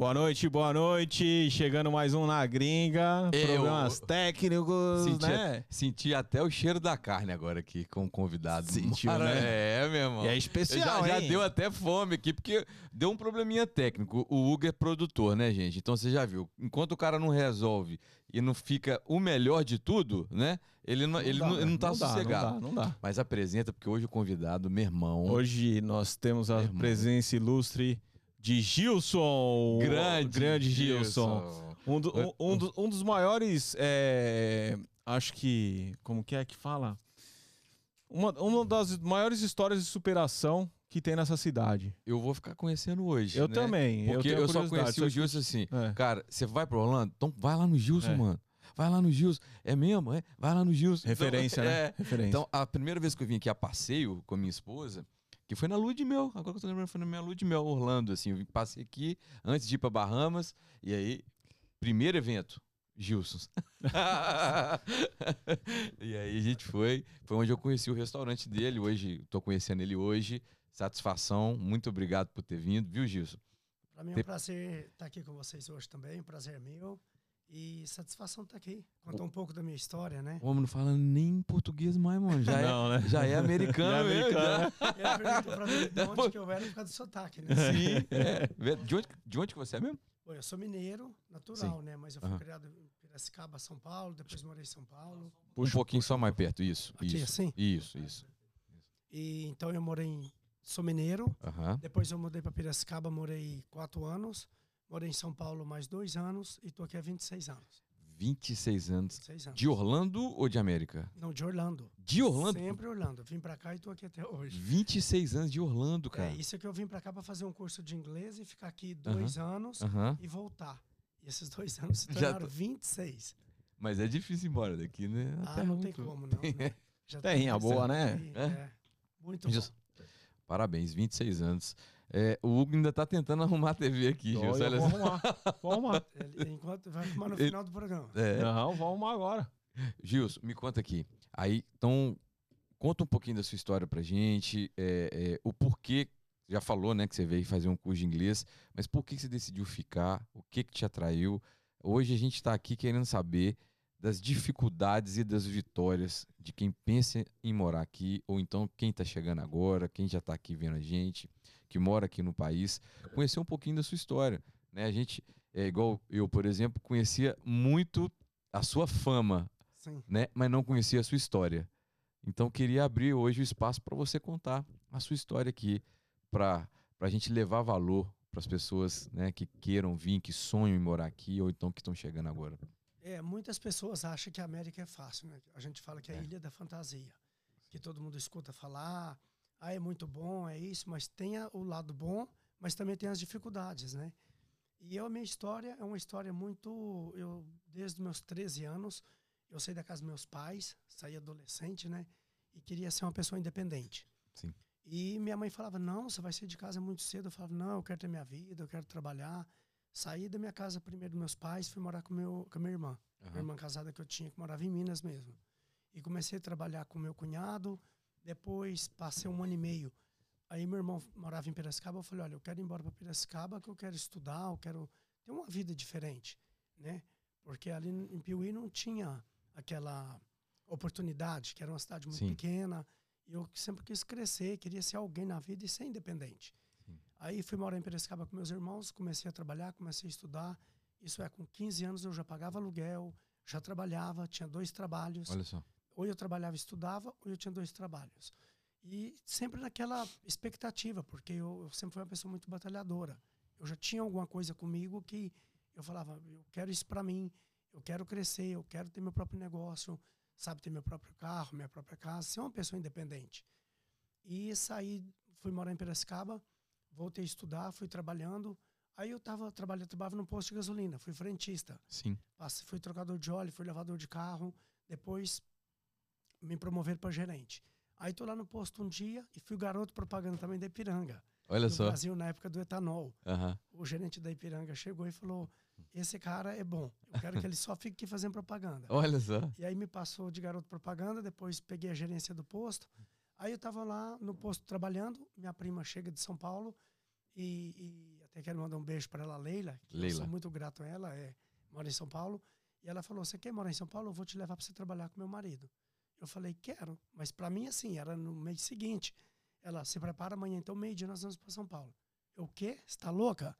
Boa noite, boa noite. Chegando mais um na gringa. Eu- Problemas técnicos, Senti, né? senti até o cheiro da carne agora aqui com o convidado. Sentiu, Cara, né? É, meu irmão. E é especial, já, já hein? deu até fome aqui, porque deu um probleminha técnico. O Hugo é produtor, né, gente? Então você já viu. Enquanto o cara não resolve e não fica o melhor de tudo, né? Ele não, ele dá, não, ele não tá não dá, sossegado. Não dá, não dá. Mas apresenta, porque hoje o convidado, meu irmão. Hoje nós temos a presença ilustre de Gilson. grande. Grande Gilson. Um, do- um- um do- um dos maiores. é, acho que. Como que é que fala? Uma, uma das maiores histórias de superação que tem nessa cidade. Eu vou ficar conhecendo hoje. Eu né? também, eu Porque tenho eu, só conheci o Gilson assim. É. Cara, você vai pro Orlando? Então vai lá no Gilson, É. mano. Vai lá no Gilson. É mesmo? É? Vai lá no Gilson. Referência, Então, né? é. Referência. Então, a primeira vez que eu vim aqui a passeio com a minha esposa, que foi na lua de mel. Agora que eu tô lembrando, foi na minha lua de mel, Orlando, assim. Eu passei aqui antes de ir pra Bahamas. E aí, primeiro evento, Gilson. e aí a gente foi. Foi onde eu conheci o restaurante dele. Hoje, tô conhecendo ele hoje. Satisfação. Muito obrigado por ter vindo, viu, Gilson? Para mim é um prazer estar aqui com vocês hoje também, um prazer meu. E satisfação estar aqui. Contar um pouco da minha história, né? O homem não fala nem português mais, mano. Já, Não, é, né? já é americano, é mesmo, americano. Ele perguntou para mim de onde que eu era por causa do sotaque, né? Sim. é. De, onde, de onde que você é mesmo? Bom, eu sou mineiro, natural, Sim. né? Mas eu fui Aham. criado em Piracicaba, São Paulo, depois morei em São Paulo. um pouquinho só mais perto, isso. Aqui, isso, assim? Isso, isso. E então eu morei em... Sou mineiro, Aham. depois eu mudei para Piracicaba, morei quatro anos. Morei em São Paulo mais dois anos e tô aqui há 26 anos. 26 anos. 26 anos. De Orlando ou de América? Não, de Orlando. De Orlando? Sempre Orlando. Vim para cá e tô aqui até hoje. 26 anos de Orlando, cara. É, isso é que eu vim pra cá pra fazer um curso de inglês e ficar aqui dois anos Aham. e voltar. E esses dois anos se Já tornaram tô- 26. Mas é difícil ir embora daqui, né? Ah, Até não muito. tem como, não. né? Já Tem, a boa, né? aí, É. Muito bom. Parabéns, 26 anos. É, o Hugo ainda tá tentando arrumar a TV aqui, Gilson. eu Olha vou arrumar. Vou arrumar. Ele- enquanto vai arrumar no final do programa. É. Não, vamos arrumar agora. Gilson, me conta aqui. Aí, então, conta um pouquinho da sua história pra gente, é, é, o porquê, já falou, né, que você veio fazer um curso de inglês, mas por que que você decidiu ficar? O que que te atraiu? Hoje a gente está aqui querendo saber das dificuldades e das vitórias de quem pensa em morar aqui, ou então quem está chegando agora, quem já está aqui vendo a gente, que mora aqui no país, conhecer um pouquinho da sua história. Né? A gente, é igual eu, por exemplo, conhecia muito a sua fama, Sim. né? Mas não conhecia a sua história. Então queria abrir hoje o espaço para você contar a sua história aqui, para a gente levar valor para as pessoas, né, que queiram vir, que sonham em morar aqui ou então que estão chegando agora. É, muitas pessoas acham que a América é fácil, né? A gente fala que é a ilha da fantasia. Que todo mundo escuta falar, ah, é muito bom, é isso, mas tem o lado bom, mas também tem as dificuldades, né? E eu, a minha história é uma história muito. Eu, desde meus 13 anos, eu saí da casa dos meus pais, saí adolescente, né? E queria ser uma pessoa independente. Sim. E minha mãe falava: Não, você vai sair de casa muito cedo. Eu falava: Não, eu quero ter minha vida, eu quero trabalhar. Saí da minha casa primeiro dos meus pais, fui morar com, meu, com a minha irmã. Aham. Minha irmã casada que eu tinha, que morava em Minas mesmo. E comecei a trabalhar com meu cunhado. Depois passei um ano e meio. Aí meu irmão morava em Piracicaba. Eu falei: Olha, eu quero ir embora para Piracicaba, que eu quero estudar, eu quero ter uma vida diferente, né? Porque ali em Piuí não tinha aquela oportunidade, que era uma cidade muito Sim. pequena. E eu sempre quis crescer, queria ser alguém na vida e ser independente. Aí fui morar em Piracicaba com meus irmãos, comecei a trabalhar, comecei a estudar. Isso é, com 15 anos eu já pagava aluguel, já trabalhava, tinha dois trabalhos. Olha só. Ou eu trabalhava e estudava, ou eu tinha dois trabalhos. E sempre naquela expectativa, porque eu, eu sempre fui uma pessoa muito batalhadora. Eu já tinha alguma coisa comigo que eu falava, eu quero isso para mim, eu quero crescer, eu quero ter meu próprio negócio, sabe, ter meu próprio carro, minha própria casa, ser uma pessoa independente. E saí, fui morar em Piracicaba, voltei a estudar, fui trabalhando. Aí eu estava trabalhando, trabalhava num posto de gasolina, fui frentista. Sim. Passei, fui trocador de óleo, fui lavador de carro. Depois me promoveram para gerente. Aí tô lá no posto um dia e fui garoto propaganda também da Ipiranga. Olha no só. Brasil, na época do etanol. Aham. O gerente da Ipiranga chegou e falou: Esse cara é bom. Eu quero que ele só fique aqui fazendo propaganda. Olha só. E aí me passou de garoto propaganda, depois peguei a gerência do posto. Aí eu tava lá no posto trabalhando, minha prima chega de São Paulo E, e até quero mandar um beijo para ela, Leila. Que Eu Leila. sou muito grato a ela, é, mora em São Paulo. E ela falou: Você quer morar em São Paulo? Eu vou te levar para você trabalhar com meu marido. Eu falei: Quero. Mas para mim, assim, era no mês seguinte. Ela se prepara amanhã, então meio-dia nós vamos para São Paulo. Eu, o quê? Você tá louca?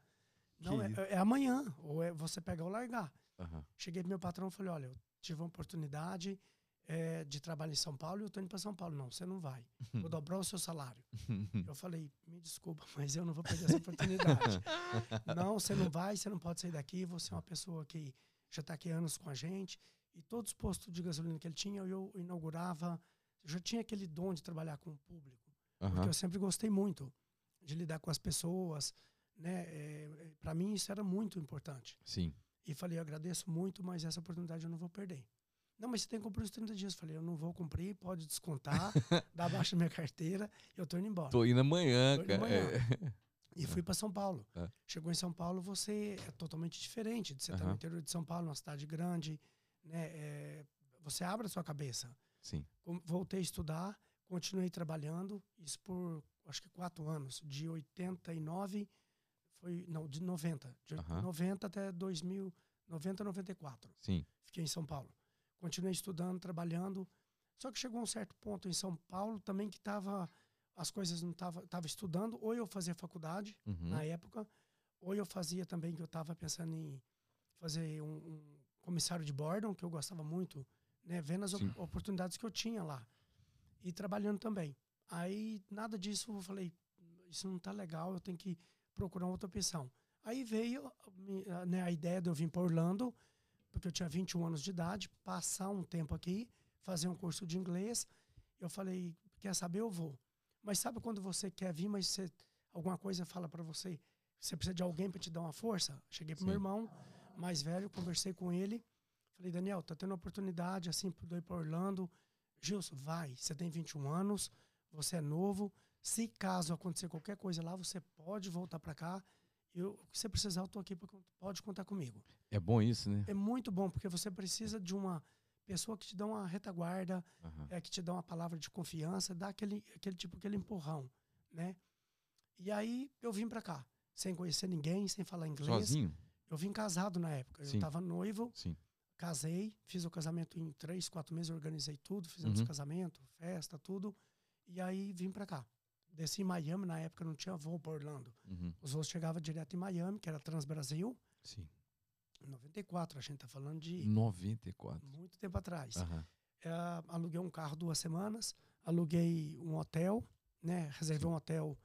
Não, é, Que- é amanhã. Ou é você pegar ou largar. Aham. Cheguei pro meu patrão e falei: Olha, eu tive uma oportunidade eh, de trabalho em São Paulo e eu tô indo para São Paulo. Não, você não vai. Vou dobrar o seu salário. Eu falei: Me desculpa, mas eu não vou perder essa oportunidade. não, você não vai, você não pode sair daqui. Você é uma pessoa que já está aqui anos com a gente. E todos os postos de gasolina que ele tinha, eu inaugurava. Eu já tinha aquele dom de trabalhar com o público. Porque Aham. eu sempre gostei muito de lidar com as pessoas. Né? para mim, isso era muito importante. Sim. E falei, eu agradeço muito, mas essa oportunidade eu não vou perder. Não, mas você tem que cumprir os 30 dias. Falei, eu não vou cumprir, pode descontar, dá abaixo da minha carteira, eu tô indo embora. Tô indo amanhã, Tô indo cara. amanhã. É. E fui para São Paulo. É. Chegou em São Paulo, você é totalmente diferente de você estar Aham. no interior de São Paulo, uma cidade grande, né? É, você abre a sua cabeça. Sim. Voltei a estudar, continuei trabalhando, isso por acho que quatro anos, de 89, foi, não, de 90, de Aham. 90 até 2000, 90, 94. Sim. Fiquei em São Paulo. Continuei estudando, trabalhando. Só que chegou um certo ponto em São Paulo também que tava as coisas não tava tava estudando, ou eu fazia faculdade Uhum. na época, ou eu fazia também que eu estava pensando em fazer um, um comissário de bordo, que eu gostava muito, né, vendo as op- oportunidades que eu tinha lá e trabalhando também. Aí nada disso eu falei, isso não tá legal, eu tenho que procurar outra opção. Aí veio né, a ideia de eu vir para Orlando, porque eu tinha 21 anos de idade, passar um tempo aqui, fazer um curso de inglês. Eu falei, quer saber, eu vou. Mas sabe quando você quer vir, mas você, alguma coisa fala para você, você precisa de alguém para te dar uma força? Cheguei pro meu irmão, mais velho, conversei com ele. Falei, Daniel, tá tendo oportunidade assim para ir para Orlando. Gilson, vai, você tem 21 anos, você é novo. Se caso acontecer qualquer coisa lá, você pode voltar para cá. Eu, o que você precisar, eu tô aqui, pra, pode contar comigo. É bom isso, né? É muito bom, porque você precisa de uma pessoa que te dá uma retaguarda, Aham. é que te dá uma palavra de confiança, dá aquele, aquele tipo, aquele empurrão, né? E aí eu vim pra cá, sem conhecer ninguém, sem falar inglês. Sozinho? Eu vim casado na época. Sim. Eu tava noivo, Sim. casei, fiz o casamento em três, quatro meses, organizei tudo, fizemos Uhum. o casamento, festa, tudo. E aí vim pra cá. Desci em Miami, na época não tinha voo pra Orlando. Uhum. Os voos chegavam direto em Miami, que era Transbrasil. Sim. Em 94, a gente tá falando de 94. muito tempo atrás. Aham. É, aluguei um carro duas semanas, aluguei um hotel, né? Reservei um hotel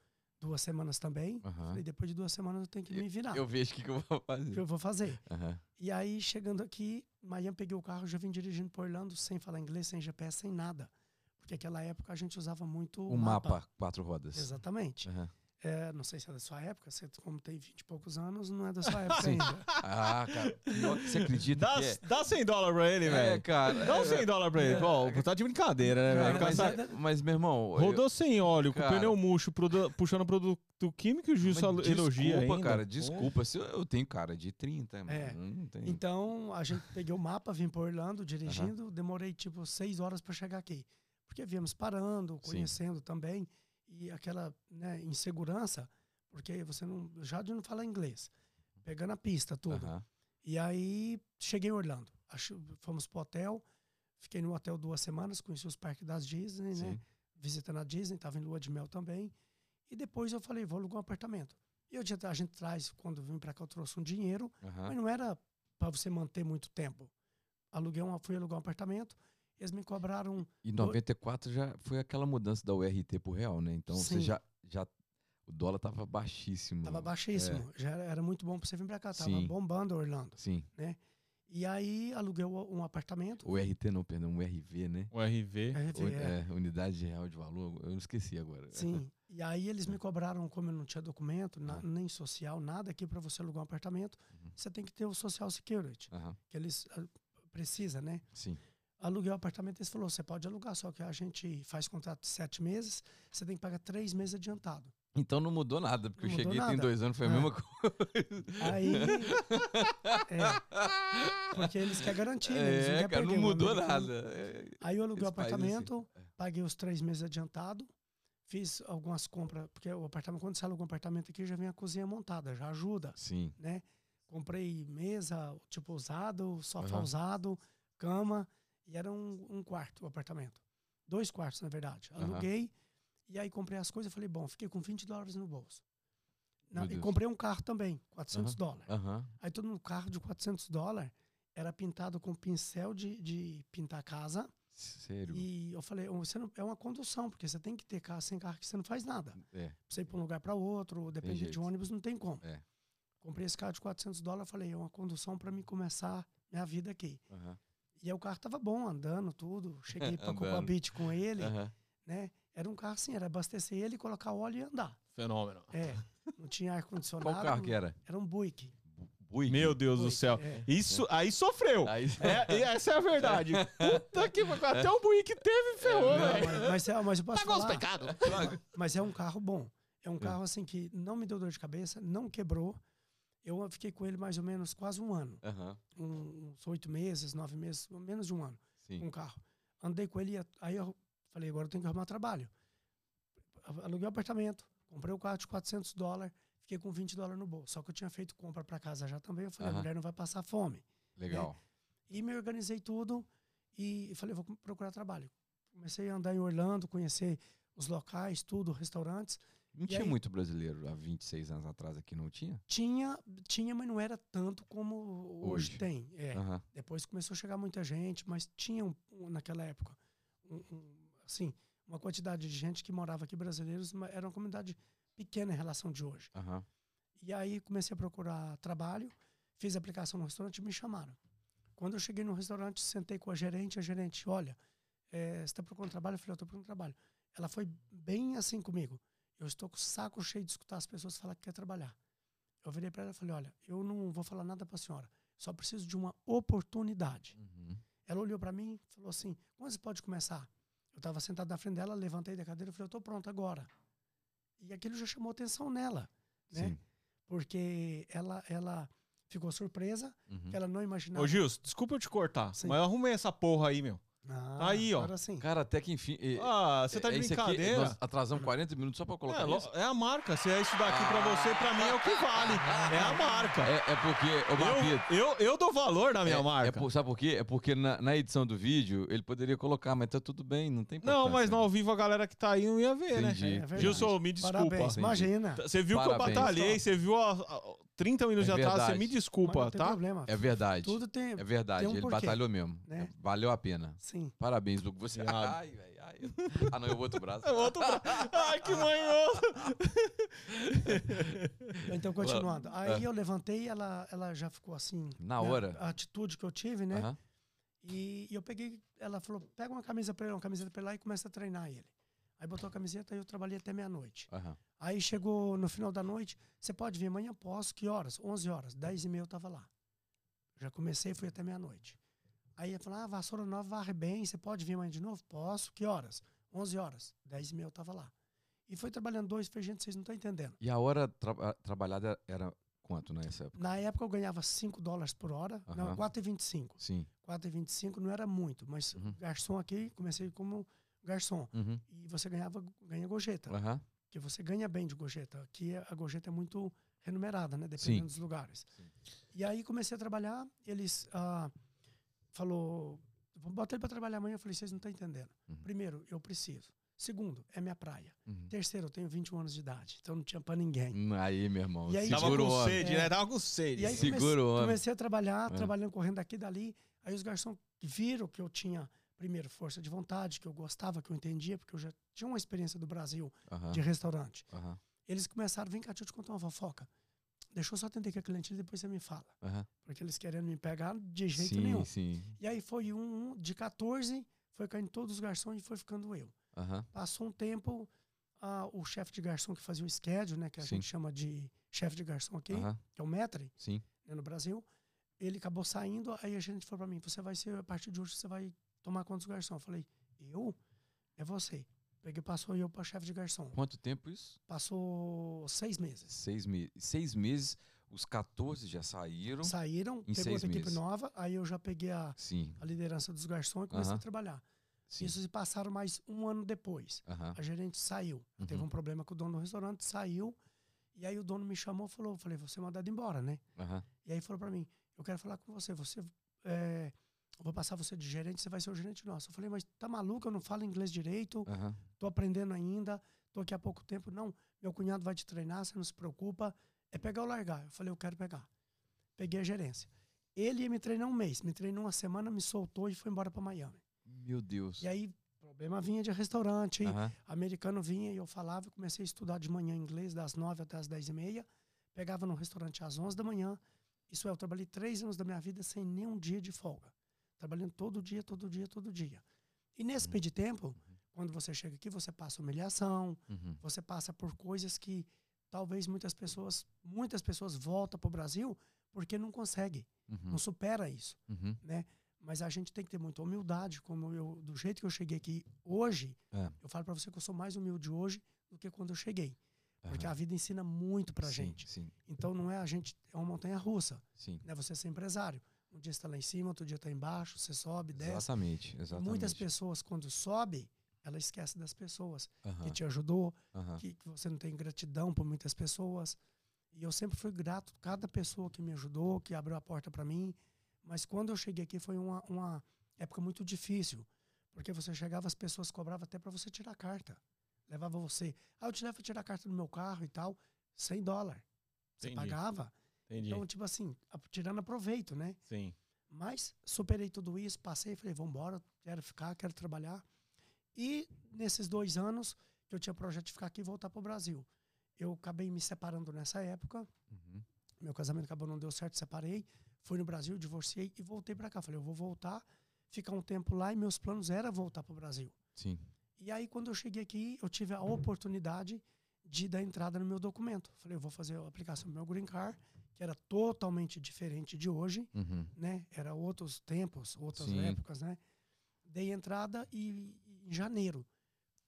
duas semanas também. Aham. Falei, depois de duas semanas eu tenho que me virar. Eu vejo o que, que eu vou O que fazer. eu vou fazer? Aham. E aí, chegando aqui, Miami, peguei o carro, já vim dirigindo por Orlando, sem falar inglês, sem GPS, sem nada. Porque naquela época a gente usava muito O mapa, quatro rodas. Exatamente. Aham. É, não sei se é da sua época, você como tem 20 e poucos anos, não é da sua época Sim. ainda. Ah, cara. Você acredita Dá, que é? dá 100 dólares pra ele, É, velho. cara. Dá uns 100 dólares pra ele. É. Pô, tá de brincadeira, né, velho? mas, é- mas, meu irmão. eu- Rodou sem óleo, com Cara. pneu murcho, produ- puxando produto químico e o juiz mas elogia Desculpa, ainda. cara. Desculpa. Se eu, eu tenho cara de 30, mano. É. Não tem. Então, a gente peguei o mapa, vim para Orlando dirigindo, demorei tipo seis horas para chegar aqui. Porque viemos parando, Sim. conhecendo também, e aquela né, insegurança, porque você não. Já de não falar inglês, pegando a pista, tudo. Aham. E aí cheguei em Orlando. Acho, fomos pro hotel, fiquei no hotel duas semanas, conheci os parques das Disney, né? Sim. Visitando a Disney, tava em lua de mel também. E depois eu falei, vou alugar um apartamento. E eu, tinha- a gente traz, quando vim para cá, eu trouxe um dinheiro, Aham. mas não era para você manter muito tempo. Aluguei uma, fui alugar um apartamento, eles me cobraram. E 94 já foi aquela mudança da URT pro real, né? Então você Sim. já, já. O dólar tava baixíssimo. Tava baixíssimo. Já era, era muito bom para você vir para cá. Tava Sim. bombando Orlando. Sim. E aí aluguei um apartamento. O RT não, perdão, o RV, né? O RV. RV, O- é. é, unidade de real de valor. Eu esqueci agora. Sim. E aí eles me cobraram, como eu não tinha documento, na- Ah. nem social, nada aqui para você alugar um apartamento. Uhum. Você tem que ter o Social Security, Aham. que eles ah, precisa, né? Sim. Aluguei o apartamento, eles falou, você pode alugar, só que a gente faz contrato de sete meses, você tem que pagar três meses adiantado. Então não mudou nada, porque Não eu cheguei tem nada. dois anos, foi a É. mesma coisa. Aí, é, porque eles querem garantir, né? Eles É, querem cara, não mudou nada. É, Aí eu aluguei o é assim. apartamento, É. paguei os três meses adiantado, Fiz algumas compras, porque o apartamento, quando você aluga um apartamento aqui, já vem a cozinha montada, já ajuda, Sim. né? Comprei mesa, tipo, usado, sofá Aham. usado, cama, e era um, um quarto o apartamento. Dois quartos, na verdade. Aluguei, e aí comprei as coisas, falei, bom, fiquei com 20 dólares no bolso. Na- e comprei um carro também, 400 dólares. Aham. Aí todo no carro de 400 dólares era pintado com pincel de, de pintar casa. Sério. E eu falei, "Ô, você não, é uma condução, porque você tem que ter carro sem carro que você não faz nada. É. Você ir para um lugar para outro, depender de ônibus, não tem como. É. Comprei esse carro de 400 dólares, falei, é uma condução para mim começar minha vida aqui. Aham. E aí o carro tava bom, andando, tudo. Cheguei para Andando. Copabit com ele, Aham. né? Era um carro assim, era abastecer ele, colocar óleo e andar. Fenômeno. É, não tinha ar-condicionado. Qual carro que era? Era um Buick. Buick. Meu Deus do Buick, céu. é. Isso, aí sofreu. Aí... É, essa é a verdade. Puta que pariu. Até o Buick teve, ferrou, Não, velho. mas, mas, é- mas eu posso Pagou os falar, pecados. mas é um carro bom. É um carro assim que não me deu dor de cabeça, não quebrou. Eu fiquei com ele mais ou menos quase um ano. Aham. um- uns oito meses, nove meses, menos de um ano, Sim. com o carro. Andei com ele, e aí eu falei, agora eu tenho que arrumar trabalho. Aluguei um apartamento, comprei o carro de 400 dólares, fiquei com 20 dólares no bolso. Só que eu tinha feito compra para casa já também. Eu falei, Aham. a mulher não vai passar fome. Legal. E me organizei tudo e falei, vou procurar trabalho. Comecei a andar em Orlando, conhecer os locais, tudo, restaurantes. Não E tinha aí? muito brasileiro há 26 anos atrás aqui, não tinha? Tinha, tinha, mas não era tanto como hoje, Hoje. tem. É. Aham. Depois começou a chegar muita gente, mas tinha um- um- naquela época, um- assim, uma quantidade de gente que morava aqui, brasileiros, mas era uma comunidade pequena em relação de hoje. Aham. E aí comecei a procurar trabalho, fiz aplicação no restaurante e me chamaram. Quando eu cheguei no restaurante, sentei com a gerente, a gerente, olha, eh, você está procurando trabalho? Eu falei, eu estou procurando trabalho. Ela foi bem assim comigo. Eu estou com o saco cheio de escutar as pessoas falar que quer trabalhar. Eu virei para ela e falei, olha, eu não vou falar nada para a senhora, só preciso de uma oportunidade. Uhum. Ela olhou para mim e falou assim: quando você pode começar? Eu estava sentado na frente dela, levantei da cadeira e falei: eu estou pronto agora. E aquilo já chamou atenção nela, né? Sim. Porque ela, ela ficou surpresa, Uhum. que ela não imaginava. Ô, Gilson, desculpa eu te cortar, Sim. mas eu arrumei essa porra aí, meu. Ah, aí, ó. Sim. Cara, até que enfim. e- Ah, você tá de é aqui, brincadeira. nós atrasamos 40 minutos só pra colocar É, isso? é a marca. Se é isso daqui pra você, pra mim é o que vale. É a marca. É, é porque, ô Eu, eu, eu dou valor na minha é, marca. é por- sabe por quê? É porque na, na edição do vídeo ele poderia colocar, mas tá tudo bem, não tem Não, mas no ao vivo a galera que tá aí não ia ver, Entendi. né? É verdade. Gilson, me desculpa. Parabéns, Entendi. imagina. Você viu que Parabéns. eu batalhei, você viu há, há 30 minutos É atrás, você verdade. me desculpa, não tem tá? problema. É verdade. Tudo tem. É verdade, tem um ele porquê, batalhou mesmo. né? É, valeu a pena. Sim. Parabéns, Luco. Você. Ai, ai, ai. Ah, não, eu outro braço. É outro bra- Ai, que manhoso. Então, continuando. Aí É. eu levantei, ela, ela já ficou assim. Na né, hora? A atitude que eu tive, né? Aham. E, e eu peguei, ela falou, pega uma camisa pra ele, uma camiseta pra ele lá e começa a treinar ele. Aí botou a camiseta e eu trabalhei até meia-noite. Aham. Aí chegou no final da noite, você pode vir amanhã? Posso. Que horas? 11 horas. 10 e meia eu tava lá. Já comecei e fui até meia-noite. Aí ele falou, ah, vassoura nova varre bem, você pode vir amanhã de novo? Posso. Que horas? 11 horas. 10 e meia eu tava lá. E foi trabalhando dois, falei, gente, vocês não estão entendendo. E a hora tra- trabalhada era quanto nessa época? Na época eu ganhava 5 dólares por hora, não, Aham. 4,25. Sim. 4,25 não era muito, mas Uhum. garçom aqui, comecei como garçom. Uhum. E você ganhava, ganha gorjeta. Aham. que você ganha bem de gorjeta. Aqui a gorjeta é muito remunerada, né? Dependendo Sim. dos lugares. Sim. E aí comecei a trabalhar, eles ah, falou, bota ele para trabalhar amanhã. Eu falei, vocês não estão entendendo. Uhum. Primeiro, eu preciso. Segundo, é minha praia. Uhum. Terceiro, eu tenho 21 anos de idade, então não tinha para ninguém. Hum, Aí, meu irmão. E aí- Tava com sede, É. né? Tava com sede. E aí comecei, comecei a trabalhar, É. trabalhando, correndo daqui e dali. Aí os garçons viram que eu tinha, primeiro, força de vontade, que eu gostava, que eu entendia, porque eu já tinha uma experiência do Brasil de restaurante. Eles começaram, vem cá, deixa eu te contar uma fofoca. Deixa eu só atender aqui a cliente e depois você me fala. Aham. Porque eles querendo me pegar de jeito Sim, nenhum. sim. E aí foi um, um de 14, foi caindo todos os garçons e foi ficando eu. Passou um tempo, ah, o chefe de garçom que fazia o schedule, né, que a Sim. gente chama de chefe de garçom aqui, que é o metre, né, no Brasil, ele acabou saindo, aí a gente falou pra mim, você vai ser, a partir de hoje, você vai tomar conta dos garçons. Eu falei, eu? É você. Peguei, passou eu para chefe de garçom. Quanto tempo isso? Passou seis meses. Seis meses. Seis meses, os 14 já saíram. Saíram, Em pegou outra equipe nova, aí eu já peguei a, Sim. a liderança dos garçons e comecei Aham. a trabalhar. Sim. Isso se passaram mais um ano depois. Aham. A gerente saiu. Uhum. Teve um problema com o dono do restaurante, saiu. E aí o dono me chamou e falou, eu falei, você é mandado embora, né? Aham. E aí falou pra mim, eu quero falar com você, você é, vou passar você de gerente, você vai ser o gerente nosso. Eu falei, mas tá maluco, eu não falo inglês direito, Aham. tô aprendendo ainda, tô aqui há pouco tempo. Não, meu cunhado vai te treinar, você não se preocupa. É pegar ou largar. Eu falei, eu quero pegar. Peguei a gerência. Ele ia me treinar um mês, me treinou uma semana, me soltou e foi embora para Miami. Meu Deus. E aí, problema vinha de restaurante, Aham. americano vinha e eu falava, comecei a estudar de manhã inglês, das nove até as dez e meia, pegava no restaurante às onze da manhã. Isso é, eu trabalhei três anos da minha vida sem nenhum dia de folga. Trabalhando todo dia, todo dia, todo dia. E nesse meio de tempo, quando você chega aqui, você passa humilhação, Uhum. você passa por coisas que talvez muitas pessoas, muitas pessoas voltam para o Brasil porque não consegue, Uhum. não supera isso, Uhum. né? Mas a gente tem que ter muita humildade, como eu, do jeito que eu cheguei aqui hoje, É. eu falo para você que eu sou mais humilde hoje do que quando eu cheguei, porque a vida ensina muito pra Sim, gente. Sim, Então não é a gente, é uma montanha russa, sim. né? Você ser empresário. Um dia está lá em cima, outro dia está embaixo, você sobe, desce. Exatamente, E exatamente. muitas pessoas quando sobe, ela esquece das pessoas que te ajudou, que, que você não tem gratidão por muitas pessoas. E eu sempre fui grato a cada pessoa que me ajudou, que abriu a porta para mim. Mas quando eu cheguei aqui foi uma, uma época muito difícil, porque você chegava, as pessoas cobravam até para você tirar a carta. Levava você, ah, eu te levo tirar a carta do meu carro e tal, 100 dólares. Você Entendi. pagava. Entendi. Então, tipo assim, tirando aproveito, né? Sim. Mas superei tudo isso, passei, falei, vamos embora, quero ficar, quero trabalhar. E nesses dois anos que eu tinha projeto de ficar aqui e voltar para o Brasil, eu acabei me separando nessa época. Uhum. Meu casamento acabou não deu certo, separei. Fui no Brasil, divorciei e voltei para cá. Falei, eu vou voltar, ficar um tempo lá e meus planos era voltar para o Brasil. Sim. E aí quando eu cheguei aqui, eu tive a oportunidade de dar entrada no meu documento. Falei, eu vou fazer a aplicação do meu green card, que era totalmente diferente de hoje Uhum. né? Era outros tempos, outras Sim. épocas, né? Dei entrada e em janeiro,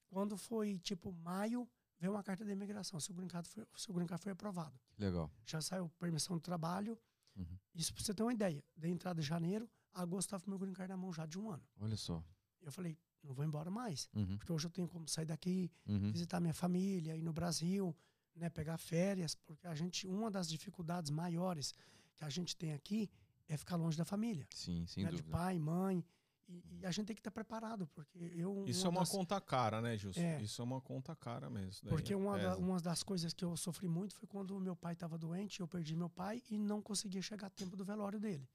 quando foi tipo maio, veio uma carta de imigração. Seu green card foi, green foi aprovado. Legal. Já saiu permissão de trabalho. Uhum. Isso pra você ter uma ideia. Dei entrada em janeiro, agosto estava com meu green card na mão já de um ano. Olha só. Eu falei, não vou embora mais, Uhum. porque hoje eu tenho como sair daqui, Uhum. visitar minha família, ir no Brasil, né, pegar férias, porque a gente, uma das dificuldades maiores que a gente tem aqui é ficar longe da família Sim, sem né, de dúvida. pai, mãe. E, e a gente tem que estar preparado, porque eu. Isso é uma das, conta cara, né, Gilson? É. Isso é uma conta cara mesmo. Porque uma, da- uma das coisas que eu sofri muito foi quando meu pai estava doente, eu perdi meu pai e não conseguia chegar a tempo do velório dele.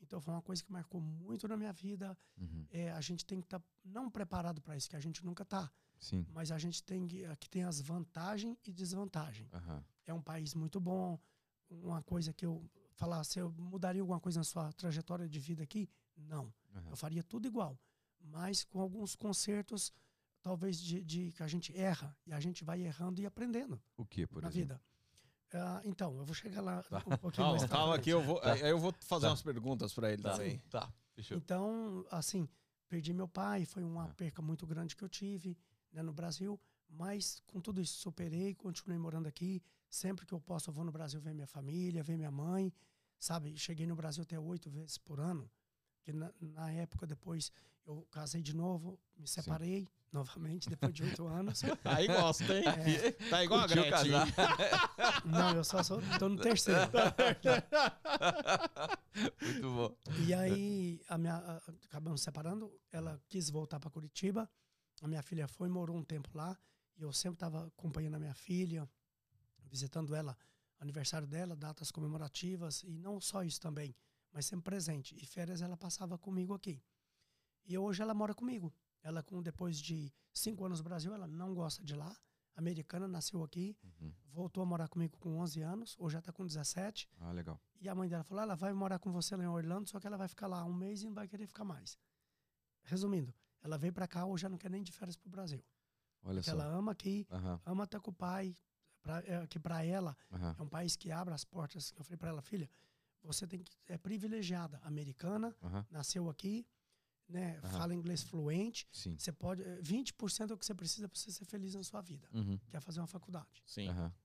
Então foi uma coisa que marcou muito na minha vida. Uhum. É, a gente tem que estar não preparado para isso, que a gente nunca tá. Sim. Mas a gente tem que. Aqui tem as vantagens e desvantagens. Aham. É um país muito bom. Uma coisa que eu falar, se eu mudaria alguma coisa na sua trajetória de vida aqui? Não. aham. Eu faria tudo igual, mas com alguns consertos, talvez de, de que a gente erra e a gente vai errando e aprendendo O que, por na exemplo? vida. Ah, então, eu vou chegar lá Tá. um pouquinho mais Calma, pra calma frente. que eu vou, Tá. eu vou fazer Tá. umas perguntas pra ele Tá. também. Tá. Fechou. Então, assim, perdi meu pai, foi uma Ah. perca muito grande que eu tive né, no Brasil, mas com tudo isso superei, continuei morando aqui. Sempre que eu posso, eu vou no Brasil ver minha família, ver minha mãe, sabe? Cheguei no Brasil até oito vezes por ano, que na, na época depois eu casei de novo, me separei novamente depois de oito anos. Aí gosta, hein? É. Tá igual a Gretchen. Não, eu só sou, tô no terceiro. Muito bom. E aí, a minha, a- acabamos separando. Ela quis voltar para Curitiba. A minha filha foi, morou um tempo lá. E eu sempre estava acompanhando a minha filha, visitando ela, aniversário dela, datas comemorativas. E não só isso também, mas sempre presente. E férias ela passava comigo aqui. E hoje ela mora comigo. Ela, com depois de cinco anos no Brasil, ela não gosta de lá. Americana, nasceu aqui. Uhum. Voltou a morar comigo com 11 anos. Hoje já está com 17. Ah, legal. E a mãe dela falou: ela vai morar com você lá em Orlando, só que ela vai ficar lá um mês e não vai querer ficar mais. Resumindo, ela veio pra cá hoje já não quer nem de férias pro Brasil. Olha Porque só. ela ama aqui, Aham, ama estar com o pai, pra, é, que pra ela aham. é um país que abre as portas. Eu falei pra ela, filha, você tem que é privilegiada, americana, Aham. nasceu aqui, né, fala inglês fluente. Sim. Você pode, é, 20% é o que você precisa para você ser feliz na sua vida, Uhum. que é fazer uma faculdade.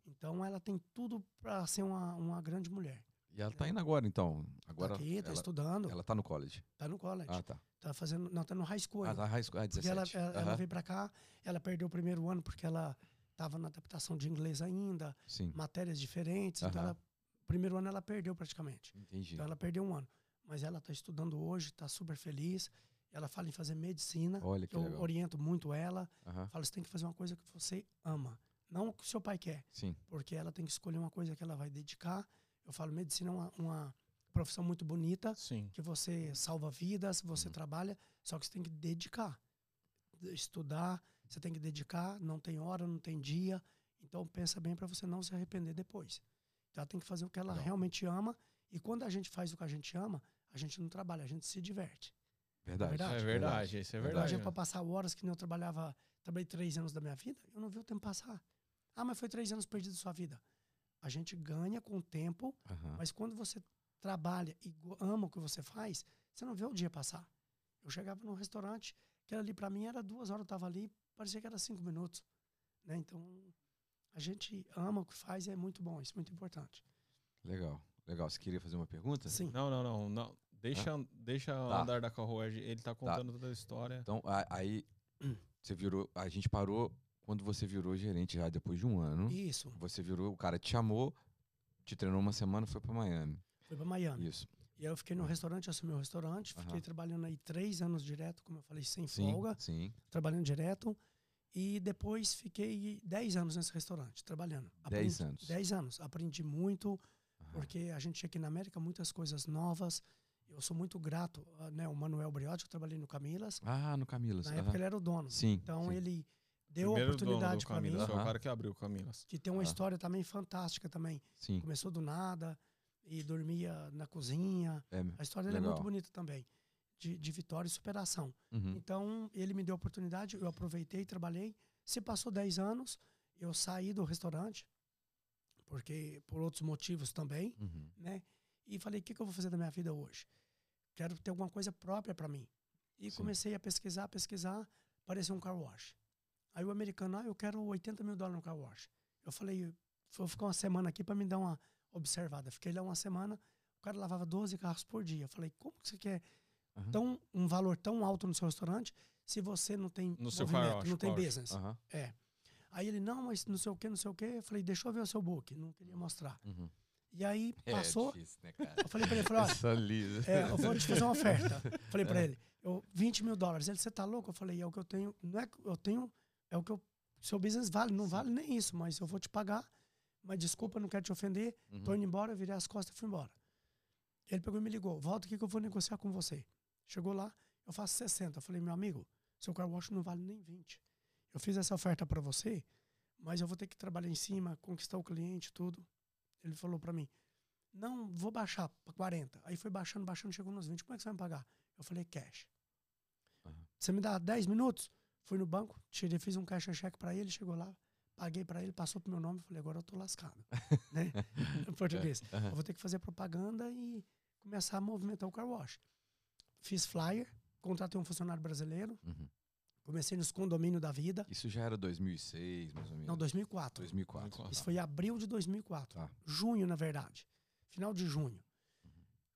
Então ela tem tudo para ser uma, uma grande mulher. E ela tá indo agora, então. Agora tá aqui, tá ela, estudando, ela tá no college. tá no college. Ah, tá. Tá fazendo, não, tá no high school Ah, ainda. tá high school. Ah, Porque 17. ela, ela, ela Aham, veio pra cá, ela perdeu o primeiro ano porque ela tava na adaptação de inglês ainda, Sim, matérias diferentes, então ela, o primeiro ano ela perdeu praticamente. entendi. Então ela perdeu um ano. Mas ela está estudando hoje, está super feliz. Ela fala em fazer medicina. Olha que Eu legal. oriento muito ela. Aham, Falo, você tem que fazer uma coisa que você ama. Não o que o seu pai quer. Sim, Porque ela tem que escolher uma coisa que ela vai dedicar. Eu falo, medicina é uma, uma profissão muito bonita, Sim. que você salva vidas, você Uhum. trabalha, só que você tem que dedicar. Estudar, você tem que dedicar, não tem hora, não tem dia. Então pensa bem para você não se arrepender depois. Então ela tem que fazer o que ela Legal. realmente ama. E quando a gente faz o que a gente ama, a gente não trabalha, a gente se diverte. verdade. verdade. É verdade, isso é Verdade. verdade. Hoje para passar horas que nem eu trabalhava, trabalhei três anos da minha vida, eu não vi o tempo passar. Ah, mas foi três anos perdidos da sua vida. A gente ganha com o tempo, Aham. mas quando você trabalha e ama o que você faz, você não vê o dia passar. Eu chegava num restaurante, que ali para mim era duas horas, eu tava ali, parecia que era cinco minutos. Né? Então, a gente ama o que faz e é muito bom, isso é muito importante. Legal, legal. Você queria fazer uma pergunta? Sim. Não, não, não, não. Deixa, deixa Tá. andar da carruagem. Ele tá contando toda a história. Então, aí você virou. A gente parou quando você virou gerente já depois de um ano. Isso, Você virou, o cara te chamou, te treinou uma semana, foi pra Miami. foi para Miami. Isso. E aí eu fiquei no restaurante, assumi o restaurante, fiquei Aham. trabalhando aí três anos direto, como eu falei, sem Sim, folga, sim. trabalhando direto. E depois fiquei dez anos nesse restaurante, trabalhando. Dez Aprendi- anos. Dez anos. Aprendi muito, Aham. porque a gente tinha aqui na América muitas coisas novas. Eu sou muito grato, ah, né? O Manuel Briotti, eu trabalhei no Camilas. Ah, no Camilas. Na aham. época ele era o dono. Sim. Então sim. ele deu a Primeiro oportunidade para mim, foi o Aham. cara que abriu o Camilas. que tem uma Ah. história também fantástica também. Sim. Começou do nada e dormia na cozinha. É, A história dele é muito Legal. bonita também, de, de vitória e superação. uhum. Então, ele me deu a oportunidade, eu aproveitei, trabalhei. Se passou 10 anos, eu saí do restaurante, porque por outros motivos também, Uhum. né? E falei, o que, que eu vou fazer da minha vida hoje? Quero ter alguma coisa própria para mim. E Sim. comecei a pesquisar, pesquisar, apareceu um car wash. Aí o americano, ah, eu quero 80 mil dólares no car wash. Eu falei, vou ficar uma semana aqui para me dar uma observada. Fiquei lá uma semana, o cara lavava 12 carros por dia. Eu falei, como que você quer Aham. tão, um valor tão alto no seu restaurante se você não tem No seu car movimento, wash, não tem business? Aham. É. Aí ele, não, mas não sei o que, não sei o que. Eu falei, deixa eu ver o seu book. Não queria mostrar. Uhum. E aí passou, É difícil, né, eu falei pra ele, eu falei, olha, é, eu vou te fazer uma oferta. Falei pra ele, eu, 20 mil dólares. Ele, você tá louco? Eu falei, é o que eu tenho, não é que eu tenho, é o que eu, seu business vale, não Sim. vale nem isso, mas eu vou te pagar. Mas desculpa, não quero te ofender. Uhum. Tô indo embora, virei as costas e fui embora. Ele pegou e me ligou, volta aqui que eu vou negociar com você. Chegou lá, eu faço 60. Eu falei, meu amigo, seu car wash não vale nem 20. Eu fiz essa oferta para você, mas eu vou ter que trabalhar em cima, conquistar o cliente, tudo. Ele falou para mim, não, vou baixar para 40. Aí foi baixando, baixando, chegou nos 20. Como é que você vai me pagar? Eu falei, cash. Aham. Você me dá 10 minutos? Fui no banco, tirei, fiz um caixa cheque para ele, chegou lá, paguei para ele, passou pro meu nome, falei, agora eu tô lascado. né? Em português. Aham. Eu vou ter que fazer propaganda e começar a movimentar o car wash. Fiz flyer, contratei um funcionário brasileiro, Uhum. comecei nos condomínios da vida. Isso já era 2006, mais ou menos. Não, 2004. 2004. 2004. Isso foi em abril de 2004. Tá. Junho, na verdade. Final de junho. Uhum.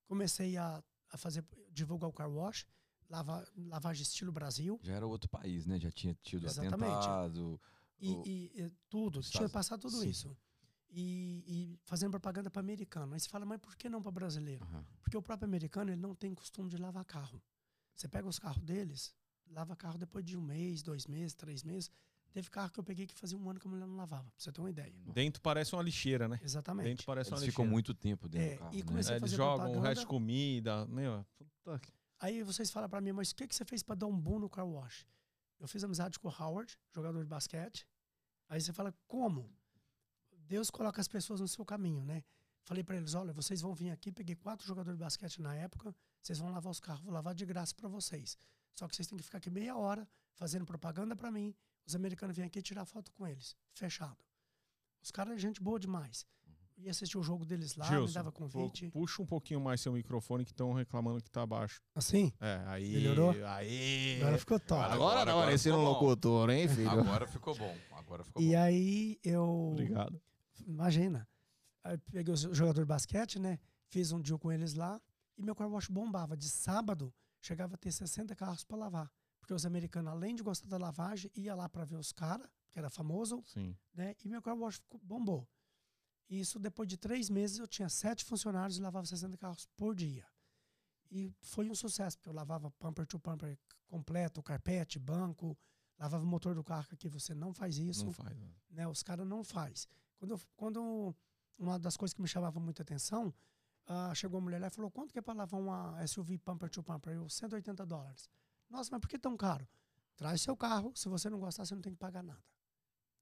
Comecei a, a fazer, divulgar o car wash, lava, lavagem estilo Brasil. Já era outro país, né? Já tinha tido Exatamente. atentado. E, O- e- e tudo, Estados- tinha passado tudo Sim. isso. E, e fazendo propaganda para americano. Aí você fala, mas por que não para brasileiro? Aham. Porque o próprio americano ele não tem costume de lavar carro. Você pega os carros deles, lava carro depois de um mês, dois meses, três meses. Teve carro que eu peguei que fazia um ano que a mulher não lavava, pra você ter uma ideia. Dentro parece uma lixeira, né? Exatamente. Dentro parece uma Eles lixeira. ficam muito tempo dentro É, do carro, e né? comecei- É, a eles fazer jogam o resto de comida. Meu, puta que- Aí vocês falam pra mim, mas o que, que você fez pra dar um boom no car wash? Eu fiz amizade com o Howard, jogador de basquete. Aí você fala, como? Deus coloca as pessoas no seu caminho, né? Falei pra eles, olha, vocês vão vir aqui, peguei quatro jogadores de basquete na época, vocês vão lavar os carros, vou lavar de graça pra vocês. Só que vocês têm que ficar aqui meia hora fazendo propaganda pra mim. Os americanos vêm aqui tirar foto com eles. Fechado. Os caras é gente boa demais. Ia assistir o jogo deles lá, me Gilson, dava pu- convite. puxa um pouquinho mais seu microfone que estão reclamando que tá baixo. Assim? É, aí. Melhorou? Aí. Agora ficou top. Agora- Agora, agora tá parecendo um locutor, hein, filho? Agora ficou bom. Agora ficou E bom. aí eu. Obrigado. Imagina. Aí peguei o jogador de basquete, né? Fiz um deal com eles lá e meu car wash bombava. De sábado, chegava a ter 60 carros para lavar. Porque os americanos, além de gostar da lavagem, ia lá para ver os caras, que era famoso, Sim. né? E meu car wash ficou- bombou. E isso depois de três meses eu tinha sete funcionários e lavava 60 carros por dia. E foi um sucesso, porque eu lavava pumper to pumper completo, carpete, banco, lavava o motor do carro, que você não faz isso, Não faz. né? né? Os caras não faz. Quando, eu- quando uma das coisas que me chamava muita atenção, ah, chegou uma mulher lá e falou, quanto que é para lavar uma SUV pumper to pumper? Eu, 180 dólares. Nossa, mas por que tão caro? Traz seu carro, se você não gostar, você não tem que pagar nada.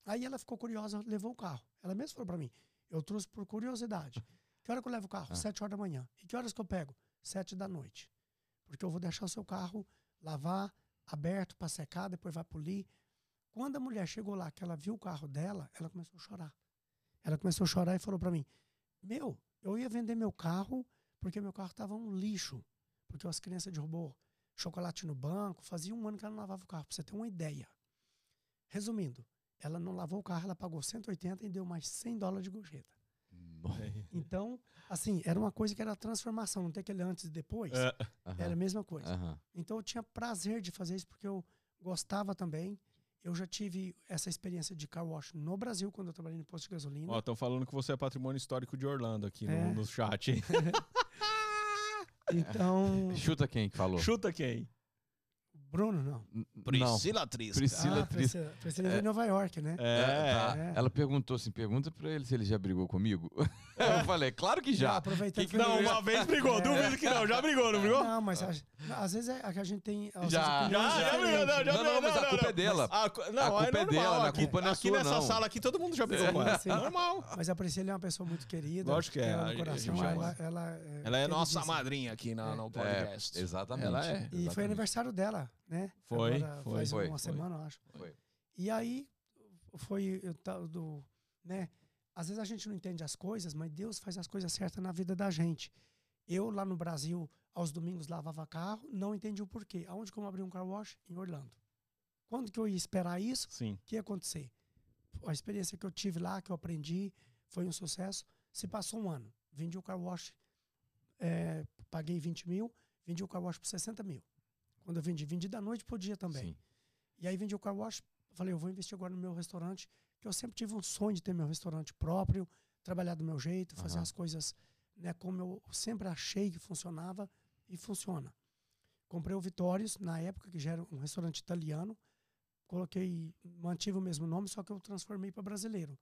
Aí ela ficou curiosa, levou o carro. Ela mesma falou para mim, eu trouxe por curiosidade. Que hora que eu levo o carro? Ah. Sete horas da manhã. E que horas que eu pego? Sete da noite. Porque eu vou deixar o seu carro lavar, aberto para secar, depois vai polir. Quando a mulher chegou lá, que ela viu o carro dela, ela começou a chorar. Ela começou a chorar e falou para mim: Meu, eu ia vender meu carro porque meu carro estava um lixo. Porque as crianças derrubou chocolate no banco. Fazia um ano que ela não lavava o carro, para você ter uma ideia. Resumindo, ela não lavou o carro, ela pagou 180 e deu mais 100 dólares de gorjeta. Então, assim, era uma coisa que era transformação, não tem aquele antes e depois. É. Aham, Era a mesma coisa. aham. Então eu tinha prazer de fazer isso porque eu gostava também. Eu já tive essa experiência de car wash no Brasil, quando eu trabalhei no posto de gasolina. Ó, estão falando que você é patrimônio histórico de Orlando aqui É. no, no chat. hein? Então, Chuta quem que falou? Chuta quem? Bruno, não. N- Não. Priscila Trisca. Priscila ah, Tris- Priscila, Priscila é. em Nova York, né? É. tá. é. Ela perguntou assim: pergunta pra ele se ele já brigou comigo. Eu falei, claro que já. aproveitando Que que Não, uma vez brigou, É. duvido que não. Já brigou, não brigou? Não, mas às vezes é que a gente tem. Já. Já, já brigou, não, já Não, não, brigou, mas a culpa é dela. A, não, A culpa é normal, dela, a aqui, culpa não é aqui sua, nessa não. sala aqui todo mundo já brigou com ela. Normal. Mas a Priscila é uma pessoa muito querida. Lógico que é, ela é, é nossa madrinha aqui no É, podcast. exatamente. Ela é. E foi aniversário dela, né? Foi, Agora foi. Faz Foi, uma foi. semana, eu acho. Foi. E aí foi eu do, né? Às vezes a gente não entende as coisas, mas Deus faz as coisas certas na vida da gente. Eu lá no Brasil, aos domingos lavava carro, não entendi o porquê. Aonde que eu abri um car wash? Em Orlando. Quando que eu ia esperar isso? Sim. O que ia acontecer? A experiência que eu tive lá, que eu aprendi, foi um sucesso. Se passou um ano, vendi o car wash, eh, paguei 20 mil, vendi o car wash por 60 mil. Quando eu vendi, vendi da noite pro dia também. Sim. E aí vendi o car wash, falei, eu vou investir agora no meu restaurante, que eu sempre tive um sonho de ter meu restaurante próprio, trabalhar do meu jeito, fazer Aham. as coisas né, como eu sempre achei que funcionava e funciona. Comprei o Vitórios, na época, que já era um restaurante italiano, coloquei, mantive o mesmo nome, só que eu transformei para brasileiro.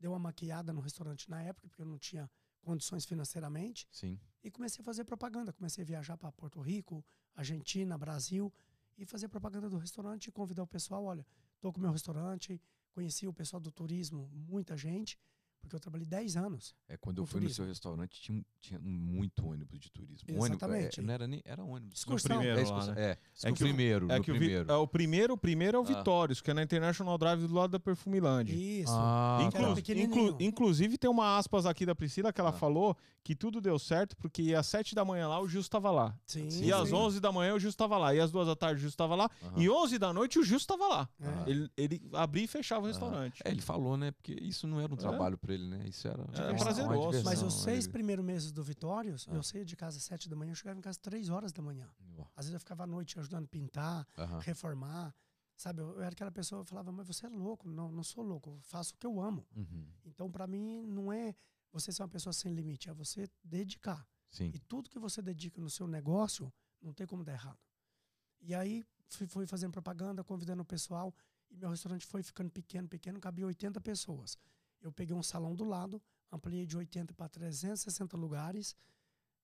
Deu uma maquiada no restaurante na época, porque eu não tinha condições financeiramente, Sim. e comecei a fazer propaganda. Comecei a viajar para Porto Rico, Argentina, Brasil e fazer propaganda do restaurante e convidar o pessoal. Olha, estou com o meu restaurante, conheci o pessoal do turismo, muita gente, porque eu trabalhei 10 anos. É, quando eu fui no turismo. seu restaurante, tinha, tinha muito ônibus de turismo. Ônibus, Exatamente. é, não era nem. Era ônibus. Excursão. primeiro é, lá, excursão, né? é, É no que o- primeiro. É no que o, primeiro. é, o primeiro, o primeiro é o Ah. Vitórios, que é na International Drive do lado da Perfumilândia. Isso. Ah, Inclu- tá. inclu- inclusive tem uma aspas aqui da Priscila que ela Ah. falou que tudo deu certo porque às 7 da manhã lá o Gilson estava lá. Sim, Sim, E às sim. 11 da manhã o Gilson estava lá. E às 2 da tarde o Gilson estava lá. Aham. E 11 da noite o Gilson estava lá. É. Ele, ele abria e fechava o restaurante. É, ele falou, né? Porque isso não era um trabalho pra ele, né? Isso era, Era uma prazeroso. diversão, Mas os seis primeiros meses do Vitórios, Ah. eu saía de casa às 7 da manhã, eu chegava em casa às 3 horas da manhã. Às vezes eu ficava à noite ajudando a pintar, Aham. reformar. Sabe, eu, eu era aquela pessoa que falava, mas você é louco. Não, não sou louco, eu faço o que eu amo. Uhum. Então, para mim, não é você ser uma pessoa sem limite, é você dedicar. Sim. E tudo que você dedica no seu negócio, não tem como dar errado. E aí, fui, fui fazendo propaganda, convidando o pessoal, e meu restaurante foi ficando pequeno, pequeno, cabia 80 pessoas. Eu peguei um salão do lado, ampliei de 80 para 360 lugares.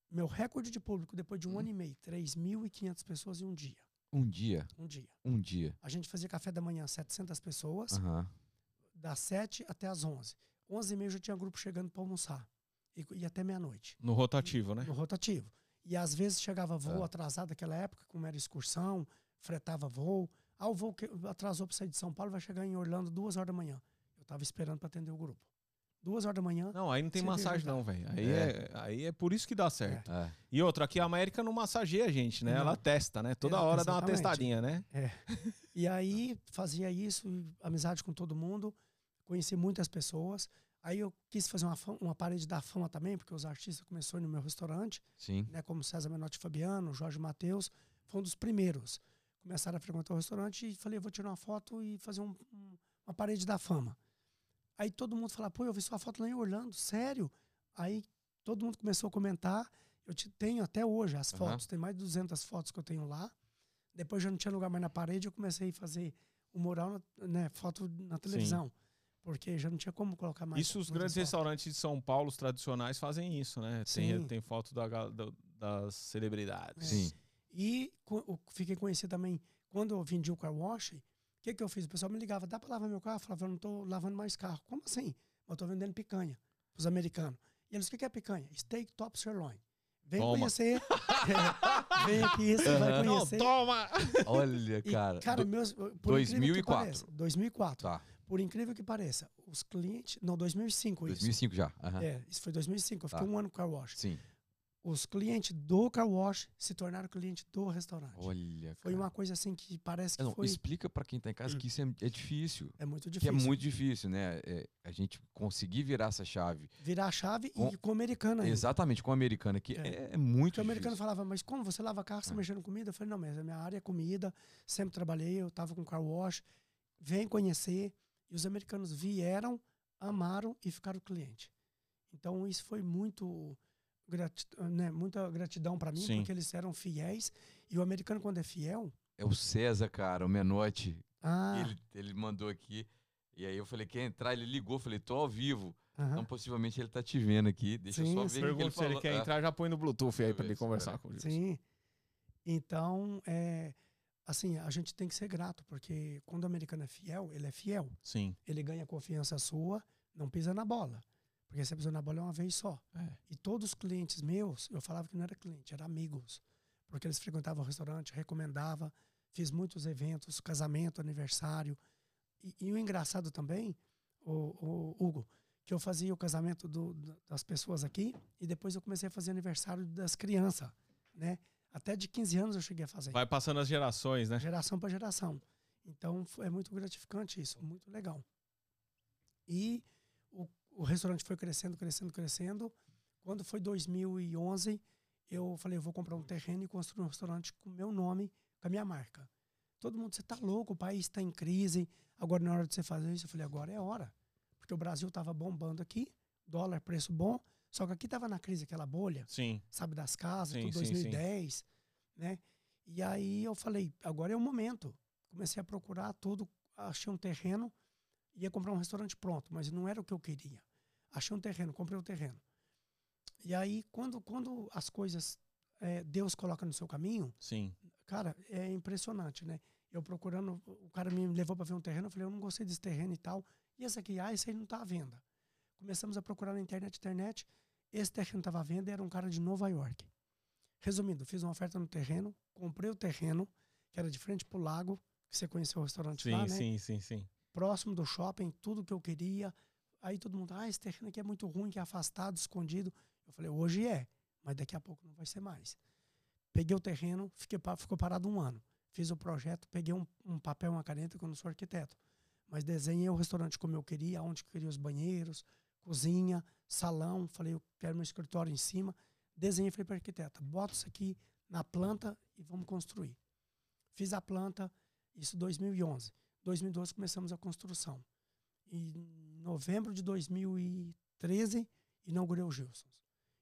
Meu recorde de público, depois de um Hum. ano e meio, 3.500 pessoas em um dia. Um dia. Um dia. Um dia. A gente fazia café da manhã, 700 pessoas, Aham. das 7 até as 11. 11 e meia já tinha grupo chegando para almoçar. E, e até meia-noite No rotativo, né? no rotativo. E às vezes chegava voo É. atrasado naquela época, como era excursão, fretava voo. Ah, o voo que atrasou para sair de São Paulo vai chegar em Orlando duas horas da manhã. Eu estava esperando para atender o grupo. Duas horas da manhã. Não, aí não tem massagem não, velho. Aí é. aí é por isso que dá certo. É. E outra, aqui a América não massageia a gente, né? Não. Ela testa, né? Toda É, hora dá uma exatamente. testadinha, né? E aí fazia isso, amizade com todo mundo. Conheci muitas pessoas. Aí eu quis fazer uma, fama- uma parede da fama também, porque os artistas começaram no meu restaurante, Sim. né, como César Menotti Fabiano, Jorge Matheus, foi um dos primeiros. Começaram a frequentar o restaurante e falei, eu vou tirar uma foto e fazer um- um- uma parede da fama. Aí todo mundo falava, pô, eu vi sua foto lá em Orlando, sério? Aí todo mundo começou a comentar. Eu te- tenho até hoje as Aham. fotos, tem mais de 200 fotos que eu tenho lá. Depois já não tinha lugar mais na parede, eu comecei a fazer o mural, né, foto na televisão. Porque já não tinha como colocar mais. Isso os grandes fotos. restaurantes de São Paulo, os tradicionais, fazem isso, né? Sim. Tem, tem foto da, da- das celebridades. Sim. E co- eu fiquei conhecido também, quando eu vendi o car wash, o que, que eu fiz? O pessoal me ligava, dá para lavar meu carro? Eu falava, eu não estou lavando mais carro. Como assim? Eu estou vendendo picanha para os americanos. E eles, o que, que é picanha? Steak top sirloin. Vem Toma. conhecer. Vem aqui, você vai Não, conhecer. toma! Olha, E, cara. cara, do- meus, por 2004. incrível que pareça, 2004. Tá. Por incrível que pareça, os clientes. Não, 2005 isso. 2005 já. aham. É, isso foi 2005. Eu fiquei Tá. um ano com o car wash. Sim. Os clientes do car wash se tornaram clientes do restaurante. Olha, Foi cara. uma coisa assim que parece que Não, foi. explica pra quem tá em casa que isso é, é difícil. É muito Que difícil. é muito difícil, né? É, a gente conseguir virar essa chave. Virar a chave Com- e com o americano ainda. Exatamente, com a americana, que É. é, é muito Porque o americano falava, mas como você lava carro, você É. mexendo com comida? Eu falei, não, mas a minha área é comida, sempre trabalhei, eu tava com car wash, vem conhecer. E os americanos vieram, amaram e ficaram cliente. Então isso foi muito grati né, muita gratidão para mim, Sim. porque eles eram fiéis. E o americano, quando é fiel, É o César, cara, o Menotti. ah, Ele, ele mandou aqui. E aí eu falei, quer entrar? Ele ligou, falei, tô ao vivo. aham. Então possivelmente ele tá te vendo aqui. Deixa Sim, eu só ver o que ele se ele quer Ah, entrar, já põe no Bluetooth aí pra ele ver, conversar com ele. Sim. Então, é, assim, a gente tem que ser grato, porque quando o americano é fiel, ele é fiel. Sim. Ele ganha confiança sua, não pisa na bola. Porque você pisou na bola é uma vez só. É. E todos os clientes meus, eu falava que não era cliente, era amigos. Porque eles frequentavam o restaurante, recomendava, fiz muitos eventos, casamento, aniversário. E, e o engraçado também, o, Hugo, que eu fazia o casamento do- da- das pessoas aqui e depois eu comecei a fazer aniversário das crianças, né? Até de 15 anos eu cheguei a fazer Vai passando as gerações, né? geração para geração. Então é muito gratificante isso, muito legal. E o, restaurante foi crescendo, crescendo, crescendo. Quando foi 2011, eu falei, eu vou comprar um terreno e construir um restaurante com o meu nome, com a minha marca. Todo mundo, você tá louco, o país está em crise, agora na hora de você fazer isso. Eu falei, agora é hora. Porque o Brasil estava bombando aqui, dólar, preço bom, só que aqui estava na crise, aquela bolha Sim. sabe, das casas, Sim, tudo sim, sim. 2010, né? E aí eu falei, agora é o momento. Comecei a procurar tudo, achei um terreno, ia comprar um restaurante pronto, mas não era o que eu queria. Achei um terreno, comprei o terreno. E aí, quando, quando as coisas eh, Deus coloca no seu caminho, Sim. cara, é impressionante, né? Eu procurando, o cara me levou para ver um terreno, eu falei, eu não gostei desse terreno e tal. E esse aqui, ah, esse aí não tá à venda. Começamos a procurar na internet, internet. Esse terreno estava à venda, era um cara de Nova York. Resumindo, fiz uma oferta no terreno, comprei o terreno, que era de frente pro lago, que você conheceu o restaurante Sim, lá, né? sim, sim, sim. Próximo do shopping, tudo que eu queria. Aí todo mundo, ah, esse terreno aqui é muito ruim, que é afastado, escondido. Eu falei, hoje é, mas daqui a pouco não vai ser mais. Peguei o terreno, fiquei, ficou parado um ano. Fiz o projeto, peguei um, um papel, uma caneta, que eu não sou arquiteto. Mas desenhei o restaurante como eu queria, onde eu queria os banheiros, cozinha, salão. Falei, eu quero meu escritório em cima. Desenhei, falei para arquiteta, bota isso aqui na planta e vamos construir. Fiz a planta, isso 2011. 2012 começamos a construção. E em novembro de 2013 inaugurei o Gilsons.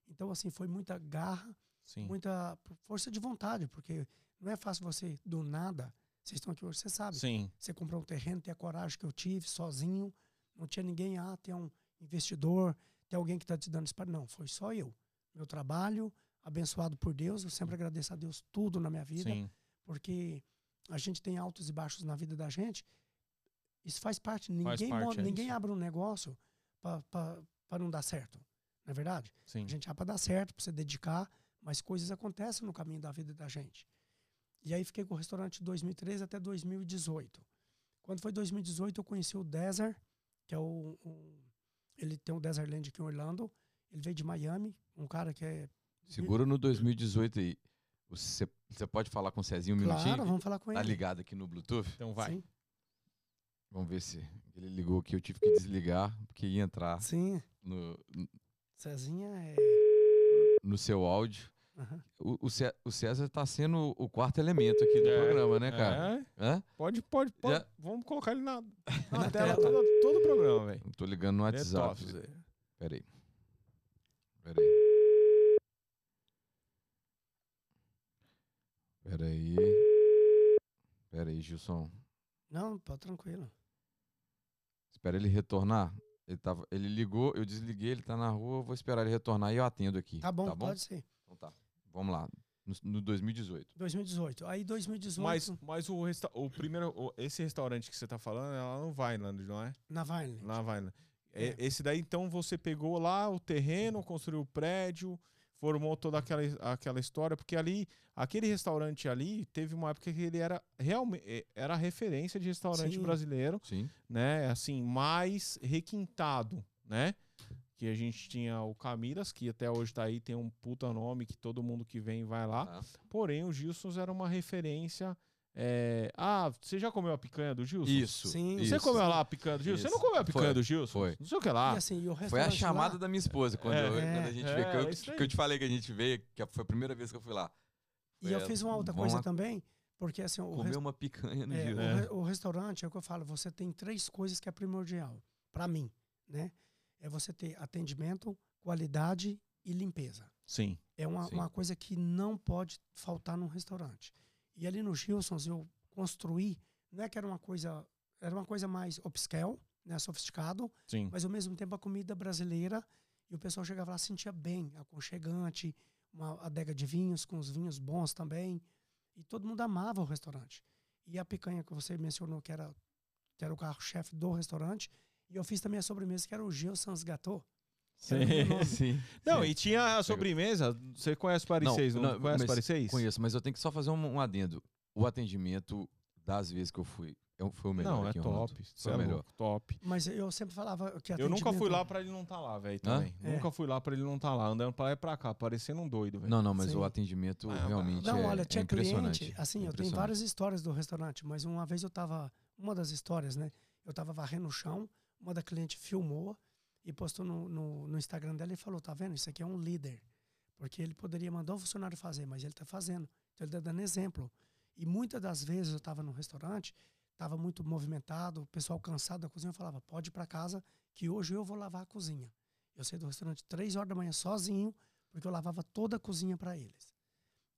Então, assim, foi muita garra, Sim. muita força de vontade, porque não é fácil você, do nada, vocês estão aqui hoje, você sabe, Sim. você comprou um terreno, ter a coragem que eu tive, sozinho, não tinha ninguém, ah, tem um investidor, tem alguém que está te dando espaço. Não, foi só eu. Meu trabalho, abençoado por Deus, eu sempre agradeço a Deus tudo na minha vida, Sim. porque a gente tem altos e baixos na vida da gente. Isso faz parte. Faz Ninguém, parte, mo- é ninguém isso. abre um negócio para não dar certo. Não é verdade? Sim. A gente abre para dar certo, para você dedicar, mas coisas acontecem no caminho da vida da gente. E aí fiquei com o restaurante de 2013 até 2018. Quando foi 2018, eu conheci o Desert, que é o, o- ele tem o Desert Land aqui em Orlando. Ele veio de Miami, um cara que é Segura no 2018 aí. Você, você pode falar com o Cezinho um claro, minutinho? vamos falar com Tá ele. ligado aqui no Bluetooth? Então vai. Sim. Vamos ver se ele ligou aqui. Eu tive que desligar porque ia entrar Sim, no, Cezinha é. no seu áudio. Aham. O, o Cé- o César tá sendo o quarto elemento aqui do É, programa, né, cara? É, Hã? pode, pode, pode. Já- Vamos colocar ele na, na Na tela tela. todo, todo o programa, velho. Eu tô ligando no é WhatsApp. top, Zé. Peraí. Peraí. Peraí. Peraí, Gilson. Não, pode tranquilo. Espera ele retornar. Ele, tava, ele ligou, eu desliguei, ele tá na rua, vou esperar ele retornar e eu atendo aqui. Tá bom, Tá bom? pode ser. Então tá. Vamos lá. No, no 2018. 2018. Aí 2018, Mas, mas o, resta o primeiro, o- esse restaurante que você tá falando, ela no Vineland, não é? na Vineland. Na Vineland. É. Esse daí, então, você pegou lá o terreno, construiu o prédio, formou toda aquela, aquela história, porque ali, aquele restaurante ali, teve uma época que ele era realmente, era referência de restaurante Sim. brasileiro, Sim. né? Assim, mais requintado, né? Que a gente tinha o Camiras, que até hoje tá aí, tem um puta nome que todo mundo que vem vai lá. Tá. Porém, o Gilson's era uma referência. É, Ah, você já comeu a picanha do Gilson? Isso. Sim. Você isso. comeu lá a picanha do Gilson? Você não Isso. comeu a picanha Foi, do Gilson? foi. Não sei o que lá. E assim, e o Foi a chamada lá, da minha esposa quando, É. eu- quando a gente É, veio. Que eu, é isso que eu te falei que a gente veio, que foi a primeira vez que eu fui lá. E eu fiz uma outra coisa lá também, porque assim, o, Comer res- uma picanha no é, Gil. o, É. re- o restaurante, é o que eu falo, você tem três coisas que é primordial para mim, né? É você ter atendimento, qualidade e limpeza. Sim. É uma, Sim. uma coisa que não pode faltar num restaurante. E ali no Gilson's eu construí, não é que era uma coisa, era uma coisa mais upscale, né, sofisticado, Sim. mas ao mesmo tempo a comida brasileira e o pessoal chegava lá sentia bem, aconchegante, uma adega de vinhos com os vinhos bons também, e todo mundo amava o restaurante. E a picanha que você mencionou que era que era o carro-chefe do restaurante, e eu fiz também a sobremesa que era o Gilson's Gâteau. Nome. Sim. Não, sim. e tinha a sobremesa. Você conhece Paris 6, não, não, conhece mas Paris 6? Conheço, mas eu tenho que só fazer um, um adendo. O atendimento das vezes que eu fui é- foi o melhor. Não, é top. Foi é o melhor. louco, top. Mas eu sempre falava que Eu nunca fui lá pra ele não tá lá, velho, também. É. Nunca fui lá pra ele não tá lá, andando pra lá e pra cá, parecendo um doido, velho. Não, não, mas Sim. o atendimento Ah, realmente Não, é, olha, é tinha impressionante. cliente, assim, É eu tenho várias histórias do restaurante, mas uma vez eu tava, uma das histórias, né, eu tava varrendo o chão, uma da cliente filmou e postou no, no, no Instagram dela e falou, tá vendo, isso aqui é um líder, porque ele poderia mandar o funcionário fazer, mas ele tá fazendo, então ele tá dando exemplo. E muitas das vezes eu tava no restaurante, tava muito movimentado, o pessoal cansado da cozinha, eu falava, pode ir para casa, que hoje eu vou lavar a cozinha. Eu saí do restaurante três horas da manhã sozinho, porque eu lavava toda a cozinha para eles.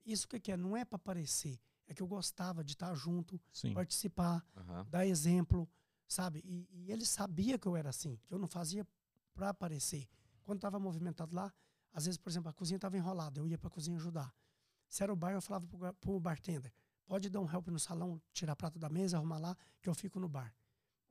Isso que que é? Não é para aparecer. É que eu gostava de estar junto, Sim. participar, Aham. dar exemplo, sabe? E, e ele sabia que eu era assim, que eu não fazia para aparecer. Quando estava movimentado lá, às vezes, por exemplo, a cozinha estava enrolada, eu ia para a cozinha ajudar. Se era o bar, eu falava para o bartender, pode dar um help no salão, tirar prato da mesa, arrumar lá, que eu fico no bar.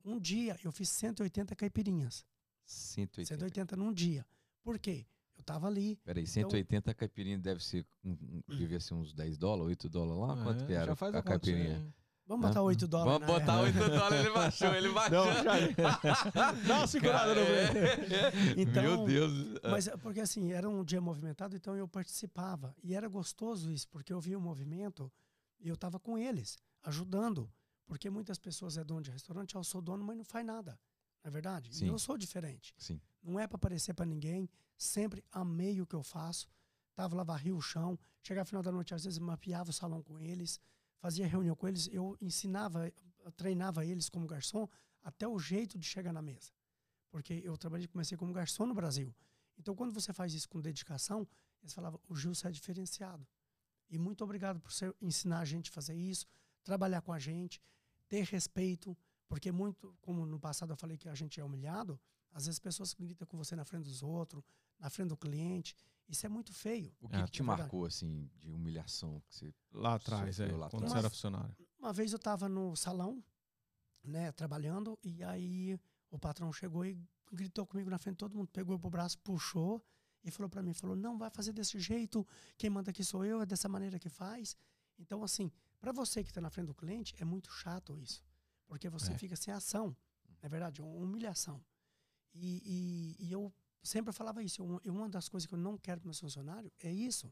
Um dia eu fiz 180 caipirinhas. 180. 180 num dia. Por quê? Eu estava ali, Peraí, 180 caipirinha deve ser, um- um- devia ser uns 10 dólares, 8 dólares lá? Quanto É, que era já faz a aí, caipirinha? Vamos botar 8 dólares. Vamos botar época. 8 dólares, ele baixou, ele baixou. Não, já... Dá uma segurada no É. break. Então, Meu Deus. Mas é porque assim, era um dia movimentado, então eu participava. E era gostoso isso, porque eu via o movimento e eu estava com eles, ajudando. Porque muitas pessoas é dono de restaurante, eu sou dono, mas não faz nada. Não é verdade? Sim. E eu sou diferente. Sim. Não é para aparecer para ninguém. Sempre amei o que eu faço. Tava lá, varria o chão. Chegava no final da noite, às vezes mapeava o salão com eles, fazia reunião com eles. Eu ensinava, eu treinava eles como garçom até o jeito de chegar na mesa. Porque eu trabalhei, comecei como garçom no Brasil. Então, quando você faz isso com dedicação, eles falavam, o Gilson é diferenciado. E muito obrigado por você ensinar a gente a fazer isso, trabalhar com a gente, ter respeito, porque muito, como no passado eu falei que a gente é humilhado, às vezes pessoas gritam com você na frente dos outros, na frente do cliente, isso é muito feio. O que, É, que te é verdade. marcou, assim, de humilhação? Que você... Lá atrás, é. Lá quando atrás. você era funcionário. Uma vez eu estava no salão, né, trabalhando, e aí o patrão chegou e gritou comigo na frente de todo mundo, pegou pro braço, puxou e falou para mim, falou: "Não vai fazer desse jeito, quem manda aqui sou eu, é dessa maneira que faz". Então assim, para você que está na frente do cliente, é muito chato isso, porque você É. fica sem ação, não é verdade, uma humilhação. E, e, e eu sempre falava isso, eu- uma das coisas que eu não quero para meus funcionários é isso,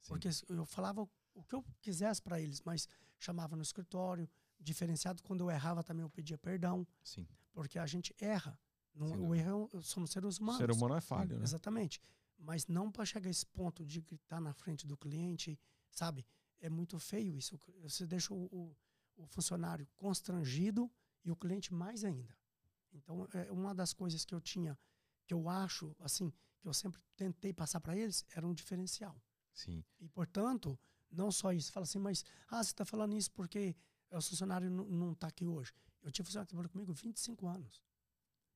Sim. porque eu falava o que eu quisesse para eles, mas chamava no escritório, diferenciado. Quando eu errava também eu pedia perdão, Sim. porque a gente erra. Não, o erro é somos seres O humanos. ser humano é falho, né? Exatamente. Mas não para chegar a esse ponto de gritar na frente do cliente, sabe? É muito feio isso. Você deixa o, o, o funcionário constrangido e o cliente mais ainda. Então, é uma das coisas que eu tinha, que eu acho, assim, que eu sempre tentei passar para eles, era um diferencial. Sim. E, portanto, não só isso. Fala assim, mas, ah, você está falando isso porque o funcionário não- está aqui hoje. Eu tive um funcionário que trabalhou comigo 25 anos.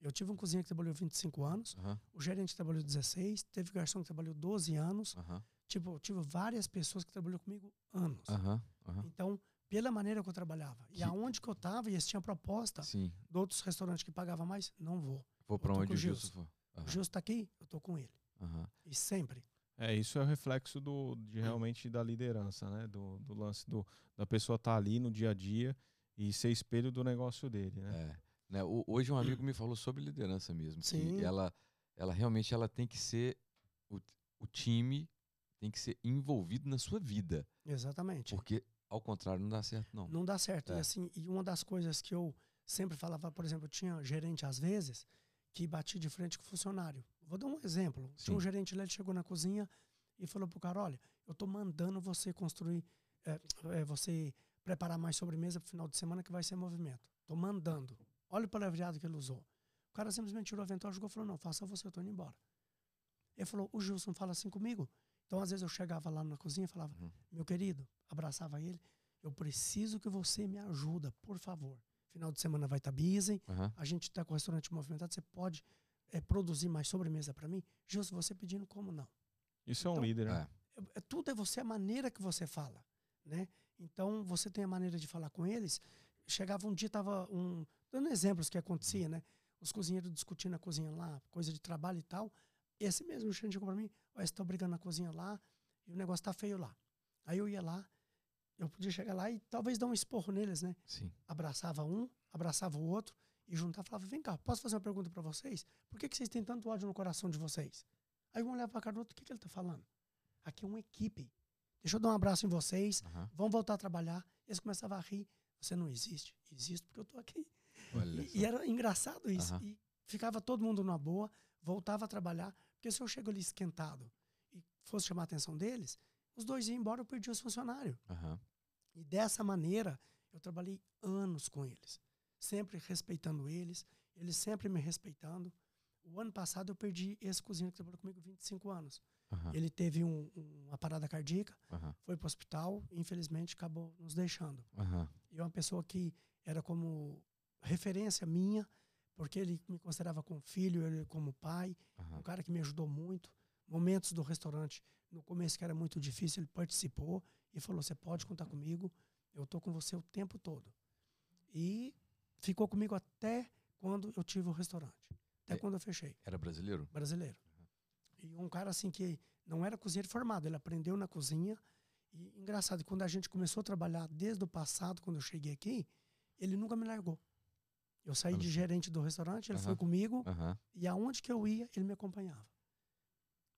Eu tive um cozinheiro que trabalhou 25 anos, Aham. o gerente trabalhou 16, teve garçom que trabalhou 12 anos. Aham. Tipo, eu tive várias pessoas que trabalhou comigo anos. Aham. Então, pela maneira que eu trabalhava. Que- E aonde que eu estava, e eles tinham proposta Sim. de outros restaurantes que pagavam mais, não vou. Vou tô onde o Gilson Gilson. For. O. Gilson está aqui, eu tô com ele. Aham. E sempre. É, isso é o reflexo do, de realmente da liderança, né? Do, do lance do, da pessoa estar ali no dia a dia e ser espelho do negócio dele, né? É. Né, hoje um amigo me falou sobre liderança mesmo. Sim. Que ela, ela realmente ela tem que ser. O, o time tem que ser envolvido na sua vida. Exatamente. Porque, ao contrário, não dá certo, não. Não dá certo. É. E assim, e uma das coisas que eu sempre falava, por exemplo, eu tinha gerente às vezes que batia de frente com o funcionário. Vou dar um exemplo. Tinha um Sim. gerente lá, ele chegou na cozinha e falou pro cara, olha, eu tô mandando você construir, é, é, você preparar mais sobremesa pro final de semana que vai ser movimento. Tô mandando. Olha o palavreado que ele usou. O cara simplesmente tirou o avental, jogou e falou, não, faça você, eu tô indo embora. Ele falou, o Gilson fala assim comigo. Então, às vezes, eu chegava lá na cozinha e falava, Uhum. meu querido, abraçava ele, eu preciso que você me ajuda, por favor. Final de semana vai estar busy, Aham. a gente está com o restaurante movimentado, você pode eh, produzir mais sobremesa para mim? Gilson, você pedindo como não? Isso é um Então, líder, né? É. É- é- tudo é você, a maneira que você fala, né? Então, você tem a maneira de falar com eles. Chegava um dia, tava um... Dando exemplos que acontecia, né? Os cozinheiros discutindo na cozinha lá, coisa de trabalho e tal. Esse mesmo gerente chegou para mim, você tá brigando na cozinha lá e o negócio tá feio lá. Aí eu ia lá, eu podia chegar lá e talvez dar um esporro neles, né? Sim. abraçava um, abraçava o outro e juntava falava: Vem cá, posso fazer uma pergunta para vocês? Por que, que vocês têm tanto ódio no coração de vocês? Aí um olhava para cara do outro: O que, que ele tá falando? Aqui é uma equipe. Deixa eu dar um abraço em vocês, Aham. vão voltar a trabalhar. Eles começavam a rir: Você não existe? Existo porque eu tô aqui. E, e era engraçado isso. Aham. E ficava todo mundo numa boa, voltava a trabalhar. Porque se eu chego ali esquentado e fosse chamar a atenção deles, os dois iam embora, eu perdi os funcionários. Aham. E dessa maneira, eu trabalhei anos com eles, sempre respeitando eles, eles sempre me respeitando. O ano passado eu perdi esse cozinheiro que trabalhou comigo 25 anos. Aham. Ele teve um- um- uma parada cardíaca, Aham. foi para o hospital infelizmente acabou nos deixando. Aham. E é uma pessoa que era como referência minha, porque ele me considerava como filho, ele como pai, um cara que me ajudou muito. Momentos do restaurante, no começo que era muito difícil, ele participou e falou: Você pode contar comigo, eu tô com você o tempo todo. E ficou comigo até quando eu tive o restaurante, até É. quando eu fechei, Era brasileiro? brasileiro. E um cara assim que não era cozinheiro formado, ele aprendeu na cozinha. E engraçado, quando a gente começou a trabalhar desde o passado, quando eu cheguei aqui, ele nunca me largou. Eu saí de gerente do restaurante, ele foi Aham. comigo. Aham. E aonde que eu ia, ele me acompanhava.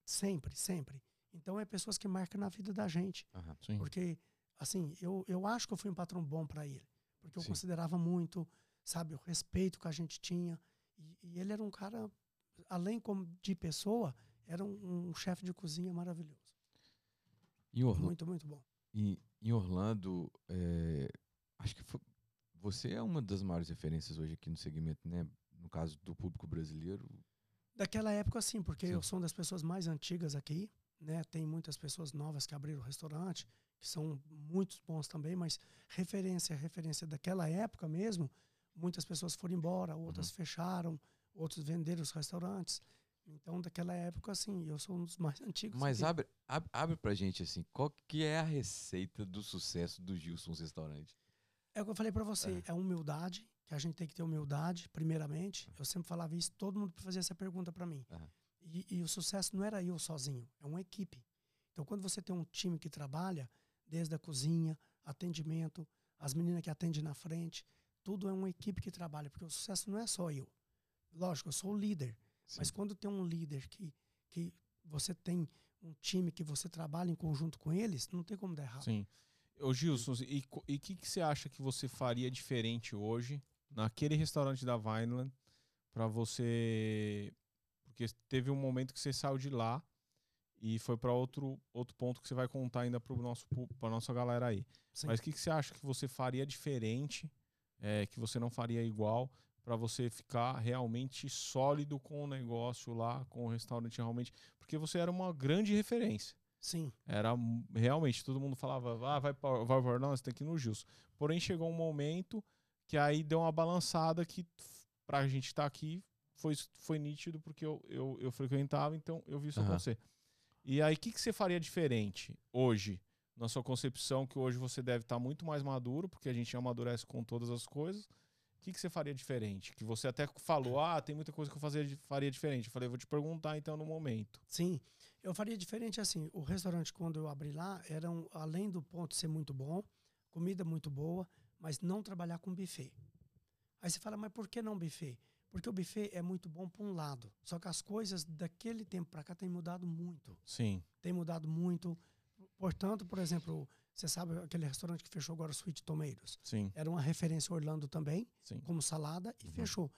Sempre, sempre. Então é pessoas que marcam na vida da gente. Sim. Porque, assim, eu, eu acho que eu fui um patrão bom para ele. Porque eu Sim. considerava muito, sabe, o respeito que a gente tinha. E, e ele era um cara, além como de pessoa, era um, um chefe de cozinha maravilhoso. Em Orlando, Muito, muito bom. em, em Orlando é, acho que foi- você é uma das maiores referências hoje aqui no segmento, né? No caso do público brasileiro. Daquela época, sim, porque Sim. eu sou uma das pessoas mais antigas aqui, né? Tem muitas pessoas novas que abriram o restaurante, que são muitos bons também, mas referência, referência daquela época mesmo, muitas pessoas foram embora, outras Uhum. fecharam, outros venderam os restaurantes. Então, daquela época, assim, eu sou um dos mais antigos. Mas abre, abre, abre pra gente assim, qual que é a receita do sucesso do Gilson's Restaurante? É o que eu falei para você, É. é. humildade, que a gente tem que ter humildade, primeiramente. Eu sempre falava isso, todo mundo fazia essa pergunta para mim. Aham. E, e o sucesso não era eu sozinho, é uma equipe. Então, quando você tem um time que trabalha, desde a cozinha, atendimento, as meninas que atendem na frente, tudo é uma equipe que trabalha, porque o sucesso não é só eu. Lógico, eu sou o líder, mas Sim. quando tem um líder que, que você tem um time que você trabalha em conjunto com eles, não tem como dar errado. Sim. ô Gilson, e o que, que você acha que você faria diferente hoje naquele restaurante da Vineland para você. Porque teve um momento que você saiu de lá e foi para outro, outro ponto que você vai contar ainda para nosso pra nossa galera aí. Sim. Mas o que, que você acha que você faria diferente, é, que você não faria igual, para você ficar realmente sólido com o negócio lá, com o restaurante realmente? Porque você era uma grande referência. Sim. Era realmente, todo mundo falava, ah, vai para vai pra, não, você tem que ir no Gilson. Porém, chegou um momento que aí deu uma balançada que pra gente estar tá aqui foi, foi nítido porque eu, eu, eu frequentava, então eu vi isso uhum. acontecer. E aí, o que, que você faria diferente hoje, na sua concepção, que hoje você deve estar tá muito mais maduro, porque a gente amadurece com todas as coisas. O que, que você faria diferente? Que você até falou, ah, tem muita coisa que eu fazia, faria diferente. Eu falei, vou te perguntar então no momento. Sim. Eu faria diferente assim. O restaurante, quando eu abri lá, era um, além do ponto ser muito bom, comida muito boa, mas não trabalhar com buffet. Aí você fala, mas por que não buffet? Porque o buffet é muito bom por um lado. Só que as coisas daquele tempo para cá têm mudado muito. Sim. Tem mudado muito. Portanto, por exemplo, você sabe aquele restaurante que fechou agora, o Sweet Tomatoes? Sim. Era uma referência Orlando também, Sim. como salada, e uhum. fechou.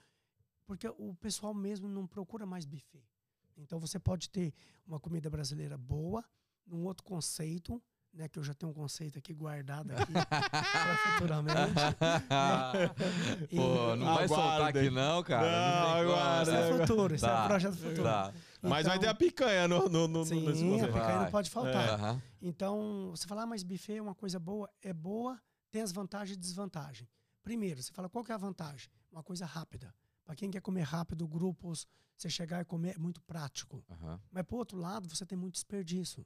Porque o pessoal mesmo não procura mais buffet. Então você pode ter uma comida brasileira boa, num outro conceito, né, que eu já tenho um conceito aqui guardado aqui para futuramente. Pô, não vai soltar aqui não, cara. Não, não aguarda. Isso é futuro, isso tá, é um projeto futuro. Tá. Então, mas vai ter a picanha no, no, no sim, nesse conceito. a picanha não pode faltar. É. Então, você fala, ah, mas buffet é uma coisa boa. É boa, tem as vantagens e desvantagens. Primeiro, você fala, qual que é a vantagem? Uma coisa rápida. Para quem quer comer rápido, grupos, você chegar e comer é muito prático. Uhum. Mas, por outro lado, você tem muito desperdício.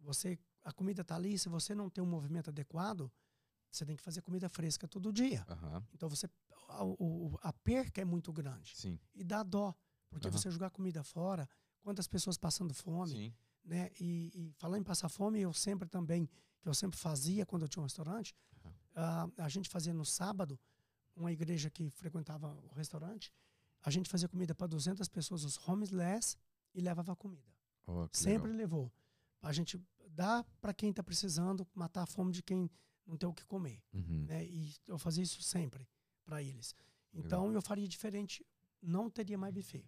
Você, a comida está ali, se você não tem um movimento adequado, você tem que fazer comida fresca todo dia. Uhum. Então, você a, a, a, perca é muito grande. Sim. E dá dó. Porque uhum. você jogar comida fora, quantas pessoas passando fome, Sim. né? E, e falando em passar fome, eu sempre também, que eu sempre fazia quando eu tinha um restaurante, uh, a gente fazia no sábado, uma igreja que frequentava o restaurante, a gente fazia comida para 200 pessoas, os homeless, e levava comida. Oh, Sempre legal. levou. A gente dá para quem está precisando, matar a fome de quem não tem o que comer. Uhum. Né? E eu fazia isso sempre para eles. Então legal. eu faria diferente, não teria mais buffet.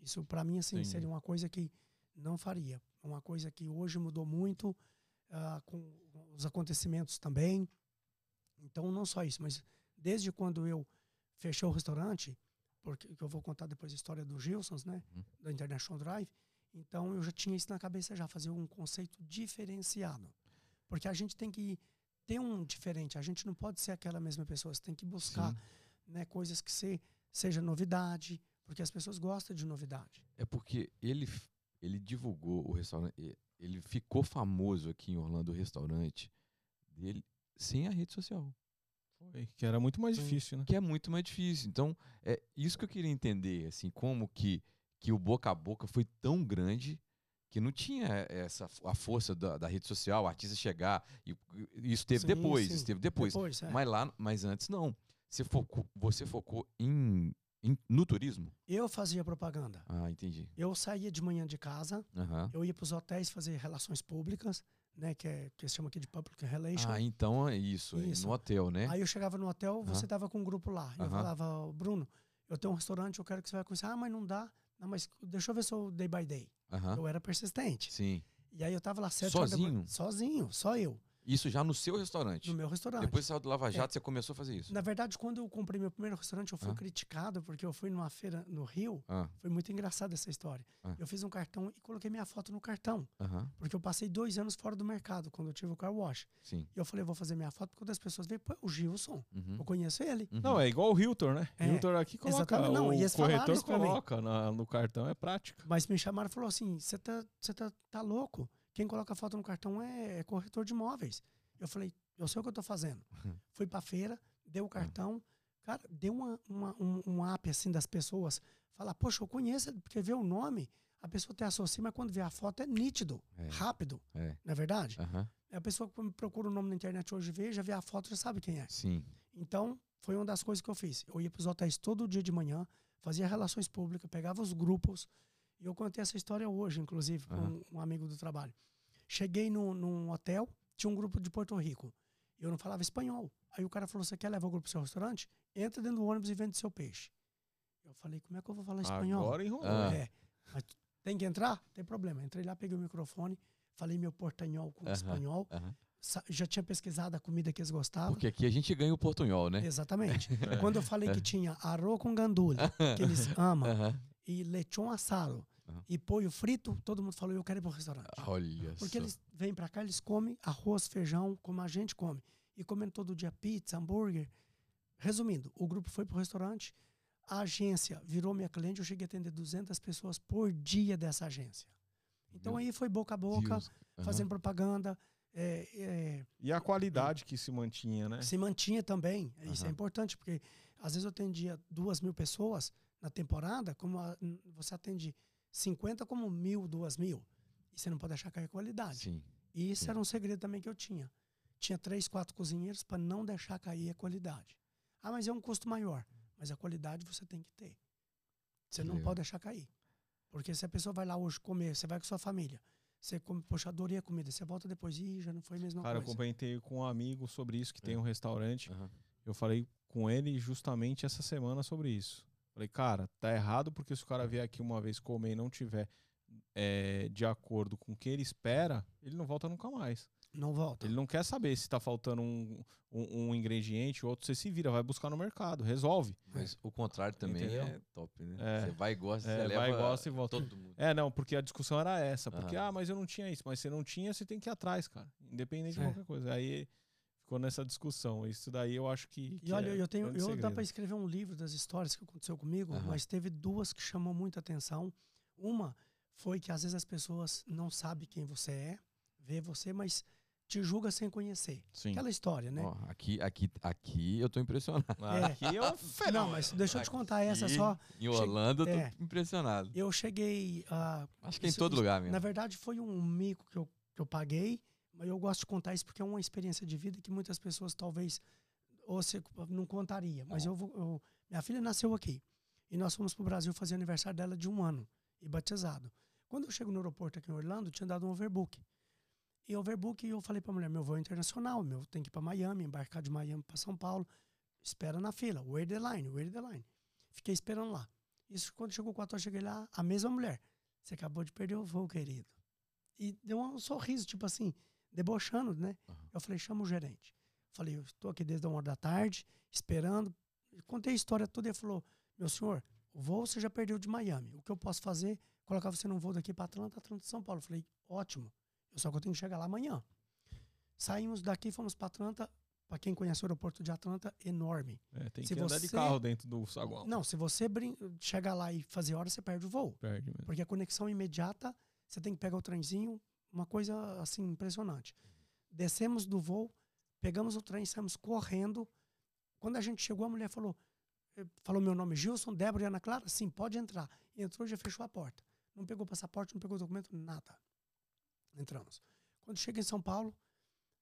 Isso para mim assim Sim. seria uma coisa que não faria. Uma coisa que hoje mudou muito uh, com os acontecimentos também. Então não só isso, mas desde quando eu fechei o restaurante, porque eu vou contar depois a história do Gilsons, né, uhum. da International Drive. Então eu já tinha isso na cabeça já fazer um conceito diferenciado, porque a gente tem que ter um diferente. A gente não pode ser aquela mesma pessoa. Você tem que buscar, né, coisas que se, seja novidade, porque as pessoas gostam de novidade. É porque ele ele divulgou o restaurante, ele ficou famoso aqui em Orlando o restaurante dele sem a rede social. Foi, que era muito mais então, difícil, né? Que é muito mais difícil. Então, é isso que eu queria entender, assim, como que, que o boca a boca foi tão grande que não tinha essa a força da, da rede social, o artista chegar e isso teve sim, depois, sim. isso teve depois. depois é. Mas lá, mas antes não. Você focou, você focou em, em, no turismo? Eu fazia propaganda. Ah, entendi. Eu saía de manhã de casa, uhum. eu ia para os hotéis fazer relações públicas, né, que, é, que se chama aqui de Public Relations. Ah, então é isso, isso. no hotel, né? Aí eu chegava no hotel, você tava com um grupo lá. Eu falava, Bruno, eu tenho um restaurante, eu quero que você vá conhecer. Ah, mas não dá. Não, mas deixa eu ver seu day by day. Eu era persistente. Sim. E aí eu tava lá sete Sozinho? sozinho, só eu. Isso já no seu restaurante? No meu restaurante. Depois você saiu do Lava Jato, é. você começou a fazer isso? Na verdade, quando eu comprei meu primeiro restaurante, eu fui ah. criticado, porque eu fui numa feira no Rio. Ah. Foi muito engraçada essa história. Ah. Eu fiz um cartão e coloquei minha foto no cartão. Porque eu passei dois anos fora do mercado, quando eu tive o car wash. Sim. E eu falei, vou fazer minha foto, porque quando as pessoas veem, pô, o Gilson. Uhum. Eu conheço ele. Uhum. Não, é igual o Hilton, né? É. Hilton aqui coloca. Exatamente. Não, o corretor coloca na, no cartão, é prática. Mas me chamaram e falou assim: você tá, tá, tá louco? Quem coloca foto no cartão é, é corretor de imóveis. Eu falei, eu sei o que eu tô fazendo. Fui pra feira, deu o cartão. Cara, deu uma, uma, um, um app assim das pessoas. Falar, poxa, eu conheço, porque vê o nome, a pessoa te associa, mas quando vê a foto é nítido, é. rápido. É. Não é verdade? Uhum. A pessoa que procura o nome na internet hoje vê, já vê a foto, já sabe quem é. Sim. Então, foi uma das coisas que eu fiz. Eu ia pros hotéis todo dia de manhã, fazia relações públicas, pegava os grupos. E eu contei essa história hoje, inclusive, com um amigo do trabalho. Cheguei no, num hotel, tinha um grupo de Porto Rico. E eu não falava espanhol. Aí o cara falou: Você quer levar o grupo pro seu restaurante? Entra dentro do ônibus e vende seu peixe. Eu falei: Como é que eu vou falar espanhol? Agora enrolou. Ah. É. Mas tem que entrar? Tem problema. Entrei lá, peguei o microfone, falei meu portanhol com Aham, espanhol. sa- Já tinha pesquisado a comida que eles gostavam. Porque aqui a gente ganha o portunhol, né? Exatamente. Quando eu falei que tinha arroz com gandula, que eles amam. E lechon assado, Aham. e pollo frito, todo mundo falou: Eu quero ir pro restaurante. Olha Porque só. eles vêm pra cá, eles comem arroz, feijão, como a gente come. E comendo todo dia pizza, hambúrguer. Resumindo, o grupo foi pro restaurante, a agência virou minha cliente, eu cheguei a atender 200 pessoas por dia dessa agência. Então Meu aí foi boca a boca. Aham. fazendo propaganda. é, é, E a qualidade que se mantinha, né? se mantinha também. Isso é importante, porque às vezes eu atendia duas mil pessoas na temporada, como a- você atende 50 como mil, duas mil. E você não pode deixar cair a qualidade. Sim. E isso Sim. era um segredo também que eu tinha. Tinha três, quatro cozinheiros para não deixar cair a qualidade. Ah, mas é um custo maior. Mas a qualidade você tem que ter. Você Que não legal. pode deixar cair. Porque se a pessoa vai lá hoje comer, você vai com sua família, você come, poxa, adorei a comida, você volta depois, ih, já não foi a mesma Cara, eu coisa. comentei com um amigo sobre isso, que tem É. um restaurante. Aham. Eu falei com ele justamente essa semana sobre isso. Falei, cara, tá errado porque se o cara vier aqui uma vez comer e não tiver é, de acordo com o que ele espera, ele não volta nunca mais. Não volta. Ele não quer saber se tá faltando um, um, um ingrediente ou outro. Você se vira, vai buscar no mercado, resolve. Mas o contrário também Entendeu? é top, né? É. Você vai e gosta, É, você vai, leva gosta e volta. todo mundo. É, não, porque a discussão era essa. Porque, Aham. ah, mas eu não tinha isso. Mas você não tinha, você tem que ir atrás, cara. Independente de É. qualquer coisa. Aí ficou nessa discussão. Isso daí eu acho que. que E olha, é eu tenho, eu dá para escrever um livro das histórias que aconteceu comigo, Aham. mas teve duas que chamou muita atenção. Uma foi que às vezes as pessoas não sabem quem você é, vê você, mas te julga sem conhecer. Sim. Aquela história, né? Ó, aqui, aqui, aqui eu tô impressionado. Aqui é um fenômeno. Não, mas deixa eu te contar essa Aqui, só. Em Holanda eu tô é. impressionado. Eu cheguei a. Acho que é em isso- todo isso- lugar mesmo. Na verdade, foi um mico que eu, que eu paguei, mas eu gosto de contar isso porque é uma experiência de vida que muitas pessoas talvez ou se, não contaria. Mas eu vou. eu- minha filha nasceu aqui. E nós fomos para o Brasil fazer aniversário dela de um ano e batizado. Quando eu chego no aeroporto aqui em Orlando, tinha dado um overbook. E overbook, eu falei para a mulher: meu voo é internacional, meu tem que ir para Miami, embarcar de Miami para São Paulo. Espera na fila, wait the line, wait the line. Fiquei esperando lá. Isso quando chegou 4 horas, cheguei lá, a mesma mulher. Você acabou de perder o voo, querido. E deu um sorriso, tipo assim, debochando, né? Aham. Eu falei, chama o gerente. Falei, eu estou aqui desde a uma hora da tarde, esperando. Contei a história toda e ele falou, meu senhor, o voo você já perdeu de Miami. O que eu posso fazer? Colocar você num voo daqui para Atlanta, Atlanta, São Paulo. Eu falei, ótimo. Eu só que eu tenho que chegar lá amanhã. Saímos daqui, fomos para Atlanta. Para quem conhece o aeroporto de Atlanta, enorme. É, tem Se que andar de você- carro dentro do saguão. Não, se você brin- chegar lá e fazer hora, você perde o voo. Perde mesmo. Porque a conexão imediata, você tem que pegar o trenzinho, uma coisa assim impressionante. Descemos do voo, pegamos o trem, saímos correndo. Quando a gente chegou, a mulher falou: eh, falou meu nome, Gilson, Débora e Ana Clara? Sim, pode entrar. Entrou e já fechou a porta. Não pegou passaporte, não pegou documento, nada. Entramos. Quando chega em São Paulo,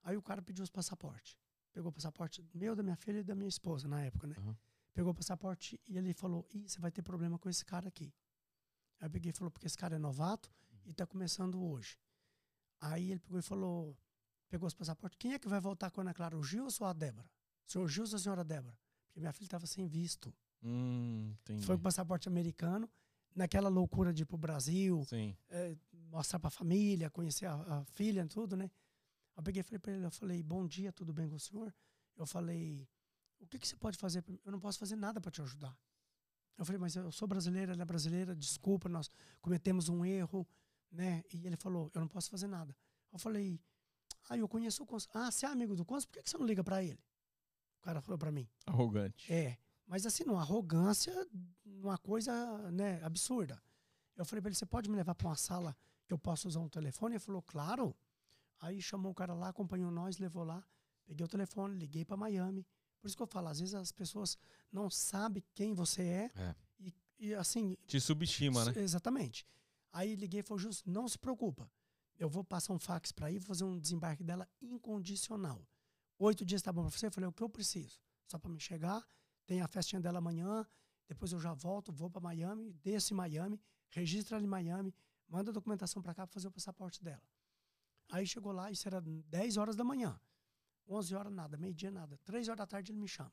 aí o cara pediu os passaportes. Pegou o passaporte meu, da minha filha e da minha esposa na época, né? Aham. Pegou o passaporte e ele falou: Ih, você vai ter problema com esse cara aqui. Aí eu peguei e falou: porque esse cara é novato e tá começando hoje. Aí ele pegou e falou: pegou os passaportes. Quem é que vai voltar com a Ana Clara? O Gilson ou a Débora? Senhor Gilson ou a senhora Débora? Porque minha filha estava sem visto. Hum. Foi com passaporte americano, naquela loucura de ir pro Brasil, é, mostrar pra família, conhecer a, a filha e tudo, né? Eu peguei e falei pra ele, eu falei, bom dia, tudo bem com o senhor? Eu falei, o que, que você pode fazer? Eu não posso fazer nada para te ajudar. Eu falei, mas eu sou brasileira, ela é brasileira, desculpa, nós cometemos um erro, né? E ele falou, eu não posso fazer nada. Eu falei, ah, eu conheço o Consul. Ah, você é amigo do Consul, por que, que você não liga para ele? O cara falou para mim, Arrogante. é, mas assim, numa arrogância, numa coisa, né, absurda. Eu falei pra ele, você pode me levar pra uma sala que eu posso usar um telefone? Ele falou, claro. Aí chamou o cara lá, acompanhou nós, levou lá, peguei o telefone, liguei pra Miami. Por isso que eu falo, às vezes as pessoas não sabem quem você é, É. E, e assim, Te subestima, né? Exatamente. Aí liguei e falei, Justo, não se preocupa. Eu vou passar um fax para aí, vou fazer um desembarque dela incondicional. Oito dias tá bom para você? Eu falei, o que eu preciso? Só para me chegar, tem a festinha dela amanhã, depois eu já volto, vou para Miami, desço em Miami, registra ela em Miami, manda a documentação para cá para fazer o passaporte dela. Aí chegou lá, isso era 10 horas da manhã. 11 horas nada, meio-dia nada. 3 horas da tarde ele me chama.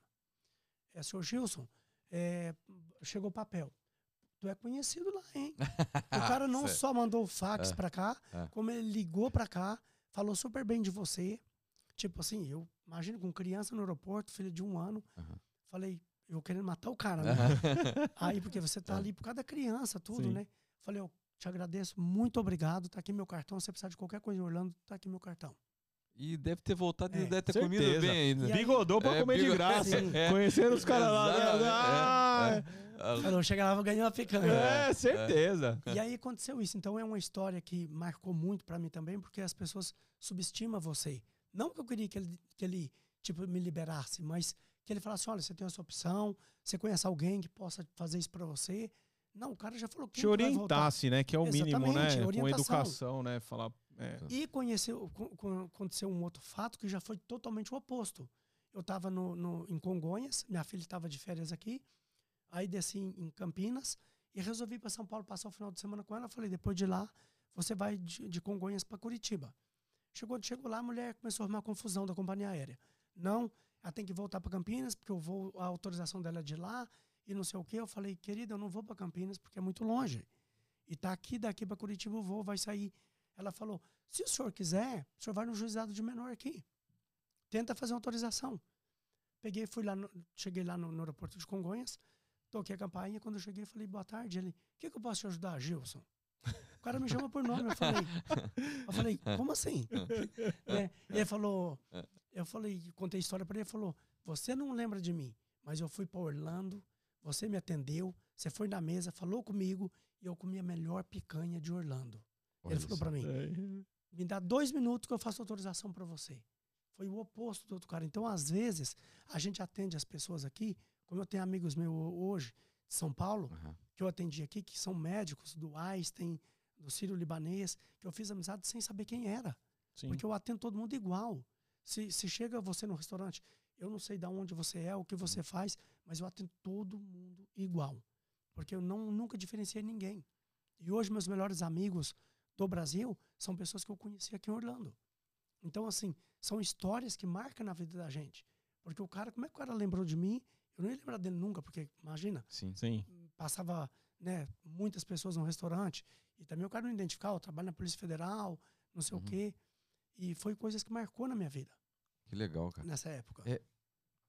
É, senhor Gilson, é, chegou o papel. Tu é conhecido lá, hein? o cara não só mandou o fax É, pra cá, é. como ele ligou pra cá, falou super bem de você. Tipo assim, eu imagino com criança no aeroporto, filha de um ano. Aham. Falei, eu querendo matar o cara, né? Aí, porque você tá É. ali por causa da criança, tudo, Sim. né? Falei, eu te agradeço, muito obrigado. Tá aqui meu cartão. Se você precisar de qualquer coisa em Orlando, tá aqui meu cartão. E deve ter voltado e É, deve ter certeza. comido bem ainda. E aí- Bigodou pra É, comer de graça. É. Conhecendo os caras lá. Exatamente, né? Ah, é, Falou, chega lá, vou ganhar uma picanha. é, certeza. E aí aconteceu isso. Então é uma história que marcou muito pra mim também, porque as pessoas subestimam você. Não que eu queria que ele, que ele tipo, me liberasse, mas que ele falasse: olha, você tem essa opção, você conhece alguém que possa fazer isso pra você. Não, o cara já falou que Te orientasse, né? Que é o mínimo, né? Exatamente, Com educação, né? Falar. É. E conheceu, co- co- aconteceu um outro fato que já foi totalmente o oposto. Eu estava no, no- em Congonhas, minha filha estava de férias aqui, aí desci em, Campinas e resolvi para São Paulo passar o final de semana com ela. Falei, depois de lá, você vai de, de Congonhas para Curitiba. Chegou, chegou lá, a mulher começou a arrumar confusão da companhia aérea. Não, ela tem que voltar para Campinas, porque eu vou, a autorização dela é de lá e não sei o quê. Eu falei, querida, eu não vou para Campinas porque é muito longe. E tá aqui, daqui para Curitiba eu vou, vai sair ela falou: se o senhor quiser, o senhor vai no juizado de menor aqui. Tenta fazer uma autorização. Peguei, fui lá, no- cheguei lá no, no aeroporto de Congonhas, toquei a campainha. Quando eu cheguei, falei: boa tarde. Ele: o que, que eu posso te ajudar, Gilson? O cara me chama por nome. Eu falei: eu falei como assim? Né? Ele falou: eu falei, contei a história para ele. Ele falou: você não lembra de mim, mas eu fui para Orlando, você me atendeu, você foi na mesa, falou comigo e eu comi a melhor picanha de Orlando. Olha Ele falou para mim: me dá dois minutos que eu faço autorização para você. Foi o oposto do outro cara. Então, às vezes, a gente atende as pessoas aqui, como eu tenho amigos meus hoje de São Paulo, Aham. que eu atendi aqui, que são médicos do Einstein, do Sírio Libanês, que eu fiz amizade sem saber quem era. Sim. Porque eu atendo todo mundo igual. Se, se chega você no restaurante, eu não sei de onde você é, o que você faz, mas eu atendo todo mundo igual. Porque eu não, nunca diferenciei ninguém. E hoje, meus melhores amigos do Brasil são pessoas que eu conheci aqui em Orlando. Então, assim, são histórias que marcam na vida da gente. Porque o cara, como é que o cara lembrou de mim? Eu não ia lembrar dele nunca, porque, imagina, Sim. Sim. passava né, muitas pessoas no restaurante e também o cara não identificava, eu trabalho na Polícia Federal, não sei Uhum. o quê. E foi coisas que marcou na minha vida Que legal, cara. nessa época. É,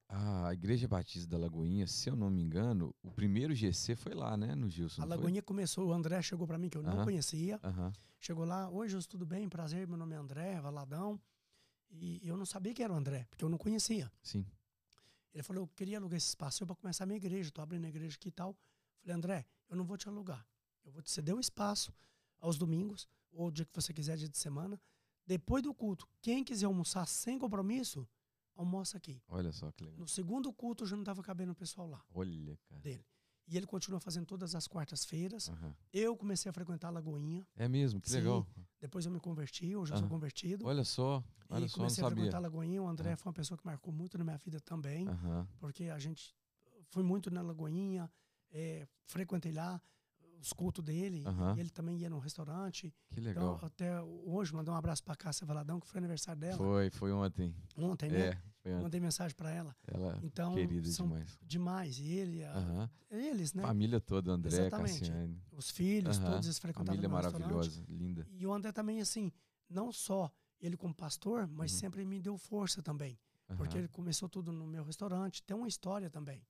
A Igreja Batista da Lagoinha, se eu não me engano, o primeiro GC foi lá, né? No Gilson. A não foi? Lagoinha começou, o André chegou para mim que eu não Aham. conhecia. Aham. Chegou lá, oi, Jus, tudo bem? Prazer, meu nome é André, Valadão. E eu não sabia que era o André, porque eu não conhecia. Sim. Ele falou, eu queria alugar esse espaço para começar a minha igreja, tô abrindo a igreja aqui e tal. Falei, André, eu não vou te alugar. Eu vou te ceder o espaço aos domingos, ou o dia que você quiser, dia de semana. Depois do culto, quem quiser almoçar sem compromisso, almoça aqui. Olha só que legal. No segundo culto, já não estava cabendo o pessoal lá, Olha, cara. dele. E ele continua fazendo todas as quartas-feiras. Aham. Eu comecei a frequentar a Lagoinha. É mesmo, que Sim. legal. Depois eu me converti, eu já sou Aham. convertido. Olha só, olha e só, comecei a sabia. frequentar a Lagoinha. O André Ah. foi uma pessoa que marcou muito na minha vida também. Porque a gente foi muito na Lagoinha, é, frequentei lá os cultos dele, e ele também ia no restaurante. Que legal. Então, até hoje, mandar um abraço para Cássia Valadão, que foi aniversário dela, Foi, foi ontem. ontem, né? É, foi ontem. Mandei mensagem para ela. Ela Então, querida são demais. demais. E ele, a- eles, né? Família toda, André, Exatamente. Cassiane. Os filhos, todos eles frequentavam Família maravilhosa, linda. E o André também, assim, não só ele como pastor, mas Uhum. sempre me deu força também. Porque ele começou tudo no meu restaurante, tem uma história também.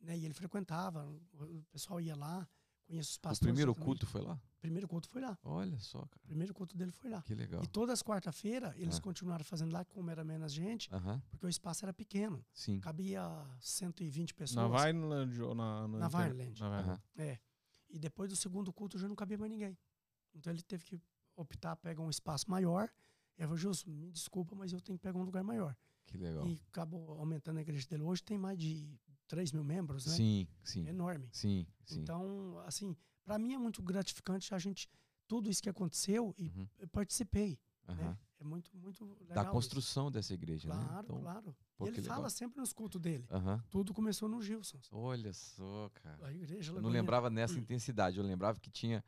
Né? E ele frequentava, o pessoal ia lá, conheço os O pastores. primeiro também. culto foi lá? O primeiro culto foi lá. Olha só, O cara. primeiro culto dele foi lá. Que legal. E todas as quarta-feira eles Ah. continuaram fazendo lá, como era menos gente, Aham, porque o espaço era pequeno. sim. Cabia 120 pessoas. Na Vineland ou na... Na Vineland. Na Vineland. Aham. É. E depois do segundo culto já não cabia mais ninguém. Então ele teve que optar, pegar um espaço maior. E eu falei, Justo, me desculpa, mas eu tenho que pegar um lugar maior. Que legal. E acabou aumentando a igreja dele. Hoje tem mais de 3 mil membros, né? Sim, sim. É enorme. Sim, sim. Então, assim, para mim é muito gratificante a gente, tudo isso que aconteceu e Uhum, participei. aham. Né? É muito, muito legal. Da isso. construção dessa igreja, né? Claro, Então, claro. pô, ele fala legal. sempre nos cultos dele. Aham. Tudo começou no Gilson. Olha só, cara. A igreja Eu não lembrava nessa Hum. intensidade. Eu lembrava que tinha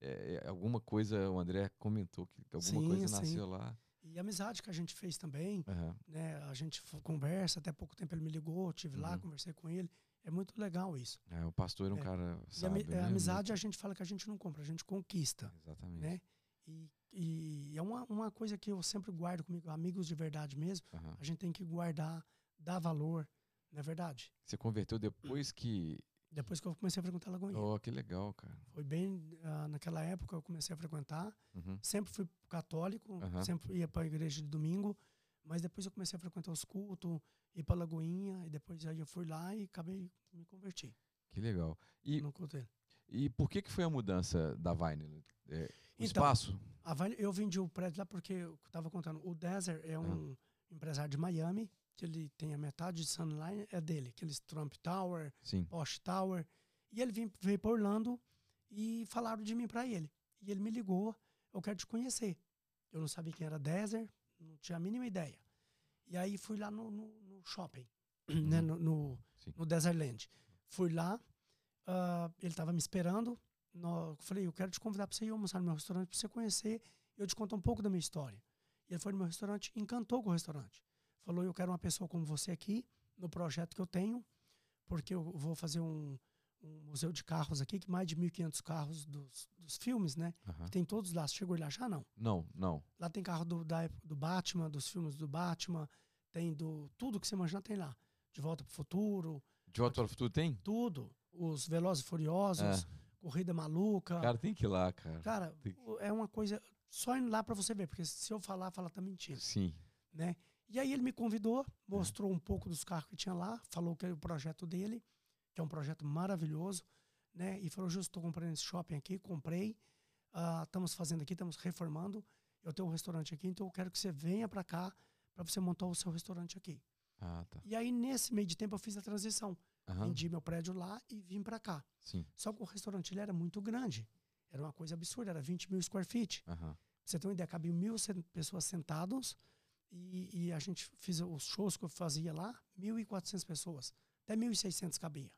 é, alguma coisa, o André comentou que alguma Sim, coisa sim. nasceu lá. E a amizade que a gente fez também, Aham. né? A gente conversa, até pouco tempo ele me ligou, tive lá, Uhum. conversei com ele. É muito legal isso. É, o pastor é um É. cara E a, ami- né? a amizade a gente fala que a gente não compra, a gente conquista, Exatamente. né? E, e é uma, uma coisa que eu sempre guardo comigo, amigos de verdade mesmo, Aham. a gente tem que guardar, dar valor, não é verdade? Você converteu depois que. Depois que eu comecei a frequentar Lagoinha. Oh, que legal, cara. Foi bem, ah, naquela época eu comecei a frequentar, Uhum. sempre fui católico, Aham. sempre ia para a igreja de domingo, mas depois eu comecei a frequentar os cultos, ir para Lagoinha, e depois aí eu fui lá e acabei me converti Que legal. E, no culto dele. e por que, que foi a mudança da Vine? É, o Então, espaço? A Vale- eu vendi o prédio lá porque eu estava contando. O Desert é um empresário de Miami, que ele tem a metade de Sunline, é dele, aqueles Trump Tower, Sim. Posh Tower. E ele vim, veio para Orlando e falaram de mim para ele. E ele me ligou, eu quero te conhecer. Eu não sabia quem era Desert, não tinha a mínima ideia. E aí fui lá no, no- no shopping, né, no, no, no Desertland. Fui lá, ah, ele estava me esperando. No, eu falei, eu quero te convidar para você ir almoçar no meu restaurante, para você conhecer eu te contar um pouco da minha história. E ele foi no meu restaurante, encantou com o restaurante. Falou, eu quero uma pessoa como você aqui, no projeto que eu tenho, porque eu vou fazer um, um museu de carros aqui, que mais de 1.500 carros dos, dos filmes, né? Aham. Tem todos lá. Você chegou lá já? Não. Não, não. Lá tem carro do, da do Batman, dos filmes do Batman, tem do. Tudo que você imaginar tem lá. De Volta pro Futuro, De Volta para o Futuro tem? tudo. Os Velozes e Furiosos, Corrida Maluca. Cara, tem que ir lá, cara. Cara, o- é uma coisa. Só indo lá pra você ver, porque se eu falar, fala tá mentindo, Sim. né? E aí ele me convidou, mostrou um pouco dos carros que tinha lá, falou que era o projeto dele, que é um projeto maravilhoso, né? E falou, justo, estou comprando esse shopping aqui, comprei, ah, estamos fazendo aqui, estamos reformando, eu tenho um restaurante aqui, então eu quero que você venha para cá para você montar o seu restaurante aqui. Ah, tá. E aí, nesse meio de tempo, eu fiz a transição. Aham. Vendi meu prédio lá e vim para cá. Sim. Só que o restaurante ele era muito grande. Era uma coisa absurda, era 20 mil square feet. Pra você ter uma ideia, cabiam mil pessoas sentadas e, e a gente fez os shows que eu fazia lá, 1.400 pessoas. Até 1.600 cabia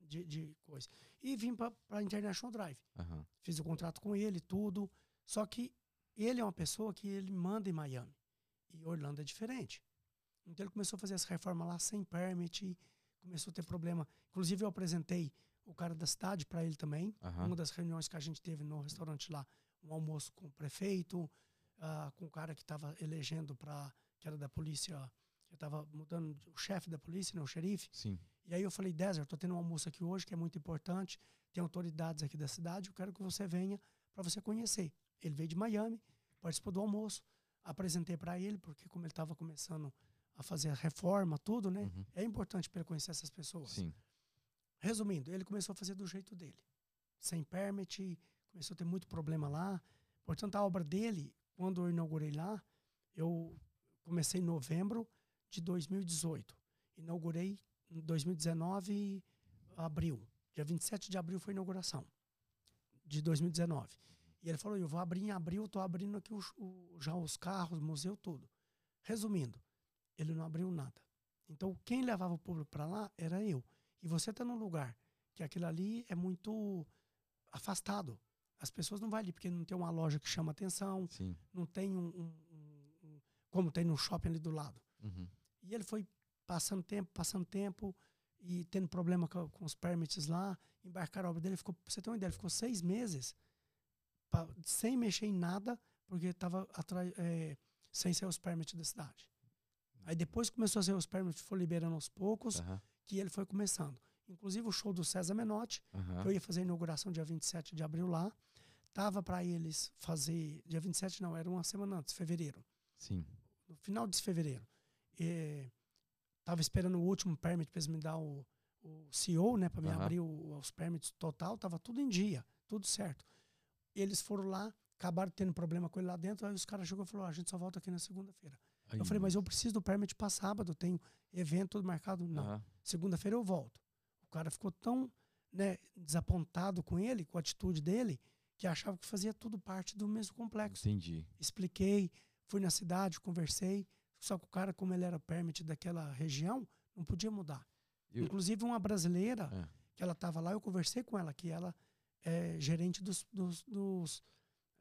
de, de coisa. E vim para a International Drive. Aham. Fiz o contrato com ele, tudo. Só que ele é uma pessoa que ele manda em Miami. E Orlando é diferente. Então ele começou a fazer essa reforma lá sem permit, começou a ter problema. Inclusive eu apresentei o cara da cidade para ele também. Aham. Uma das reuniões que a gente teve no restaurante lá, um almoço com o prefeito, ah, com o cara que estava elegendo para que era da polícia, que estava mudando o chefe da polícia, né, o xerife. Sim. E aí eu falei, Desert, tô tendo um almoço aqui hoje que é muito importante, tem autoridades aqui da cidade, eu quero que você venha para você conhecer. Ele veio de Miami, participou do almoço, apresentei para ele, porque como ele estava começando a fazer a reforma, tudo, né? Uhum. É importante para ele conhecer essas pessoas. Sim. Resumindo, ele começou a fazer do jeito dele, sem permit, começou a ter muito problema lá. Portanto, a obra dele, quando eu inaugurei lá, eu comecei em novembro de 2018. Inaugurei em 2019, abril. Dia 27 de abril foi a inauguração de 2019. E ele falou: Eu vou abrir em abril, estou abrindo aqui os- o- já os carros, o museu, tudo. Resumindo, ele não abriu nada. Então, quem levava o público para lá era eu. E você está num lugar que aquilo ali é muito afastado. As pessoas não vão ali porque não tem uma loja que chama atenção, Sim. não tem um, um- um- como tem no shopping ali do lado. Uhum. E ele foi passando tempo, passando tempo e tendo problema com, com os permits lá, embarcar a obra dele. Ficou, pra você ter uma ideia, ele ficou seis meses pa- sem mexer em nada, porque estava sem ser os permits da cidade. Aí depois começou a ser os permits, foi liberando aos poucos, Aham. que ele foi começando. Inclusive o show do César Menotti, Aham. que eu ia fazer a inauguração dia 27 de abril lá, tava para eles fazer, dia 27 não, era uma semana antes, fevereiro Sim. no final de fevereiro. E, tava esperando o último permit para eles me dar o, o CEO, né, para me Aham. abrir o- os permits total, tava tudo em dia, tudo certo. Eles foram lá, acabaram tendo problema com ele lá dentro, aí os caras chegou e falou: "Ah, "A gente só volta aqui na segunda-feira". Eu falei: "Mas eu preciso do permit para sábado, tenho evento marcado". Não. Aham. Segunda-feira eu volto. O cara ficou tão, né, desapontado com ele, com a atitude dele, que achava que fazia tudo parte do mesmo complexo Entendi. expliquei, fui na cidade, conversei. Só que o cara, como ele era permit daquela região, não podia mudar. Eu- Inclusive, uma brasileira, É. que ela estava lá, eu conversei com ela, que ela é gerente dos, dos, dos,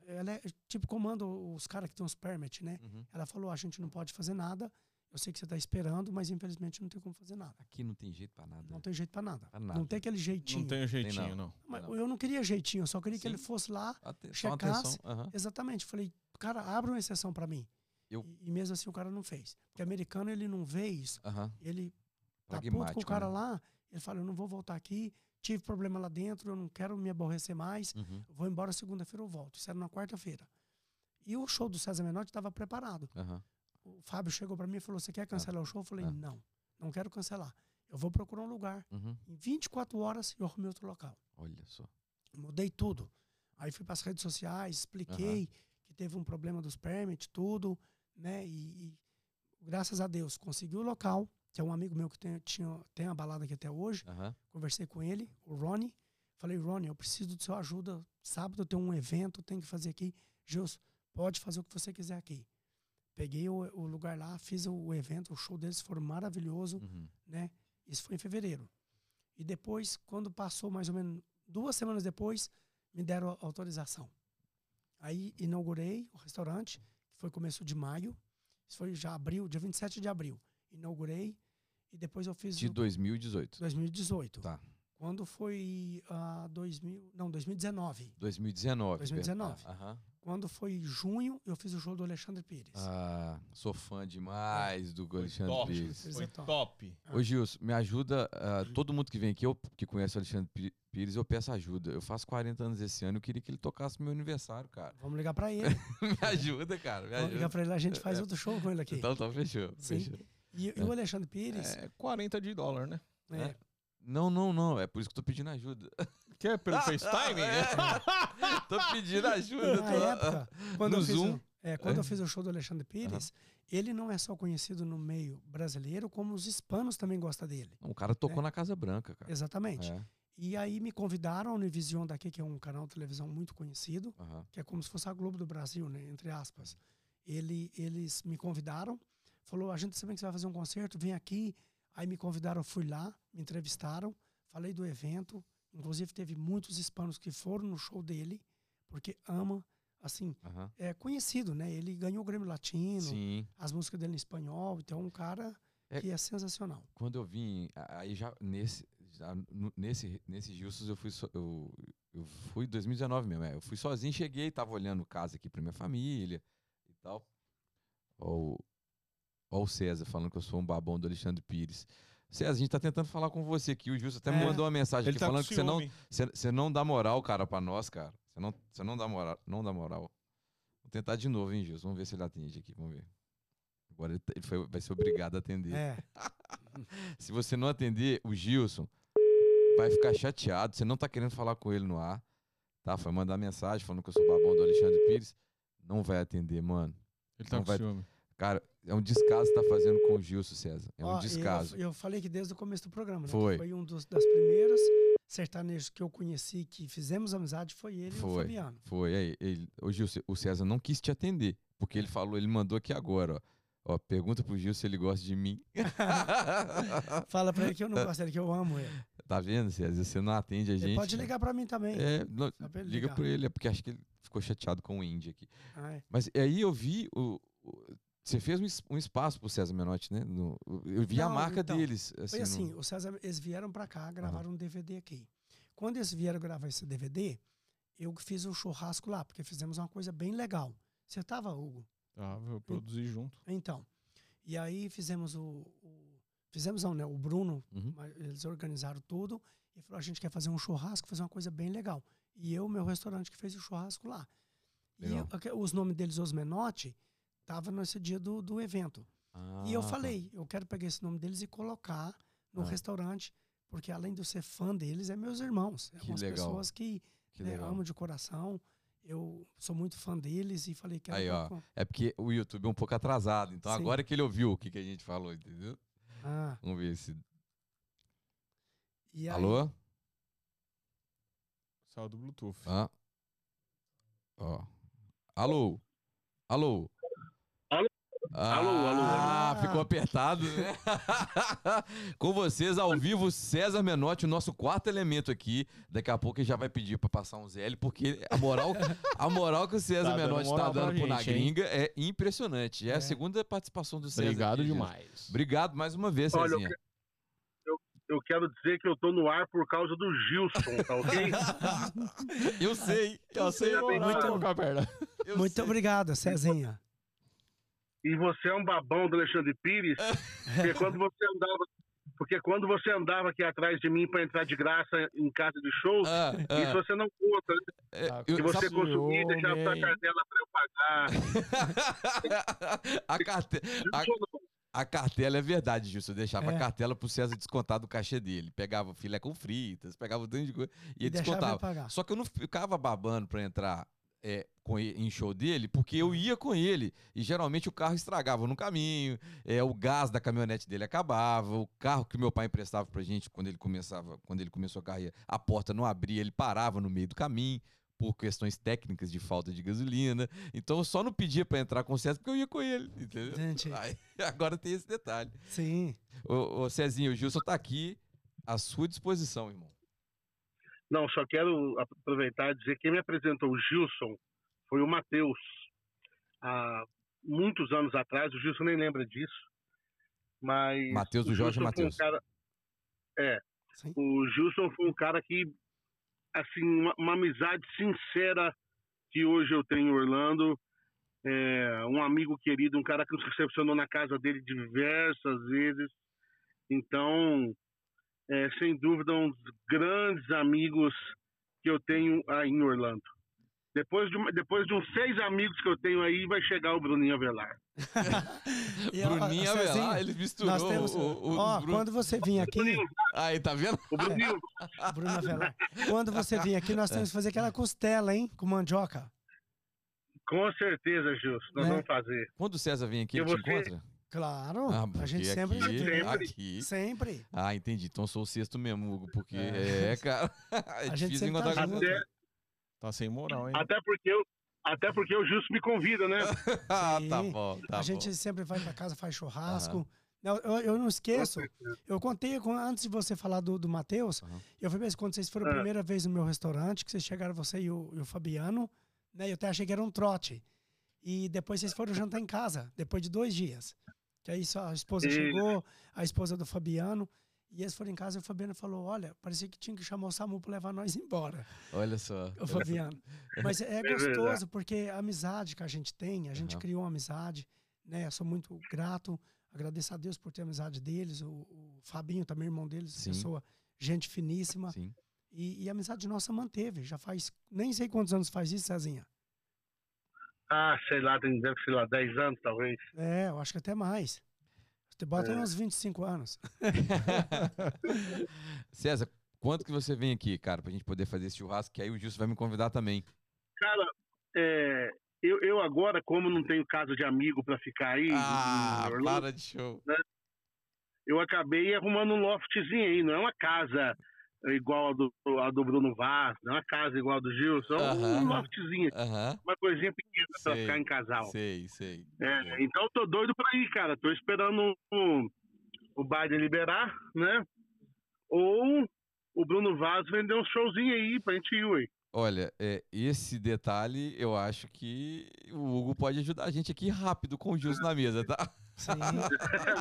ela é tipo comanda os caras que tem os permit, né? Uhum. Ela falou: a gente não pode fazer nada. Eu sei que você está esperando, mas infelizmente não tem como fazer nada. Aqui não tem jeito pra nada. Não tem jeito para nada. Pra nada. Não tem aquele jeitinho. Não tem um jeitinho, não. não. Mas eu não queria jeitinho, eu só queria que ele Sim. fosse lá. Ate- só uma checasse. aham. Exatamente. Falei, cara, abre uma exceção para mim. Eu- E, e mesmo assim o cara não fez. Porque americano ele não vê isso. Aham. Ele tá puto com o cara né? lá. Ele fala, eu não vou voltar aqui. Tive problema lá dentro, eu não quero me aborrecer mais. Uhum. Vou embora segunda-feira, eu volto. Isso era na quarta-feira. E o show do César Menotti estava preparado. Aham. O Fábio chegou para mim e falou: Você quer cancelar o show? Eu falei: Ah. Não, não quero cancelar. Eu vou procurar um lugar. Uhum. Em 24 horas eu arrumei outro local. Olha só. Mudei tudo. Aí fui para as redes sociais, expliquei que teve um problema dos permits, tudo, né? E, e graças a Deus consegui o local, que é um amigo meu que tem, tinha, tem a balada aqui até hoje. Aham. Conversei com ele, o Ronnie. Falei, Ronnie, eu preciso de sua ajuda. Sábado eu tenho um evento, tenho que fazer aqui. Gilson, pode fazer o que você quiser aqui. Peguei o, o lugar lá, fiz o evento, o show deles foi maravilhoso, Uhum. né? Isso foi em fevereiro. E depois, quando passou mais ou menos duas semanas depois, me deram a autorização. Aí inaugurei o restaurante, que foi começo de maio. Isso foi já abril, dia 27 de abril. Inaugurei e depois eu fiz De o 2018. 2018. Tá. Quando foi ah, 2000, não, 2019. 2019. 2019. per- Aham. Quando foi junho, eu fiz o show do Alexandre Pires. Ah, sou fã demais do Foi Alexandre top. Pires. Foi é top. top. Ô Gilson, me ajuda. ah, todo mundo que vem aqui, eu, que conhece o Alexandre Pi- Pires, eu peço ajuda. Eu faço 40 anos esse ano, eu queria que ele tocasse meu aniversário, cara. Vamos ligar pra ele. me ajuda, cara. Me Vamos ligar ajuda. pra ele, a gente faz outro show com ele aqui. Então, então, fechou. Sim. fechou. E, e o Alexandre Pires, É 40 de dólar, né? é, Não, não, não. É por isso que eu tô pedindo ajuda. Quer pelo FaceTime? tô pedindo ajuda. na tô- época, quando, no eu fiz, Zoom? o, é, quando É. eu fiz o show do Alexandre Pires, ele não é só conhecido no meio brasileiro, como os hispanos também gostam dele. O cara tocou É. na Casa Branca, cara. Exatamente. É. E aí me convidaram, a Univision daqui, que é um canal de televisão muito conhecido, aham. que é como se fosse a Globo do Brasil, né? Entre aspas. Ele, eles me convidaram, falou, a gente sabe que você vai fazer um concerto, vem aqui. Aí me convidaram, eu fui lá, me entrevistaram, falei do evento. Inclusive teve muitos hispanos que foram no show dele, porque ama, assim, aham. é conhecido, né? Ele ganhou o Grêmio Latino, Sim. as músicas dele em espanhol, então é um cara É- que é sensacional. Quando eu vim, aí já nesse, já nesse, nesse Justus eu fui, so- eu, eu fui em 2019 mesmo. é. Eu fui sozinho, cheguei, tava olhando casa aqui pra minha família e tal. Ó, o- ó o César falando que eu sou um babão do Alexandre Pires. César, a gente tá tentando falar com você aqui. O Justo até me É. mandou uma mensagem Ele aqui tá falando que você não, você, você não dá moral, cara, pra nós, cara. Você não, você não dá moral, não dá moral. Vou tentar de novo, hein, Gilson? Vamos ver se ele atende aqui, vamos ver. Agora ele, tá- ele foi- vai ser obrigado a atender. É, Se você não atender o Gilson, vai ficar chateado. Você não tá querendo falar com ele no ar. Tá? Foi mandar mensagem falando que eu sou babão do Alexandre Pires. Não vai atender, mano. Ele tá Não com vai- ciúme. Cara, é um descaso que tá fazendo com o Gilson, César. É um Ó, eu- descaso. Eu, falei que desde o começo do programa, né? Foi. Foi um dos, das primeiras sertanejos que eu conheci, que fizemos amizade, foi ele e o Foi. Fabiano. Foi. Aí, ele, o Gilson, o César não quis te atender. Porque ele falou, ele mandou aqui agora, ó. Ó, pergunta pro Gil se ele gosta de mim. Fala pra ele que eu não gosto dele, que eu amo ele. tá vendo, César? Você não atende a gente. Ele pode ligar pra mim também. É, não, liga ligar. pra ele, é porque acho que ele ficou chateado com o Indy aqui. É. Mas aí eu vi o. o- você fez um, um espaço pro César Menotti, né? No- eu vi a Não, marca então, deles. Assim, Foi no- assim, o César, eles vieram pra cá, gravaram um DVD aqui. Quando eles vieram gravar esse DVD, eu fiz um churrasco lá, porque fizemos uma coisa bem legal. Você tava, Hugo? Ah, eu produzi junto. Então. E aí fizemos o. o- fizemos não, né? O Bruno, Uhum. eles organizaram tudo e falou: a gente quer fazer um churrasco, fazer uma coisa bem legal. E eu, meu restaurante, que fez o churrasco lá. E Legal. eu- aque- os nomes deles, os Menotti, tava nesse dia do, do evento. e eu Ah, tá. falei: eu quero pegar esse nome deles e colocar no Ah. restaurante, porque além de eu ser fã deles, é meus irmãos. É Que umas legal. pessoas que, Que né, amo de coração. Eu sou muito fã deles e falei: quero Aí, ó. colocar- É porque o YouTube é um pouco atrasado. Então Sim. agora que ele ouviu o que, que a gente falou, entendeu? Ah, Vamos ver se. e aí, Alô? Saiu do Bluetooth. Ah. Ó. Alô? Alô? Alô? Ah, Alô, alô, alô. ficou apertado, né? Com vocês, ao vivo, César Menotti, o nosso quarto elemento aqui. Daqui a pouco ele já vai pedir pra passar um ZL, porque a moral, a moral que o César Tá Menotti tá dando pro Na gente, hein? Gringa é impressionante. É, a É. segunda participação do César. Obrigado aqui, gente. demais. Obrigado mais uma vez, Olha, eu Cezinha. Eu quero dizer que eu tô no ar por causa do Gilson, tá ok? Eu sei. Eu sei Muito- a perna. eu Muito sei. obrigado, Cezinha. E você é um babão do Alexandre Pires, porque quando você andava, porque quando você andava aqui atrás de mim para entrar de graça em casa de shows, Ah, ah, isso você não conta, né? é, Ah, eu- que você consumia e deixava sua cartela para eu pagar. a, carte... a, cartela é verdade, Gilson. Eu deixava É. a cartela pro César descontar do cachê dele. Pegava filé com fritas, pegava um tanto de coisa e, E descontava. Só que eu não ficava babando pra entrar é, com ele, em show dele, porque eu ia com ele. E geralmente o carro estragava no caminho, é, o gás da caminhonete dele acabava, o carro que meu pai emprestava pra gente quando ele começava, quando ele começou a carreira, a porta não abria, ele parava no meio do caminho. Por questões técnicas de falta de gasolina. Então eu só não pedia pra entrar com o César porque eu ia com ele, entendeu? Gente, Aí, agora tem esse detalhe. sim. Ô, ô Cezinho, o Gilson tá aqui à sua disposição, irmão. Não, só quero aproveitar e dizer que quem me apresentou o Gilson foi o Matheus. Há muitos anos atrás, o Gilson nem lembra disso, mas Matheus do o Jorge foi um Matheus. cara- é, Sim. o Gilson foi um cara que, assim, uma, uma amizade sincera que hoje eu tenho em Orlando. É, um amigo querido, um cara que nos recepcionou na casa dele diversas vezes. Então, é, sem dúvida, um dos grandes amigos que eu tenho aí em Orlando. Depois de, depois de uns seis amigos que eu tenho aí, vai chegar o Bruninho Avelar. E, ó, Bruninho Cezinha, Avelar, ele misturou Nós temos. o, o, ó, os Bruno- quando você vir aqui, Bruninho, Aí, tá vendo? o Bruninho, Bruno Avelar, quando você vir aqui, nós temos que fazer aquela costela, hein? Com mandioca. com certeza, Gilson, nós Né? vamos fazer. Quando o César vem aqui, E ele te você? encontra? Claro. Ah, a gente sempre aqui. Sempre. aqui. Sempre. Ah, entendi. Então eu sou o sexto mesmo, Hugo, porque É. é, cara. É A gente difícil sempre encontrar tá. Até, Tá sem moral, hein? até porque eu, até porque o Gilson me convida, né? Ah, tá bom, tá a bom. gente sempre vai pra casa, faz churrasco. Não, Eu, eu não esqueço. Eu contei com- antes de você falar do, do Matheus. Aham. Eu falei, mas quando vocês foram a Ah. primeira vez no meu restaurante, que vocês chegaram, você e o, e o Fabiano, né? Eu até achei que era um trote. E depois vocês foram jantar em casa, depois de dois dias. Que aí a esposa Isso. chegou, a esposa do Fabiano. E eles foram em casa e o Fabiano falou: Olha, parecia que tinha que chamar o Samu para levar nós embora, Olha só. o Fabiano. Mas é verdade. gostoso, porque a amizade que a gente tem, a gente Aham. criou uma amizade, né? Eu sou muito grato, agradeço a Deus por ter a amizade deles, o, o Fabinho também, irmão deles, Sim. pessoa, gente finíssima. Sim. E, e a amizade nossa manteve, já faz, nem sei quantos anos faz isso, Cezinha. Ah, sei lá, tem, deve ser lá 10 anos, talvez. É, eu acho que até mais. Você bota aí uns 25 anos. César, quanto que você vem aqui, cara, pra gente poder fazer esse churrasco? Que aí o Gilson vai me convidar também. Cara, é, eu, eu agora, como não tenho casa de amigo para ficar aí, Ah, Orlando, para de show. eu acabei arrumando um loftzinho aí. Não é uma casa igual a do, a do Bruno Vaz, não é uma casa igual a do Gilson, é um Aham. loftzinho, Aham. uma coisinha pequena Sei, ficar em casal. Sei, sei. É, então eu tô doido pra ir, cara. Tô esperando o, o Biden liberar, né? Ou o Bruno Vaz vender um showzinho aí pra gente ir, ué. Olha, é, esse detalhe eu acho que o Hugo pode ajudar a gente aqui rápido com o Gilson na mesa, tá? Sim.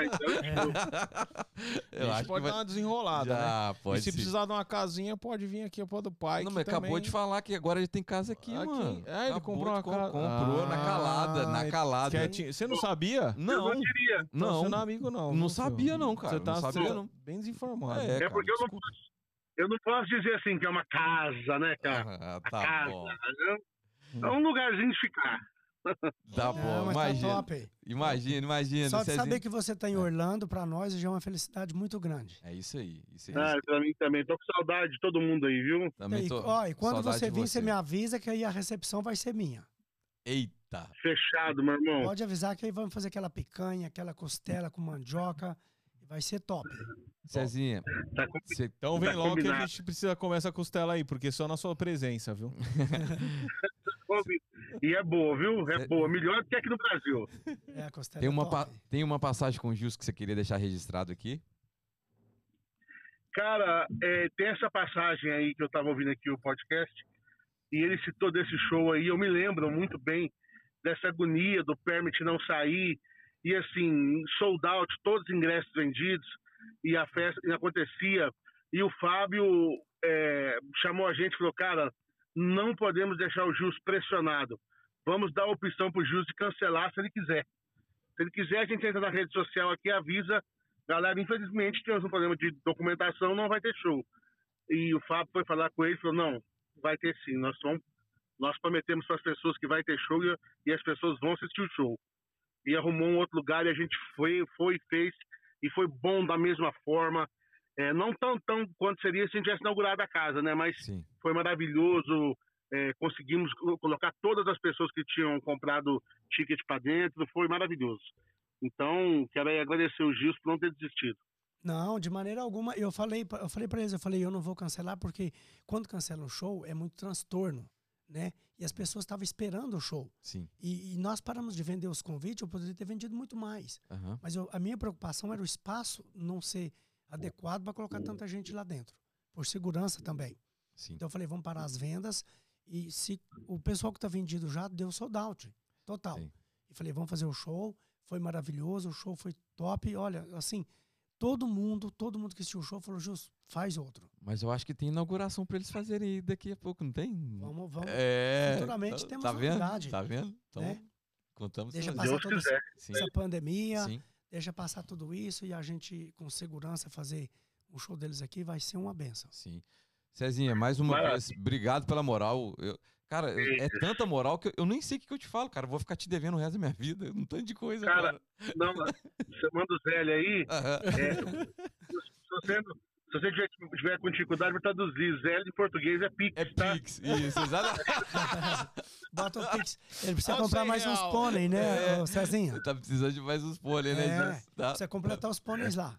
Então, Eu a gente acho que pode vai... dar uma desenrolada, né? Já, E pode se sim. precisar de uma casinha, pode vir aqui pro do pai. Não, mas acabou também- de falar que agora ele tem casa aqui, Aqui. mano. É, ele Acabou comprou uma casa. Comprou na calada, na Ah, calada. Quietinho. Você não sabia? eu Não, não queria. não. Você não é amigo, não. Não sabia, não, cara. Você tá Não sabia, não. bem desinformado. É, É cara, porque eu não, posso, eu não posso dizer assim que é uma casa, né, cara? Ah, A tá casa. bom. né? É um lugarzinho de ficar. Tá É, bom, mas tá imagina. Imagina, imagina. Só de saber que você tá em Orlando, pra nós, já é uma felicidade muito grande. É isso aí. Isso aí. Ah, pra mim também. Tô com saudade de todo mundo aí, viu? Também e, tô. ó, e quando você vir, você me avisa que aí a recepção vai ser minha. Eita. Fechado, meu irmão. Pode avisar que aí vamos fazer aquela picanha, aquela costela com mandioca. Vai ser top. Cezinha, Tá com- você Então vem Tá logo que a combinado. gente precisa comer essa costela aí, porque só na sua presença, viu? E é boa, viu? É Cê- boa. Melhor do que aqui no Brasil. É, a costela Tem é uma, top. pa- tem uma passagem com o Gilson que você queria deixar registrado aqui? Cara, é, tem essa passagem aí que eu tava ouvindo aqui o podcast, e ele citou desse show aí, eu me lembro muito bem dessa agonia do permit não sair, e assim, sold out, todos os ingressos vendidos, e a festa e acontecia, e o Fábio é, chamou a gente e falou, cara, não podemos deixar o Jus pressionado, vamos dar a opção pro Jus de cancelar se ele quiser. Se ele quiser, a gente entra na rede social aqui avisa Galera, infelizmente, temos um problema de documentação, não vai ter show. E o Fábio foi falar com ele e falou, não, vai ter sim. Nós, vamos, nós prometemos para as pessoas que vai ter show e, as pessoas vão assistir o show. E arrumou um outro lugar e a gente foi, foi fez. E foi bom da mesma forma. É, não tão, tão quanto seria se a gente tivesse inaugurado a casa, né? Mas Sim. foi maravilhoso. É, conseguimos co- colocar todas as pessoas que tinham comprado ticket para dentro. Foi maravilhoso. Então, quero aí agradecer o Gilson por não ter desistido. Não, de maneira alguma. Eu falei, pra- eu falei para eles, eu falei, eu não vou cancelar porque quando cancela um show é muito transtorno, né? E as pessoas estavam esperando o show. Sim. E, e nós paramos de vender os convites, eu poderia ter vendido muito mais. Aham. Mas eu- a minha preocupação era o espaço não ser adequado para colocar tanta gente lá dentro. Por segurança também. Sim. Então eu falei, vamos parar as vendas. E se o pessoal que está vendido já deu sold out. Total. Sim. E falei, vamos fazer o show. Foi maravilhoso, o show foi top. Olha, assim, todo mundo, todo mundo que assistiu o show falou, Jus, faz outro. Mas eu acho que tem inauguração pra eles fazerem aí daqui a pouco, não tem? Vamos, vamos. É. Futuramente tá, temos tá vendo? novidade, Tá vendo? Então, né? contamos Deixa passar toda essa, essa pandemia, Sim. Deixa passar tudo isso e a gente, com segurança, fazer o show deles aqui vai ser uma benção. Sim. Cezinha, mais uma Maravilha. vez, obrigado pela moral. Eu- cara, é tanta moral que eu, eu nem sei o que, que eu te falo, cara. Eu vou ficar te devendo o resto da minha vida. Um tanto de coisa, Cara, agora. Não, manda o Zélio aí. Aham. é, se você, não- se você tiver, tiver com dificuldade para traduzir, Zélio em português é Pix, É tá? Pix, isso, exato. Bota o Pix. Ele precisa comprar mais uns real. pônei, né, É. ô Cezinha? tá precisando de mais uns pônei, né? É, Isso, tá? Precisa completar os pôneis lá.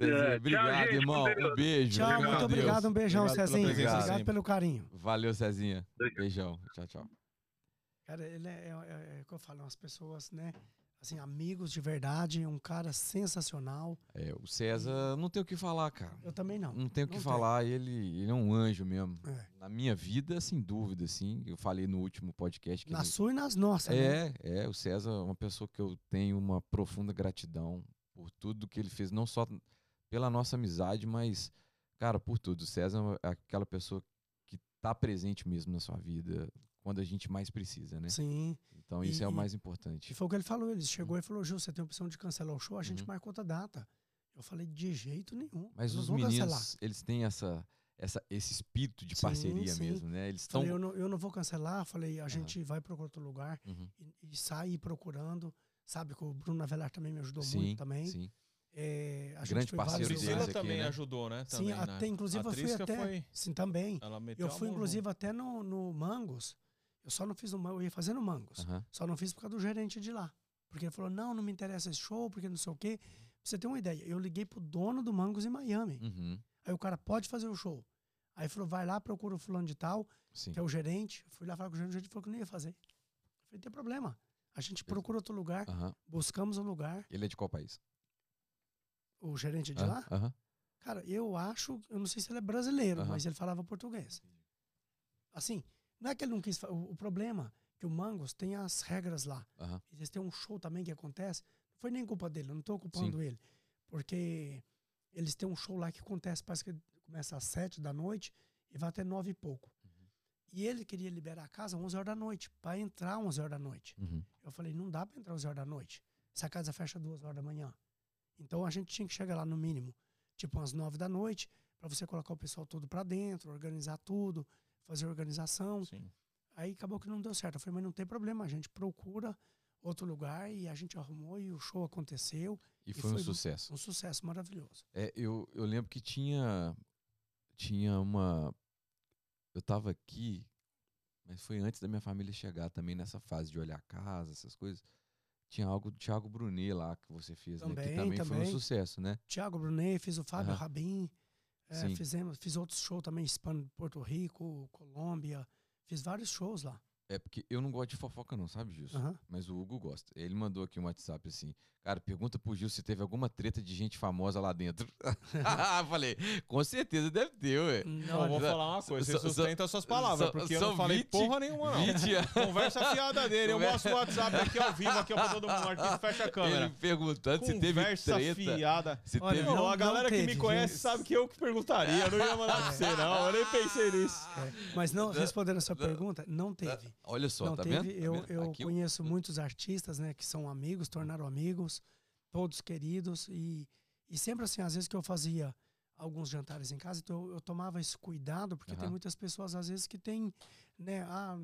É, tchau, obrigado, gente, irmão. Um beijo. Tchau, com muito Deus. obrigado. Um beijão, Obrigado Cezinha. Obrigado sempre. pelo carinho. Valeu, Cezinha. Obrigado. Beijão. Tchau, tchau. Cara, ele é, é, é, é o que eu falo, umas pessoas, né? Assim, amigos de verdade, um cara sensacional. É, o César não tem o que falar, cara. Eu também não. Não tem o que falar, ele, ele é um anjo mesmo. É. Na minha vida, sem dúvida, assim. Eu falei no último podcast que Na ele- sua e nas nossas, né? É, é, o César é uma pessoa que eu tenho uma profunda gratidão por tudo que ele fez, não só pela nossa amizade, mas, cara, por tudo. O César é aquela pessoa que tá presente mesmo na sua vida quando a gente mais precisa, né? Sim. Então isso é o E- mais E importante. foi o que ele falou. Ele chegou e falou, Gil, você tem a opção de cancelar o show? A gente Uhum. marcou outra data. Eu falei, de jeito nenhum. Mas os meninos, cancelar. eles têm essa, essa, esse espírito de Sim, parceria sim. mesmo, né? Eles estão... Eu não, eu não vou cancelar. Falei, a gente vai procurar outro lugar Uhum. e, e sai procurando. Sabe que o Bruno Navelar também me ajudou Sim, muito também. sim. É, a Grande parceiro Priscila aqui, também né? ajudou, né? Sim, Também, né? até, inclusive a eu fui até. Foi, Sim, também. ela meteu Eu fui, inclusive, até no, no Mangos. Eu só não fiz no eu ia fazer no Mangos. Aham. Só não fiz por causa do gerente de lá. Porque ele falou, não, não me interessa esse show, porque não sei o quê. Pra você ter uma ideia, eu liguei pro dono do Mangos em Miami. Uhum. Aí o cara, pode fazer o show. Aí falou, vai lá, procura o fulano de tal, Sim. que é o gerente. Fui lá falar com o gerente, o gerente falou que não ia fazer. Eu falei, tem problema. A gente procura outro lugar, Aham. buscamos um lugar. Ele é de qual país? O gerente de lá, Aham. cara, eu acho, eu não sei se ele é brasileiro, Aham. mas ele falava português. Assim, não é que ele não quis. O, o problema é que o Mangos tem as regras lá. Aham. Eles têm um show também que acontece. Não foi nem culpa dele, eu não estou culpando ele. Porque eles têm um show lá que acontece, parece que começa às sete da noite e vai até nove e pouco. E ele queria liberar a casa às 11 horas da noite, para entrar às 11 horas da noite. Uhum. Eu falei, não dá para entrar às 11 horas da noite. Essa casa fecha duas horas da manhã. Então a gente tinha que chegar lá no mínimo, tipo às nove da noite, para você colocar o pessoal todo para dentro, organizar tudo, fazer organização. Sim. Aí acabou que não deu certo. Eu falei, mas não tem problema, a gente procura outro lugar e a gente arrumou e o show aconteceu. E E foi um foi- sucesso. Um sucesso maravilhoso. É, eu, eu lembro que tinha tinha uma eu tava aqui, mas foi antes da minha família chegar também nessa fase de olhar a casa, essas coisas. Tinha algo do Thiago Brunet lá que você fez, né? Que Também, também, foi um também. sucesso, né? Tiago Brunet, fiz o Fábio Aham. Rabin, é, fizemos, fiz outros shows também, Espanha, Porto Rico, Colômbia. Fiz vários shows lá. É porque eu não gosto de fofoca, não, sabe, Gilson? Aham. Mas o Hugo gosta. Ele mandou aqui um WhatsApp assim. Cara, pergunta pro Gil se teve alguma treta de gente famosa lá dentro. falei, com certeza deve ter, ué. Não, vou Olha, falar uma coisa. Você só- só- sustenta as suas palavras, só- porque eu não falei 20 porra nenhuma, não. 20 anos. Conversa fiada dele. Eu mostro o WhatsApp aqui ao vivo, aqui pra todo mundo. Aqui, fecha a câmera. Ele perguntando se teve Conversa treta. fiada. Se Olha, teve... Não, não- a galera não que me conhece sabe que eu que perguntaria. Eu não ia mandar pra você, não. Eu nem pensei nisso. É, Mas não, respondendo a sua pergunta, não teve. Olha só, não tá teve. vendo? Tá Eu, vendo? eu Aqui conheço muitos artistas, né, que são amigos, tornaram amigos, todos queridos e, e sempre assim, às vezes que eu fazia alguns jantares em casa, então eu, eu tomava esse cuidado, porque tem Aham. muitas pessoas às vezes que tem, né, ah,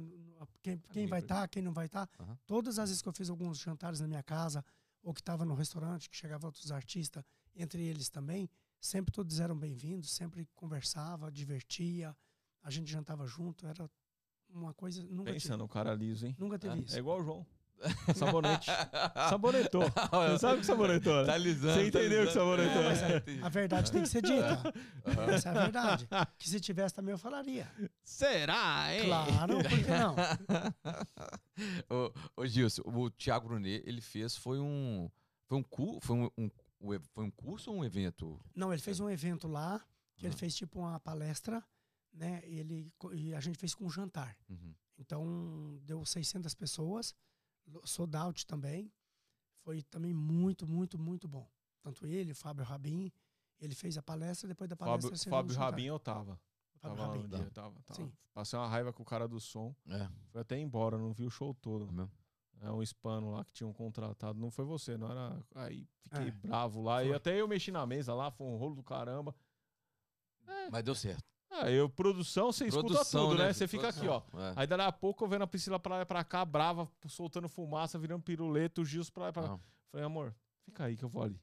quem, quem Amigo, vai estar, quem não vai estar. Aham. Todas as vezes que eu fiz alguns jantares na minha casa ou que estava no restaurante, que chegava outros artistas, entre eles também, sempre todos eram bem-vindos, sempre conversava, divertia, a gente jantava junto, era uma coisa nunca Pensa tive, no cara liso, hein? nunca teve É, isso. É igual o João. Sabonete. Sabonetou. Você sabe que sabonetou, né? Tá alisando. Você entendeu tá que sabonetou, É? A verdade tem que ser dita. Essa é a verdade. Que se tivesse também eu falaria. Será, hein? Claro, por que não? ô, ô Gilson, o Thiago Brunet, ele fez, foi um. Foi um, cu, foi um, um- foi um curso ou um evento? Não, ele fez um evento lá, que ele Ah. fez tipo uma palestra, né? E, ele, e a gente fez com um jantar. Uhum. Então, deu 600 pessoas, sold out também. Foi também muito, muito, muito bom. Tanto ele, o Fábio Rabin, ele fez a palestra, depois da palestra... Fábio, Fábio. Rabin eu tava. Fábio Tava Rabin. dia, tava, tava. Sim. Passei uma raiva com o cara do som. É, Foi até embora, não vi o show todo. é mesmo? É um hispano lá que tinham contratado. Não foi você, não era. Aí fiquei É, bravo lá. E foi. até eu mexi na mesa lá, foi um rolo do caramba. Mas deu certo. Ah, eu, produção, você escuta Produção, tudo, né? né? Você fica aqui, ó. É. Aí daí a pouco eu vendo a Priscila pra lá e pra cá, brava, soltando fumaça, virando piruleta, o Gils pra lá e pra cá. Ah, Falei, amor, fica aí que eu vou ali.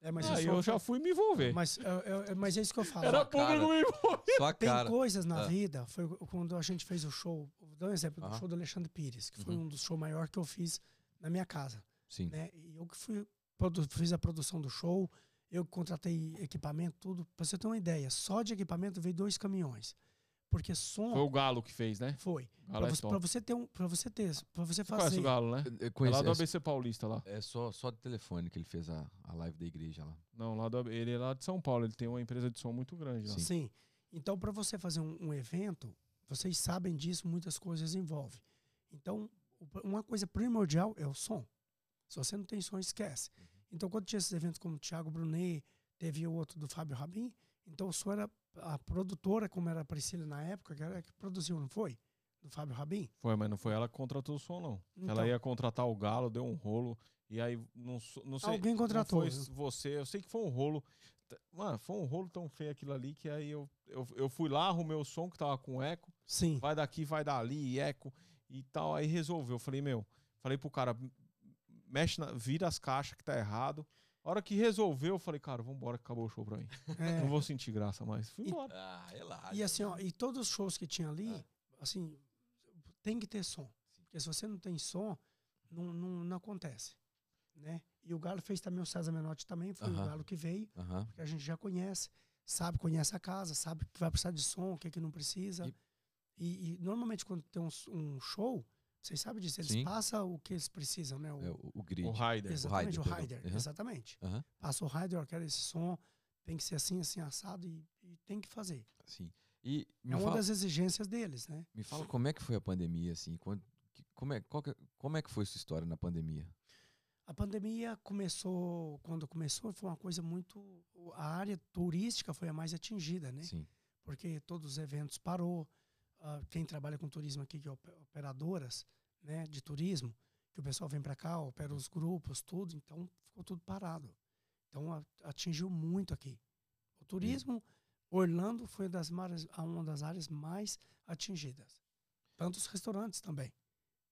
É, mas aí eu, eu sou- já fui me envolver. Mas, eu- eu- mas é isso que eu falo. Era público me envolver. Só Tem cara. coisas na Ah. vida, foi quando a gente fez o show, vou dar um exemplo do Aham. show do Alexandre Pires, que foi Uhum. um dos shows maiores que eu fiz na minha casa, Sim. né? E eu que fui, produ- fiz a produção do show, eu contratei equipamento, tudo. Pra você ter uma ideia, só de equipamento veio dois caminhões. Porque som Foi o Galo que fez, né? foi. Pra é você, pra você ter um, para você ter, para você Você conhece fazer. o Galo, né? Eu É conheço, lá do é, ABC Paulista lá. é só, só de telefone que ele fez a, a live da igreja lá. Não, lá do, ele é lá de São Paulo. Ele tem uma empresa de som muito grande lá. Sim. Sim. Então, para você fazer um, um evento, vocês sabem disso, muitas coisas envolvem. Então, uma coisa primordial é o som. Se você não tem som, esquece. Então, quando tinha esses eventos como o Thiago Brunet, teve o outro do Fábio Rabin, então o som era a produtora, como era a Priscila na época, que era que produziu, não foi? Do Fábio Rabin? Foi, mas não foi ela que contratou o som, não. Então. Ela ia contratar o Galo, deu um rolo. E aí, não, não sei. Alguém contratou. foi você, eu sei que foi um rolo. Mano, foi um rolo tão feio aquilo ali que aí eu, eu, eu fui lá, arrumei o som que tava com eco. Sim. Vai daqui, vai dali, eco e tal. Aí resolveu. Eu falei, meu, falei pro cara, mexe, na, vira as caixas que tá errado. A hora que resolveu, eu falei, cara, vambora que acabou o show pra mim. É. Não vou sentir graça mais. Fui E- embora. Ah, relaxa. E assim, ó, e todos os shows que tinha ali, Ah. assim, tem que ter som. Porque se você não tem som, não, não, não acontece. Né? E o Galo fez também o César Menotti também, foi Aham. o Galo que veio, Aham. porque a gente já conhece, sabe, conhece a casa, sabe que vai precisar de som, o que, que não precisa. E- E, e normalmente quando tem um, um show, vocês sabem disso, eles Sim. passam o que eles precisam, né? O, É, o, o grid. O Raider. exatamente, o rider, Aham. exatamente. Aham. Passa o rider, eu quero esse som, tem que ser assim, assim, assado, e, e tem que fazer. Sim. E me é uma fala, das exigências deles, né? me fala como é que foi a pandemia, assim, quando, que- como, é, qual que- como é que foi sua história na pandemia? A pandemia começou, quando começou, foi uma coisa muito. A área turística foi a mais atingida, né? Sim. Porque todos os eventos parou. Ah, quem trabalha com turismo aqui, que é op- operadoras né, de turismo, que o pessoal vem para cá, opera os grupos, tudo, então ficou tudo parado. Então a- atingiu muito aqui. O turismo, Orlando foi das uma das áreas mais atingidas. Tanto os restaurantes também.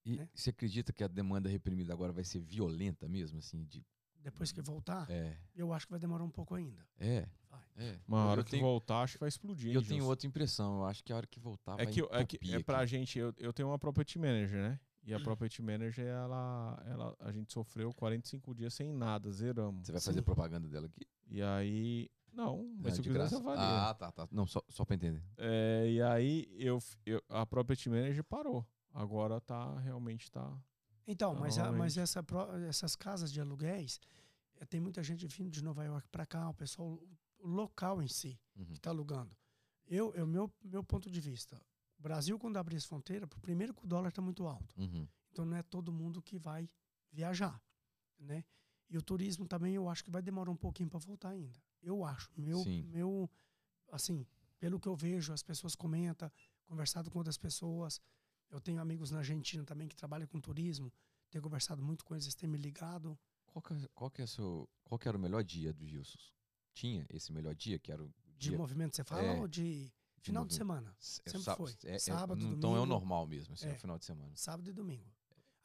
E Né? você acredita que a demanda reprimida agora vai ser violenta mesmo, assim, de... Depois que voltar, É, eu acho que vai demorar um pouco ainda. é, Vai. é. Uma hora que tenho, voltar, acho que vai explodir. e eu hein, tenho outra impressão, eu acho que a hora que voltar É vai que, é, que é pra aqui. gente, eu, eu tenho uma property manager, né? E a property manager, ela, ela, a gente sofreu 45 dias sem nada, zeramos. Você vai fazer Sim. propaganda dela aqui? E aí. Não, mas Ah, se eu quiser, você avalia. Ah, tá, tá. Não, só, só pra entender. É, e aí eu, eu, a property manager parou. Agora tá, realmente tá. Então, mas, a- mas essa, essas casas de aluguéis, eh, tem muita gente vindo de Nova York para cá, o pessoal, o local em si, Uhum. que está alugando. Eu, eu meu, meu ponto de vista, o Brasil, quando abrir as fronteiras, primeiro que o dólar está muito alto. Uhum. Então não é todo mundo que vai viajar, né? E o turismo também eu acho que vai demorar um pouquinho para voltar ainda. Eu acho. Meu, Sim. meu, assim, pelo que eu vejo, as pessoas comentam, conversado com outras pessoas. Eu tenho amigos na Argentina também que trabalham com turismo. Tenho conversado muito com eles, eles têm me ligado. Qual, que, é- qual, que é seu, qual que era o melhor dia do Gilson? Tinha esse melhor dia, que era o De dia movimento, você fala, É, ou de final de movimento. semana? É sempre foi. é- é- Sábado, Então é o domingo. normal mesmo, assim, é o final de semana. Sábado e domingo.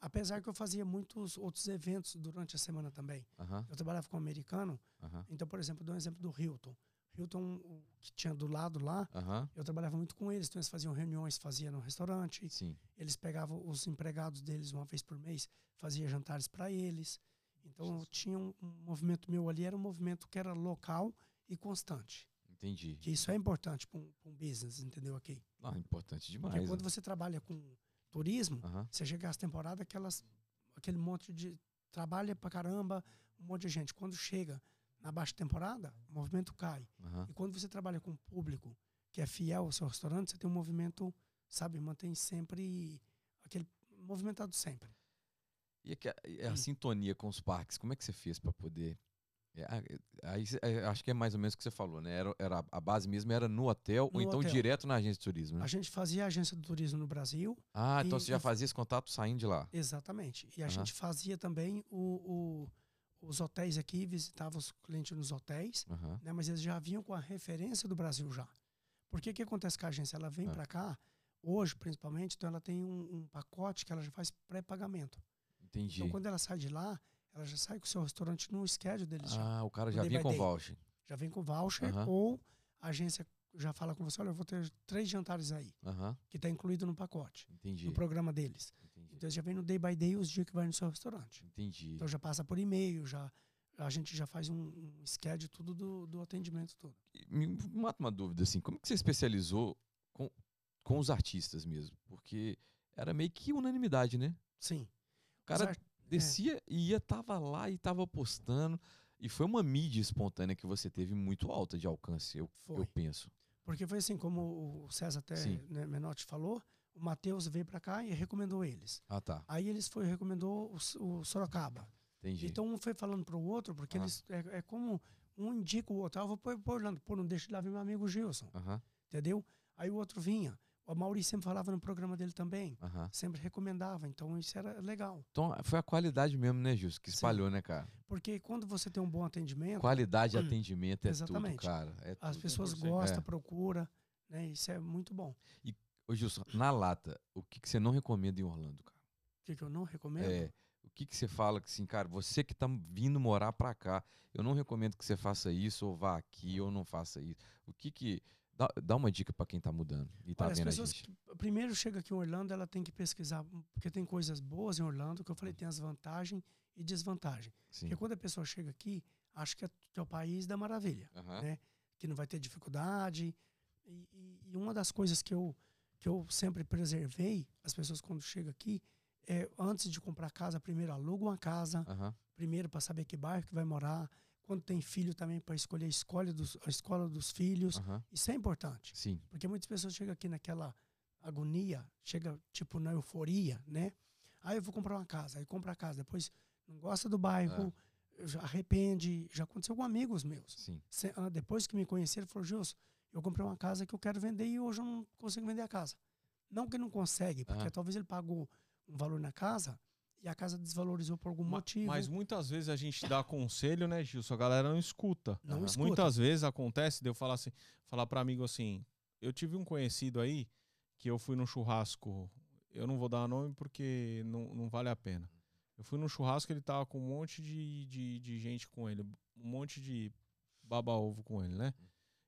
Apesar que eu fazia muitos outros eventos durante a semana também. Aham, Eu trabalhava com um americano, aham, Então, por exemplo, dou um exemplo do Hilton. Hilton, que tinha do lado lá, aham. eu trabalhava muito com eles. Então, eles faziam reuniões, faziam no restaurante. Sim. Eles pegavam os empregados deles uma vez por mês, fazia jantares para eles. Então, eu tinha um, um movimento meu ali, era um movimento que era local e constante. Entendi. Que isso é importante para um, um business, entendeu? Aqui. Ah, importante demais. Porque quando né? você trabalha com turismo, Aham, você chega às temporadas, aquelas, aquele monte de. Trabalha pra caramba, um monte de gente. Quando chega na baixa temporada, o movimento cai. aham. E quando você trabalha com público que é fiel ao seu restaurante, você tem um movimento, sabe, mantém sempre aquele movimentado sempre. E a, que- e a Hum. sintonia com os parques, como é que você fez para poder. É, a- aí é, acho que é mais ou menos o que você falou, né? Era, era a base mesmo era no hotel ou No então hotel. direto na agência de turismo, né? A gente fazia agência do turismo no Brasil, Ah, então e- você já fazia esse contato saindo de lá. exatamente. E a Aham. gente fazia também o, o- os hotéis aqui, visitava os clientes nos hotéis, Aham. né, mas eles já vinham com a referência do Brasil já. Porque o que acontece com a agência? Ela vem Ah. para cá, hoje principalmente, então ela tem um, um pacote que ela já faz pré-pagamento. Entendi. Então quando ela sai de lá, ela já sai com o seu restaurante no schedule deles já. Ah, o cara já by com day. voucher. Já vem com voucher Aham. ou a agência já fala com você, olha, eu vou ter três jantares aí, Aham, que está incluído no pacote, entendi. no programa deles. Então já vem no day by day os dias que vai no seu restaurante. Entendi. Então já passa por e-mail, já a gente já faz um, um schedule tudo do, do atendimento todo. me mata uma dúvida assim, como que você especializou com, com os artistas mesmo? Porque era meio que unanimidade, né? Sim. O cara Os ar- descia e ia, tava lá e tava postando. E foi uma mídia espontânea que você teve muito alta de alcance, eu, eu penso. Porque foi assim, como o César até né, Menotti falou, o Matheus veio para cá e recomendou eles. Ah, tá. Aí eles foi recomendou o, o Sorocaba. Entendi. Então um foi falando pro outro, porque Ah. eles é, é como um indica o outro. Ah, eu vou pôr, Orlando. Pô, não deixa de lá ver meu amigo Gilson, entendeu? Aí o outro vinha. O Maurício sempre falava no programa dele também. Sempre recomendava. Então isso era legal. Então foi a qualidade mesmo, né, Gilson, que Sim. espalhou, né, cara? Porque quando você tem um bom atendimento, Qualidade de Hum, atendimento é tudo, exatamente. cara. É as tudo. pessoas 100%. gostam, É. procuram. Né? Isso é muito bom. Ô, Gilson, na lata, o que, que você não recomenda em Orlando, cara? O que, que eu não recomendo? É, o que, que você fala que assim, cara, você que tá vindo morar pra cá, eu não recomendo que você faça isso, ou vá aqui, ou não faça isso. O que que. Dá, dá uma dica pra quem tá mudando e tá Olha, as vendo a pessoas gente. que primeiro chega aqui em Orlando, ela tem que pesquisar, porque tem coisas boas em Orlando, que eu falei, tem as vantagens e desvantagens. Sim. Porque quando a pessoa chega aqui, acha que é o país da maravilha, né? que não vai ter dificuldade. E, e- e uma das coisas que eu, que eu sempre preservei, as pessoas quando chegam aqui, é antes de comprar casa, primeiro aluga uma casa, Aham. primeiro para saber que bairro que vai morar. Quando tem filho também para escolher a escola, dos, a escola dos filhos. Aham. Isso é importante. Sim. Porque muitas pessoas chegam aqui naquela agonia, chega tipo na euforia, né? Aí eu vou comprar uma casa, aí compra a casa, depois não gosta do bairro, já arrepende. Já aconteceu com amigos meus. Sim. Ah, depois que me conheceram, falou, Gilson, eu comprei uma casa que eu quero vender e hoje eu não consigo vender a casa. Não que não consegue, porque Aham. talvez ele pagou um valor na casa e a casa desvalorizou por algum Ma- motivo. Mas muitas vezes a gente dá conselho, né, Gilson? A galera não escuta. não Aham. escuta. Muitas vezes acontece de eu falar assim, falar para amigo assim, eu tive um conhecido aí que eu fui num churrasco, eu não vou dar nome porque não, não vale a pena. Eu fui num churrasco, ele tava com um monte de, de, de gente com ele, um monte de baba-ovo com ele, né?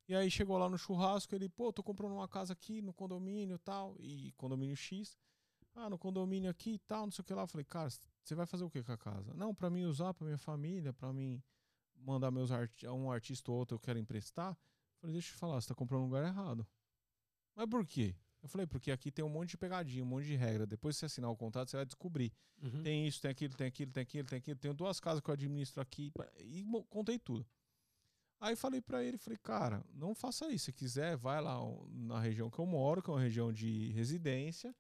E aí chegou lá no churrasco, ele, pô, tô comprando uma casa aqui no condomínio e tal, e condomínio X. Ah, no condomínio aqui e tal, não sei o que lá. Eu falei, cara, você vai fazer o que com a casa? Não, pra mim usar, pra minha família, pra mim mandar meus arti um artista ou outro eu quero emprestar. Eu falei, deixa eu te falar, você tá comprando no lugar errado. Mas por quê? Eu falei, porque aqui tem um monte de pegadinha, um monte de regra. Depois que você assinar o contrato, você vai descobrir. Uhum. Tem isso, tem aquilo, tem aquilo, tem aquilo, tem aquilo. Tenho duas casas que eu administro aqui. E contei tudo. Aí falei pra ele, falei, cara, não faça isso. Se quiser, vai lá na região que eu moro, que é uma região de residência,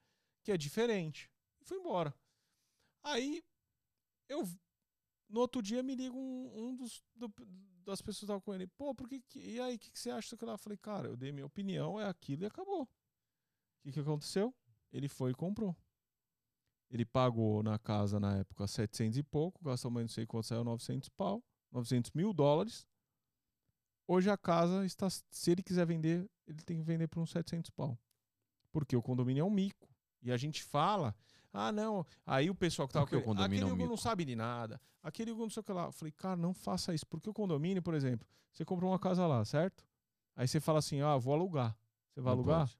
que é diferente. E fui embora. Aí, eu... No outro dia me liga um, um dos, do- das pessoas que estavam com ele. Pô, por que, que- e aí, o que, que você acha daquilo lá? Eu falei, cara, eu dei minha opinião, é aquilo e acabou. O que, que aconteceu? Ele foi e comprou. Ele pagou na casa na época 700 e pouco, gastou mais não sei quanto, saiu 900 pau, 900 mil dólares. Hoje a casa está, se ele quiser vender, ele tem que vender por uns 700 pau. Porque o condomínio é um mico. E a gente fala, ah, não. Aí o pessoal que tava Por que o com ele, condomínio é aquele um não mico?" sabe de nada, aquele não sei o que lá. Eu falei, cara, não faça isso. Porque o condomínio, por exemplo, você comprou uma casa lá, certo? Aí você fala assim, ah, vou alugar. Você vai Não alugar? pode.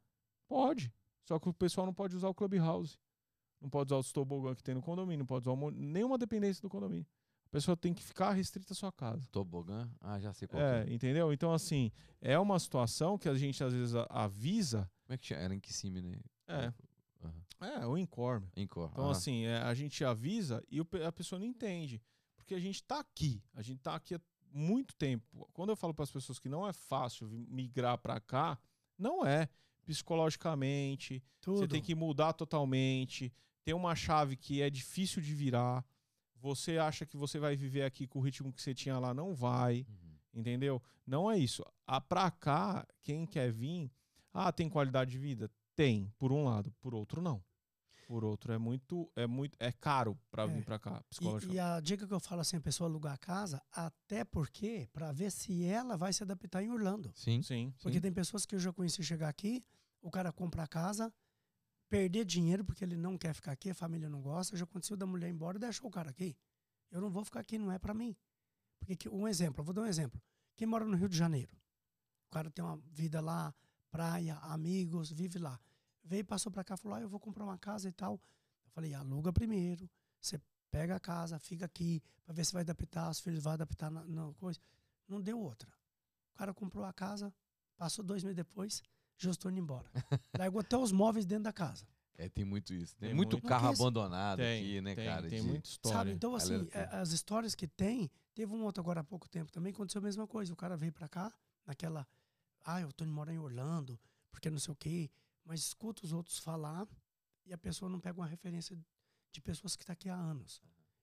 Pode. Só que o pessoal não pode usar o clubhouse. Não pode usar os tobogã que tem no condomínio, não pode usar um nenhuma dependência do condomínio. A pessoa tem que ficar restrita à sua casa. Tobogã? Ah, já sei qual É, que é. entendeu? Então, assim, é uma situação que a gente às vezes avisa. Como é que chama? Era em Kissimmee, né? É, Aham. é o Incor. Incor. Então, aham. assim, é, a gente avisa e a pessoa não entende. Porque a gente tá aqui. A gente tá aqui há muito tempo. Quando eu falo para as pessoas que não é fácil migrar para cá, não é. Psicologicamente, Tudo. Você tem que mudar totalmente. Tem uma chave que é difícil de virar. Você acha que você vai viver aqui com o ritmo que você tinha lá, não vai. Uhum. Entendeu? Não é isso. A pra cá, quem quer vir, ah, tem qualidade de vida? Tem, por um lado, por outro não. Por outro é muito é muito é caro pra É. vir pra cá, E, psicologicamente. e a dica que eu falo assim, a pessoa alugar a casa, até porque, para ver se ela vai se adaptar em Orlando. Sim. Sim, Porque sim. tem pessoas que eu já conheci chegar aqui, o cara compra a casa, perder dinheiro porque ele não quer ficar aqui, a família não gosta. Já aconteceu da mulher ir embora e deixou o cara aqui. Eu não vou ficar aqui, não é para mim. Porque que- um exemplo, eu vou dar um exemplo. Quem mora no Rio de Janeiro, o cara tem uma vida lá, praia, amigos, vive lá. Veio, passou para cá, falou: ah, eu vou comprar uma casa e tal. Eu falei: aluga primeiro, você pega a casa, fica aqui, para ver se vai adaptar, os filhos vão adaptar na, na coisa. Não deu outra. O cara comprou a casa, passou dois meses depois, indo embora. Largou até os móveis dentro da casa. É, tem muito isso. Tem, Tem muito, muito. carro Porque abandonado Tem, aqui, né, tem, cara? tem de- muita história. Sabe? Então, assim, é, as histórias que tem, teve um outro agora há pouco tempo também, aconteceu a mesma coisa. O cara veio pra cá, naquela, ah, eu tô indo morar em Orlando, porque não sei o quê, mas escuta os outros falar e a pessoa não pega uma referência de pessoas que tá aqui há anos.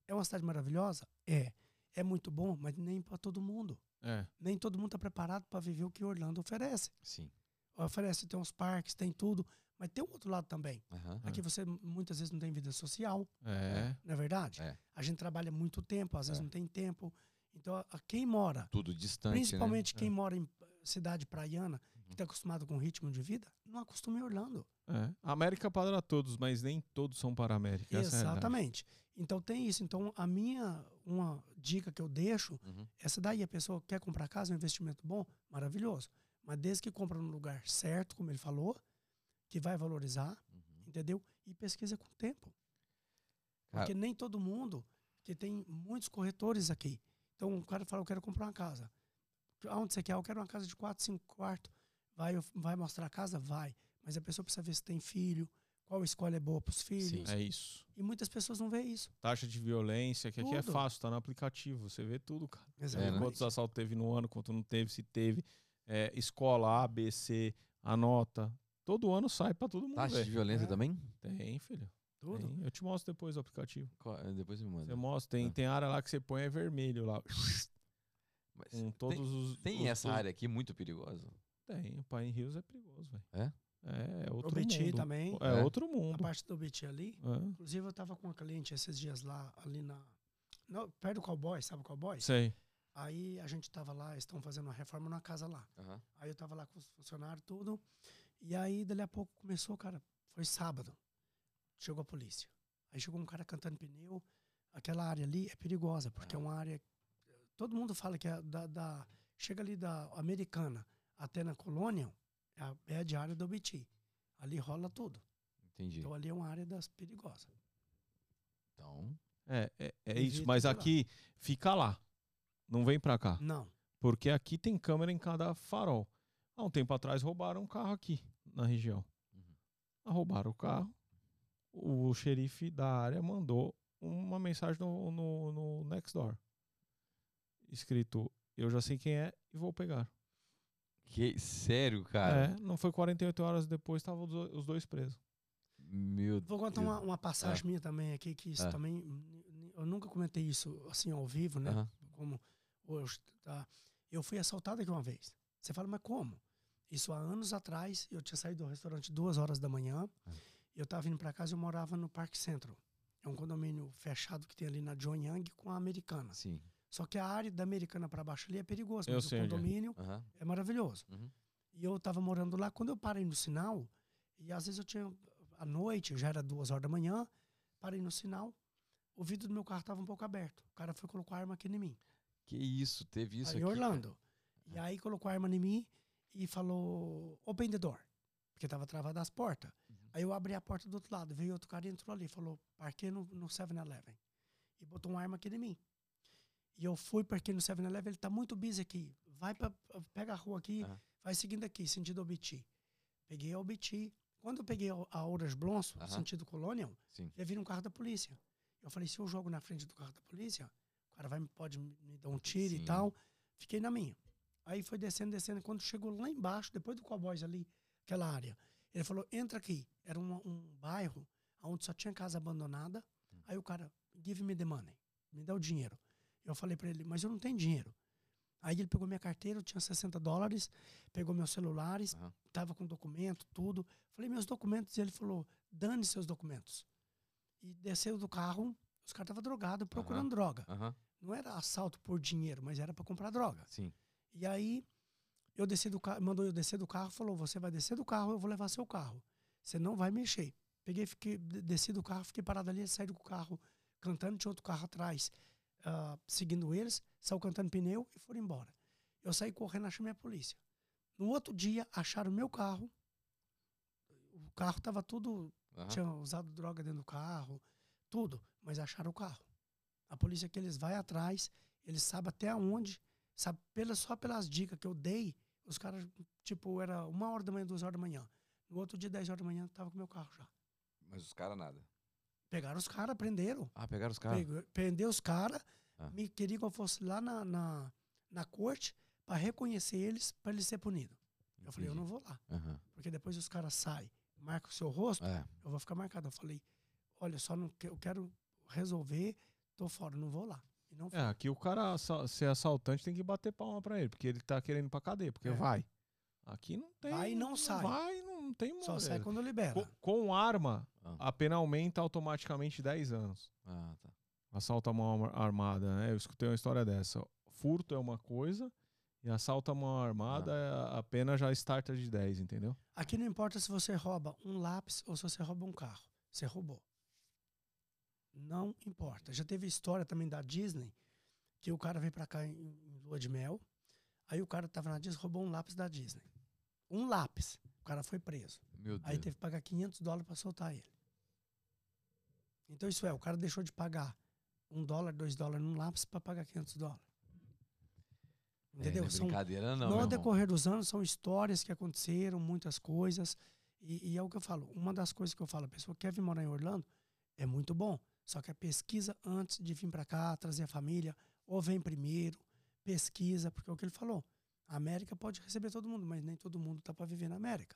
É uma cidade maravilhosa? É. É muito bom, mas nem para todo mundo. É. Nem todo mundo tá preparado para viver o que Orlando oferece. Sim. Oferece, tem uns parques, tem tudo, mas tem um outro lado também. Aham. Aqui você muitas vezes não tem vida social, É. não é verdade? É. A gente trabalha muito tempo, às vezes É. não tem tempo. Então, a, a quem mora, Tudo distante, principalmente É. quem mora em cidade praiana, que está acostumado com o ritmo de vida, não acostuma em Orlando. É. A América é para todos, mas nem todos são para a América. essa é a. Exatamente. Então tem isso. Então a minha uma dica que eu deixo, né? Uhum. essa daí a pessoa quer comprar casa, é um investimento bom, maravilhoso. Mas desde que compra no lugar certo, como ele falou, que vai valorizar, Uhum. entendeu? E pesquisa com o tempo. Porque nem todo mundo, que tem muitos corretores aqui. Então o cara fala, eu quero comprar uma casa. Aonde você quer? Eu quero uma casa de 4, 5 quartos. Vai, vai mostrar a casa? Vai. Mas a pessoa precisa ver se tem filho, qual escolha é boa para os filhos. É isso. E muitas pessoas não veem isso. Taxa de violência, que aqui é Tudo. fácil, tá no aplicativo. Você vê tudo, cara. né? Exatamente. Quantos assaltos teve no ano, quanto não teve, se teve. É, escola A, B, C, a nota. Todo ano sai pra todo mundo Taxa de violência É. também? Tem, filho. Tudo. Tem. Eu te mostro depois o aplicativo. Qual- eh, Depois me manda. Você mostra, tem, É. tem área lá que você põe é vermelho lá. Mas Com tem- todos os. Tem os- essa os- área aqui muito perigosa? Tem. O Pai em Rios é perigoso, velho. É? É, é outro O BT mundo. também. É, É? outro A mundo. parte do BT ali. É. Inclusive, eu tava com uma cliente esses dias lá, ali na. no- perto do cowboy, sabe o cowboy? Sei. Aí a gente tava lá, estão fazendo uma reforma na casa lá. Aham. Aí eu tava lá com os funcionários, tudo. E aí, dali a pouco, começou, cara. Foi sábado. Chegou a polícia. Aí chegou um cara cantando pneu. Aquela área ali é perigosa, porque é uma área. Todo mundo fala que é da. da- chega ali da americana até na colônia, é a, é a de área do BT. Ali rola tudo. Entendi. Então ali é uma área das perigosas. Então, É, é, é isso. Mas de lá. aqui, fica lá. Não vem pra cá. Não. Porque aqui tem câmera em cada farol. Há um tempo atrás roubaram um carro aqui na região. Uhum. roubaram o carro. O xerife da área mandou uma mensagem no, no, no Nextdoor. Escrito, eu já sei quem é e vou pegar. Que, sério, cara? É, não foi 48 horas depois, estavam os, do- os dois presos. Meu Vou contar uma, uma passagem minha também aqui, que isso Ah. também. Eu nunca comentei isso assim ao vivo, né? Como hoje. Tá? Eu fui assaltado aqui uma vez. Você fala, mas como? Isso há anos atrás, eu tinha saído do restaurante duas horas da manhã. Ah. Eu estava vindo para casa e eu morava no Parque Central. É um condomínio fechado que tem ali na John Young com a Americana. Sim. Só que a área da Americana para baixo ali é perigoso, Eu mas sei o é. condomínio Aham. é maravilhoso. Uhum. E eu tava morando lá, quando eu parei no sinal, e às vezes eu tinha, à noite, já era duas horas da manhã, parei no sinal, o vidro do meu carro tava um pouco aberto. O cara foi colocar a arma aqui em mim. Que isso, teve isso aí aqui. cara? Orlando. E aí colocou a arma em mim e falou, open the door. Porque tava travada as portas. Uhum. Aí eu abri a porta do outro lado, veio outro cara e entrou ali, falou, parquei no, no 7-Eleven. E botou uma arma aqui em mim. E eu fui, parquei no 7-Eleven, ele tá muito busy aqui. Vai pra, pega a rua aqui, Aham. vai seguindo aqui, sentido Obiti. Peguei a Obiti. Quando eu peguei a- a Ouras Blonso, Aham. sentido Colonial, Sim. já vi um carro da polícia. Eu falei, se eu jogo na frente do carro da polícia, o cara vai, pode me dar um tiro Sim. e tal. Fiquei na minha. Aí foi descendo, descendo. Quando chegou lá embaixo, depois do Cowboys ali, aquela área, ele falou, entra aqui. Era um, um bairro onde só tinha casa abandonada. Hum. Aí o cara, give me the money. Me dá o dinheiro. Eu falei pra ele, mas eu não tenho dinheiro. Aí ele pegou minha carteira, eu tinha 60 dólares, pegou meus celulares, Aham. tava com documento, tudo. Falei, meus documentos. E ele falou, dane seus documentos. E desceu do carro, os caras estavam drogados, procurando droga. Aham. Não era assalto por dinheiro, mas era para comprar droga. Sim. E aí, eu desci do carro, mandou eu descer do carro, falou, você vai descer do carro, eu vou levar seu carro. Você não vai mexer. Peguei, fiquei, de- desci do carro, fiquei parado ali, saí do carro cantando, tinha outro carro atrás, ah, seguindo eles, saiu cantando pneu e foram embora. Eu saí correndo, achei minha polícia. No outro dia, acharam meu carro. O carro tava tudo Aham. tinha usado droga dentro do carro, tudo, mas acharam o carro. A polícia que eles vai atrás, eles sabem até onde, sabe, pela, só pelas dicas que eu dei, os caras, tipo, era uma hora da manhã, duas horas da manhã. No outro dia, dez horas da manhã, tava com meu carro já. Mas os caras nada. Pegaram os caras, prenderam. Ah, pegaram os caras. Prendeu os caras, Ah. me queria que eu fosse lá na, na, na corte para reconhecer eles, para eles ser punidos. Eu falei, eu não vou lá, Aham. porque depois os caras saem, marcam o seu rosto, É. eu vou ficar marcado. Eu falei, olha, só não eu quero resolver, tô fora, não vou lá. E não fui. É, aqui o cara ser assaltante tem que bater palma pra ele, porque ele tá querendo ir pra cadeia, porque É. vai. Aqui não tem. Vai e não sai. Vai e não tem Só sai quando libera. Com, com arma, Ah. a pena aumenta automaticamente 10 anos. Ah, tá. Assalto a mão ar- armada, né? Eu escutei uma história dessa. Furto é uma coisa e assalto a mão armada, Ah. a pena já starta de 10, entendeu? Aqui não importa se você rouba um lápis ou se você rouba um carro. Você roubou. Não importa. Já teve história também da Disney, que o cara veio pra cá em, em lua de mel. Aí o cara tava na Disney, roubou um lápis da Disney. Um lápis. O cara foi preso. Meu Deus. Aí teve que pagar 500 dólares pra soltar ele. Então isso é, o cara deixou de pagar um dólar, dois dólares num lápis pra pagar 500 dólares. É, Entendeu? não é São, brincadeira não, no meu irmão. decorrer dos anos, são histórias que aconteceram, muitas coisas. E, e é o que eu falo. Uma das coisas que eu falo, a pessoa quer vir morar em Orlando, é muito bom. Só que a pesquisa antes de vir para cá, trazer a família, ou vem primeiro, pesquisa, porque é o que ele falou. A América pode receber todo mundo, mas nem todo mundo tá para viver na América.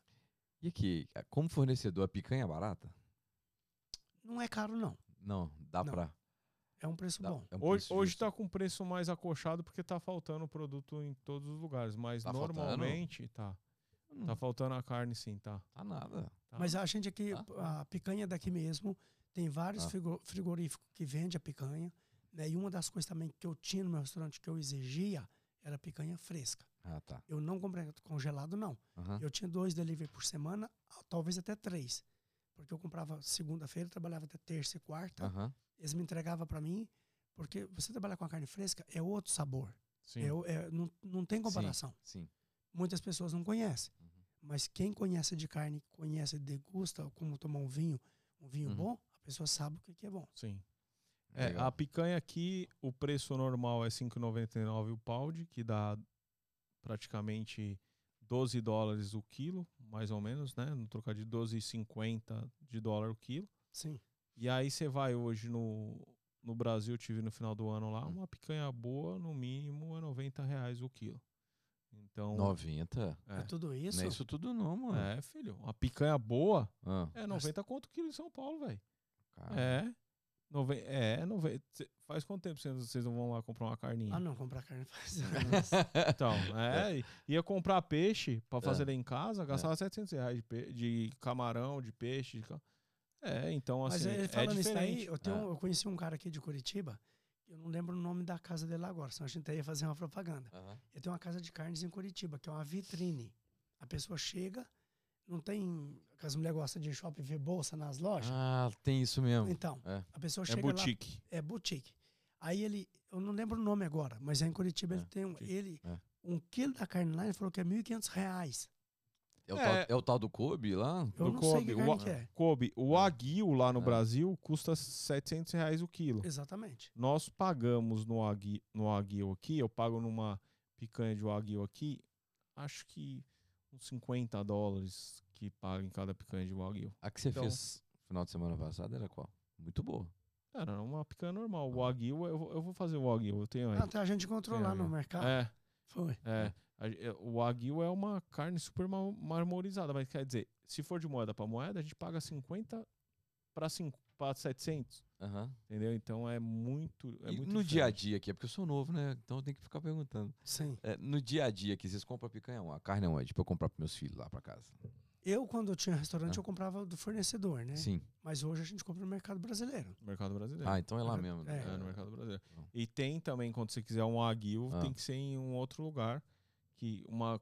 E aqui, como fornecedor, a picanha é barata? Não é caro, não. Não, dá Não. pra... É um preço dá- bom. é um Hoje, preço hoje tá com preço mais acolchado porque tá faltando produto em todos os lugares, mas Tá faltando? normalmente tá. Hum, Tá faltando a carne sim, tá. Tá nada. Tá. Mas a gente aqui, Ah. a picanha daqui mesmo, tem vários Ah. frigo- frigoríficos que vende a picanha. Né? E uma das coisas também que eu tinha no meu restaurante que eu exigia era picanha fresca. Ah, tá. Eu não comprei congelado, não. Aham. Eu tinha dois delivery por semana, talvez até três. Porque eu comprava segunda-feira, trabalhava até terça e quarta. Aham. Eles me entregavam para mim, porque você trabalhar com a carne fresca é outro sabor. Sim. É é- não, não tem comparação. Sim. Muitas pessoas não conhecem. Uhum. Mas quem conhece de carne, conhece, degusta como tomar um vinho, um vinho Uhum. bom, pessoa sabe o que, é bom. Sim. É, Legal. a picanha aqui, o preço normal é R$ 5,99 o pound, que dá praticamente 12 dólares o quilo, mais ou menos, né? No trocadilho, 12,50 de dólar o quilo. Sim. E aí você vai hoje no, no Brasil, eu tive no final do ano lá, Hum. uma picanha boa, no mínimo, é 90 reais o quilo. Então, 90? É, é, tudo isso. Não é isso tudo não, mano. é, filho, uma picanha boa Ah, é 90 conto o quilo em São Paulo, velho. Cara. É. Nove... É, nove... faz quanto tempo vocês- vocês não vão lá comprar uma carninha? Ah, não, comprar carne faz anos. Então, é, ia comprar peixe pra fazer É. lá em casa, gastava 700 reais de, pe- de camarão, de peixe. de É, então Mas assim, ele é falando isso diferente. eu, tenho, É. eu conheci um cara aqui de Curitiba, eu não lembro o nome da casa dele agora, senão a gente ia fazer uma propaganda. Aham. Ele tem uma casa de carnes em Curitiba, que é uma vitrine. A pessoa chega, não tem. Que as mulheres gostam de shopping ver bolsa nas lojas. Ah, tem isso mesmo. Então, É. a pessoa É chega lá. boutique. É boutique. Aí ele, eu não lembro o nome agora, mas é em Curitiba É, ele tem um, boutique. ele, É. um quilo da carne lá, ele falou que é 1.500 reais. É o, É. Tal, é o tal do Kobe lá? Eu Do não sei que Kobe, carne o- que é. Kobe, o É. Wagyu lá no É. Brasil custa 700 reais o quilo. Exatamente. Nós pagamos no Wagyu, no Wagyu aqui, eu pago numa picanha de Wagyu aqui, acho que uns 50 dólares que paga em cada picanha de Wagyu. A que você Então- fez final de semana passada era qual? Muito boa. Era uma picanha normal. O Ah. Wagyu, eu, vou- eu vou fazer o Wagyu, eu tenho aí. Até a gente encontrou lá no mercado. É, Foi. é. É, O Wagyu é uma carne super ma- marmorizada, mas quer dizer, se for de moeda para moeda, a gente paga 50 para 700, Aham. entendeu? Então é muito. É E muito no dia a diferente. dia aqui, é porque eu sou novo, né? Então eu tenho que ficar perguntando. Sim. É, no dia a dia aqui, vocês compram picanha onde? A carne onde? Pra eu comprar pros meus filhos lá pra casa. Eu, quando eu tinha restaurante, Ah. eu comprava do fornecedor, né? Sim. Mas hoje a gente compra no mercado brasileiro. No mercado brasileiro. Ah, então é lá É, mesmo. né? É, no mercado brasileiro. Então. E tem também, quando você quiser um Wagyu, Ah. tem que ser em um outro lugar. Que uma,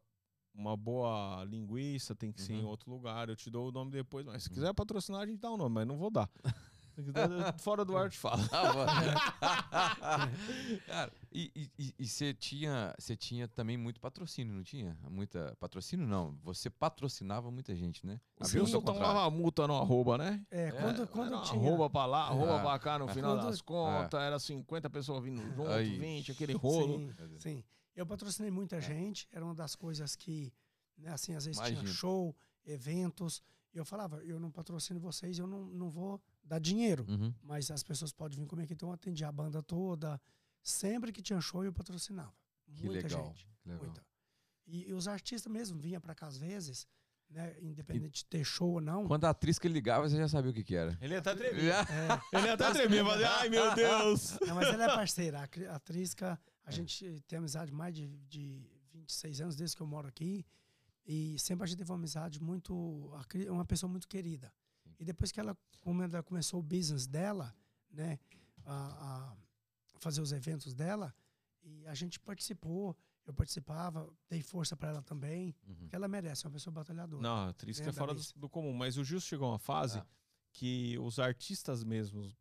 uma boa linguiça tem que ser em Uhum. outro lugar. Eu te dou o nome depois, mas se Uhum. quiser patrocinar, a gente dá o nome, mas não vou dar. Quiser, Fora do ar te falo. Ah, bom. Cara, e você tinha, você tinha também muito patrocínio, não tinha? Muita patrocínio não. Você patrocinava muita gente, né? A Sim, Wilson ao tomava multa no arroba, né? É, quando, quando Era eu tinha. arroba pra lá, arroba Ah. pra cá no final Quando- das contas. Era 50 pessoas vindo junto, Aí. 20, aquele rolo. Sim, sim. Eu patrocinei muita gente, era uma das coisas que, né, assim, às vezes Imagino. tinha show, eventos. E eu falava, eu não patrocino vocês, eu não, não vou dar dinheiro. Uhum. Mas as pessoas podem vir comigo, então eu atendi a banda toda. Sempre que tinha show, eu patrocinava. Que Muita legal. gente. que legal. Muita. E, e os artistas mesmo vinham pra cá às vezes, né, independente de ter show ou não. Quando a atriz que ligava, você já sabia o que, que era. Ele até tremia. É, Ele até tremia, fazia, ai meu Deus. Não, mas ela é parceira. A, Cri- a Trisca, a gente tem amizade mais de, de 26 anos desde que eu moro aqui. E sempre a gente teve uma amizade muito. a Cri- uma pessoa muito querida. E depois que ela, como ela começou o business dela, né? A, a fazer os eventos dela, e a gente participou. Eu participava, dei força para ela também, Uhum. porque ela merece, é uma pessoa batalhadora. Não, a atriz que é fora do, do comum. Mas o Gil chegou a uma fase Ah. que os artistas mesmos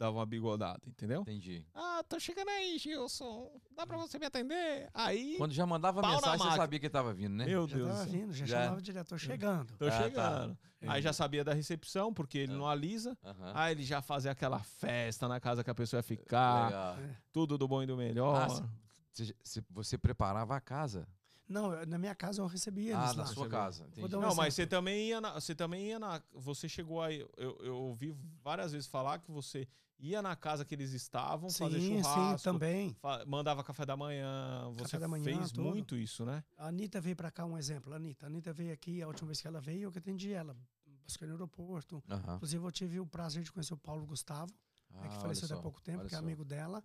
davam uma bigodada, entendeu? Entendi. Ah, tô chegando aí, Gilson. Dá pra você me atender? Aí. Quando já mandava Pau na mensagem, você máquina. sabia que tava vindo, né? Meu já Deus. tava vindo, já, Já. chamava direto, tô chegando. Tô Ah, tá. chegando. Aí já sabia da recepção, porque ele Ah. não alisa. Aham. Aí ele já fazia aquela festa na casa que a pessoa ia ficar. Legal. Tudo do bom e do melhor. Ah, cê- Você, preparava a casa? Não, eu- na minha casa eu recebia ah, eles na lá. sua casa. Entendi. dar um Não, mas você também ia na. Você também ia na. Você chegou aí. Eu, eu ouvi várias vezes falar que você ia na casa que eles estavam fazer Sim, churrasco. sim, também. mandava café da manhã. Você da manhã, fez tudo. muito isso, né? A Anitta veio pra cá, um exemplo. A Anitta. A Anitta veio aqui, a última vez que ela veio, eu que atendi ela. Busquei no aeroporto. Inclusive, eu tive o prazer de conhecer o Paulo Gustavo, né, que Ah, faleceu há pouco tempo, que é só. amigo dela.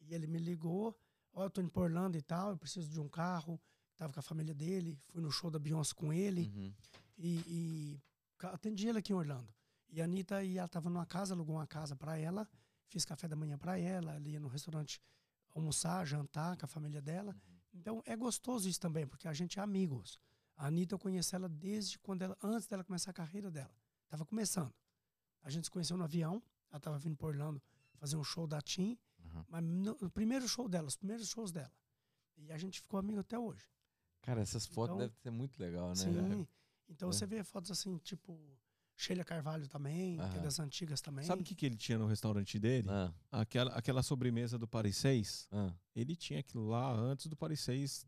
E ele me ligou. Ó, eu tô indo pra Orlando e tal, eu preciso de um carro. Tava com a família dele. Fui no show da Beyoncé com ele. Uhum. E, e atendi ele aqui em Orlando. E a Anitta, e ela tava numa casa, alugou uma casa pra ela. Fiz café da manhã pra ela. Ia no restaurante almoçar, jantar com a família dela. Então é gostoso isso também, porque a gente é amigos. A Anitta eu conheci ela desde quando ela, antes dela começar a carreira dela. Tava começando. A gente se conheceu no avião. Ela tava vindo para Orlando fazer um show da Tim. Uhum. Mas no, o primeiro show dela, os primeiros shows dela. E a gente ficou amigo até hoje. Cara, essas fotos Então- devem ser muito legal, né? Sim. Então É. você vê fotos assim, tipo Sheila Carvalho também, que é das antigas também. Sabe o que, que ele tinha no restaurante dele? Ah, Aquela, aquela sobremesa do Paris 6. ah. Ele tinha aquilo lá antes do Paris 6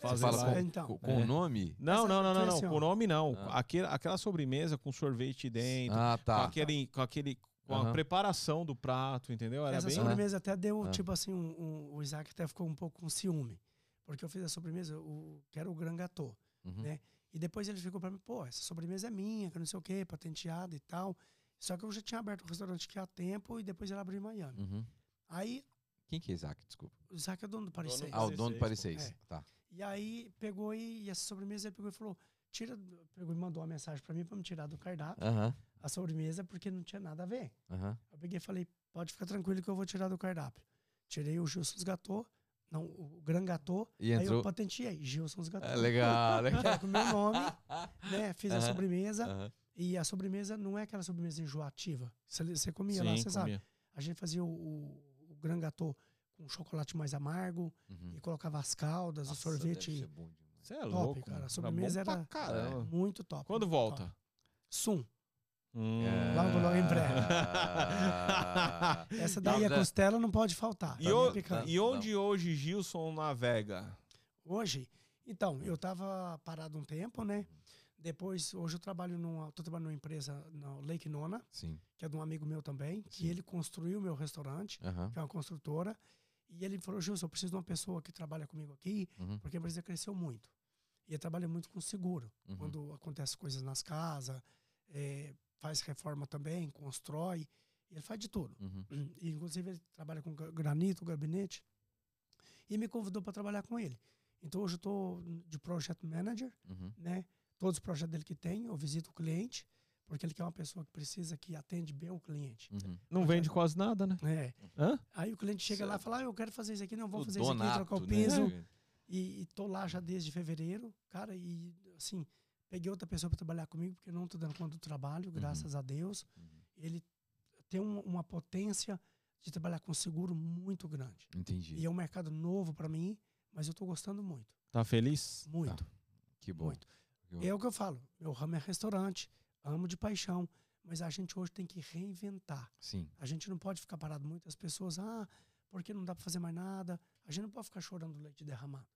Você fazer fala lá. com, Então. com- com o É. nome? Não, não, não, não, não. assim. Com nome não. Ah. Aquele, aquela sobremesa com sorvete dentro, Ah, com tá. aquele, com aquele, com a Aham. preparação do prato, entendeu? Era Essa bem. sobremesa até deu, Ah. tipo assim, um- um- o Isaac até ficou um pouco com ciúme. Porque eu fiz a sobremesa, o, que era o Gran Gâteau. Uhum. né? E depois ele ficou pra mim, pô, essa sobremesa é minha, que não sei o quê, patenteada e tal. Só que eu já tinha aberto o restaurante aqui há tempo e depois ele abriu em Miami. Uhum. Aí Quem que é Isaac? Desculpa. o Isaac é dono do Paris Dono do Seis. Ah, o dono do Paris pô. 6. É. Tá. E aí pegou e, e essa sobremesa ele pegou e falou: tira, pegou e mandou uma mensagem pra mim pra me tirar do cardápio Aham. a sobremesa, porque não tinha nada a ver. Aham. Eu peguei e falei: pode ficar tranquilo que eu vou tirar do cardápio. Tirei o Gilson's Gâteau, não, o Gran Gâteau, E aí eu entrou. patenteei, Gilson's Gâteau. Ah, legal, Que legal. era com o meu nome, né? Fiz a sobremesa. E a sobremesa não é aquela sobremesa enjoativa. Você, você comia lá, Sim, você sabe. A gente fazia o, o, o Gran Gâteau com chocolate mais amargo Uhum. e colocava as caldas, Nossa, o sorvete. Você é Top, louco, cara. mano. A sobremesa Era era- muito top. Quando volta? top. Sum. Hum. Logo, logo em breve. Ah. Essa daí, a Tá- costela não pode faltar. E, mim o- é e onde hoje Gilson navega? Hoje, então, eu tava parado um tempo, né? Depois, hoje eu trabalho numa, tô trabalhando numa empresa na Lake Nona, Sim. que é de um amigo meu também, que Sim. ele construiu o meu restaurante, Aham. que é uma construtora. E ele falou, Gilson, eu preciso de uma pessoa que trabalha comigo aqui, Uhum. porque a empresa cresceu muito. E ele trabalha muito com seguro. Uhum. Quando acontecem coisas nas casas, eh, faz reforma também, constrói. Ele faz de tudo. Uhum. E, inclusive, ele trabalha com gra- granito, gabinete. E me convidou para trabalhar com ele. Então, hoje eu estou de project manager, Uhum. né? Todos os projetos dele que tem, eu visito o cliente, porque ele quer uma pessoa que precisa, que atende bem o cliente. Uhum. Não vende quase nada, né? É. Hã? Aí o cliente chega lá e Certo. fala, ah, eu quero fazer isso aqui, não, vou O fazer isso aqui, trocar o Donato, piso. né? E, e tô lá já desde fevereiro, cara, e assim, peguei outra pessoa para trabalhar comigo, porque eu não tô dando conta do trabalho, graças a Deus. Uhum. Ele tem um- uma potência de trabalhar com seguro muito grande. Entendi. E é um mercado novo para mim, mas eu tô gostando muito, Tá feliz? muito, Que bom. muito. Que bom. É o que eu falo, meu ramo é restaurante, amo de paixão, mas a gente hoje tem que reinventar. Sim. A gente não pode ficar parado. Muitas pessoas, ah, porque não dá para fazer mais nada. A gente não pode ficar chorando leite derramado.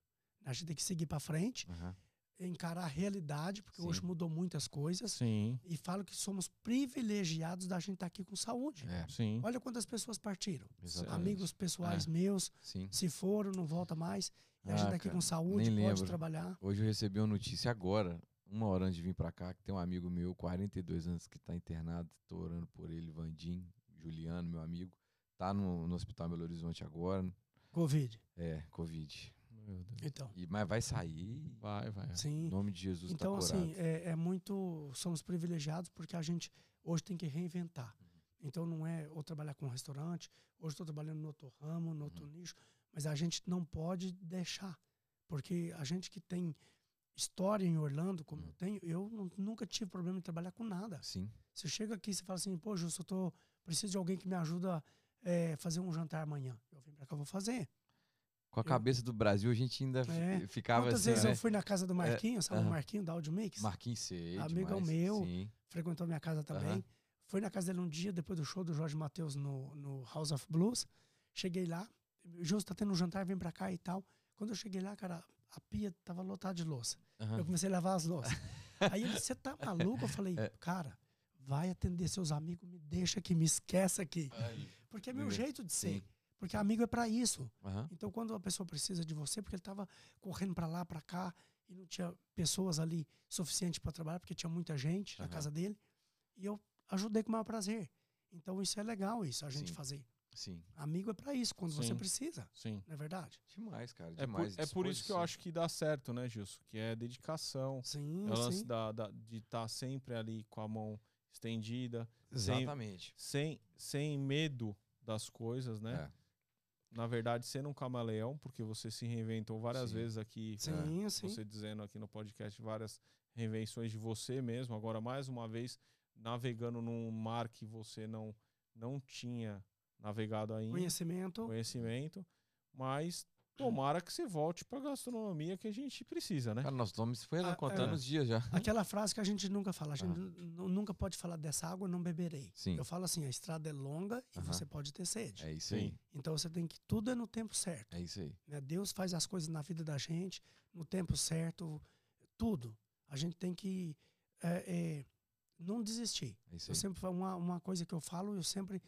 A gente tem que seguir para frente, Aham. Encarar a realidade, porque hoje Sim. mudou muitas coisas. Sim, E falo que somos privilegiados da gente estar aqui com saúde. É, sim. Olha quantas pessoas partiram. exatamente. Amigos pessoais meus, Sim. se foram, não volta mais. E a Ah, gente tá aqui cara, com saúde, pode lembro. trabalhar. Hoje eu recebi uma notícia agora, uma hora antes de vir pra cá, que tem um amigo meu, 42 anos, que tá internado. Tô orando por ele, Vandim, Juliano, meu amigo. Tá no, no Hospital Belo Horizonte agora. Covid. É, Covid. Meu Deus. Então, E, mas vai sair. Vai, vai. Em sim. nome de Jesus Então, tá assim, é, é muito. Somos privilegiados porque a gente hoje tem que reinventar. Então, não é ou trabalhar com um restaurante, hoje estou trabalhando no outro ramo, no outro nicho, mas a gente não pode deixar. Porque a gente que tem história em Orlando, como Uhum. eu tenho, eu nu- nunca tive problema em trabalhar com nada. Sim. Você chega aqui e fala assim, pô, Justo, eu tô, preciso de alguém que me ajuda a fazer um jantar amanhã. Eu vim pra cá, eu vou fazer. Com a cabeça do Brasil, a gente ainda É. ficava Quantas assim, vezes né? eu fui na casa do Marquinhos, sabe aham. o Marquinho da Audio Mix? Marquinhos sei, Amigão demais. meu. Sim. frequentou minha casa também. Aham. Fui na casa dele um dia, depois do show do Jorge Matheus no, no House of Blues. Cheguei lá, Justo tá tendo um jantar, vem pra cá e tal. Quando eu cheguei lá, cara, a pia tava lotada de louça. Aham. Eu comecei a lavar as louças. Aí ele, você tá maluco? Eu falei, É. cara, vai atender seus amigos, me deixa aqui, me esquece aqui. Aí. Porque é meu jeito de ser. Sim. Porque amigo é pra isso. Aham. Então, quando a pessoa precisa de você, porque ele estava correndo para lá, para cá, e não tinha pessoas ali suficiente para trabalhar, porque tinha muita gente na Aham. casa dele, e eu ajudei com o maior prazer. Então, isso é legal, isso, a gente Sim. fazer. Sim. Amigo é para isso, quando você Sim. precisa, Sim. não é verdade? Demais, cara. É por, Demais. é por isso que eu acho que dá certo, né, Gilson? Que é dedicação. Sim, É o lance sim. da, da- de estar sempre ali com a mão estendida, sem- Exatamente. sem, sem medo das coisas, né? É. Na verdade, sendo um camaleão, porque você se reinventou várias Sim. vezes aqui. Sim, sim. Você dizendo aqui no podcast várias reinvenções de você mesmo. Agora, mais uma vez, navegando num mar que você não, não tinha navegado ainda. Conhecimento. conhecimento, mas tomara que você volte pra gastronomia que a gente precisa, né? Cara, nosso nome foi Ah, contando é. os dias já. Aquela frase que a gente nunca fala, a gente Ah. nu- nunca pode falar dessa água, não beberei. Sim. Eu falo assim, a estrada é longa e você pode ter sede. É isso aí. Então você tem que tudo é no tempo certo. É isso aí. né? Deus faz as coisas na vida da gente no tempo certo, tudo. A gente tem que é, é, não desistir. É isso Eu aí. sempre falo- uma, uma coisa que eu falo, eu sempre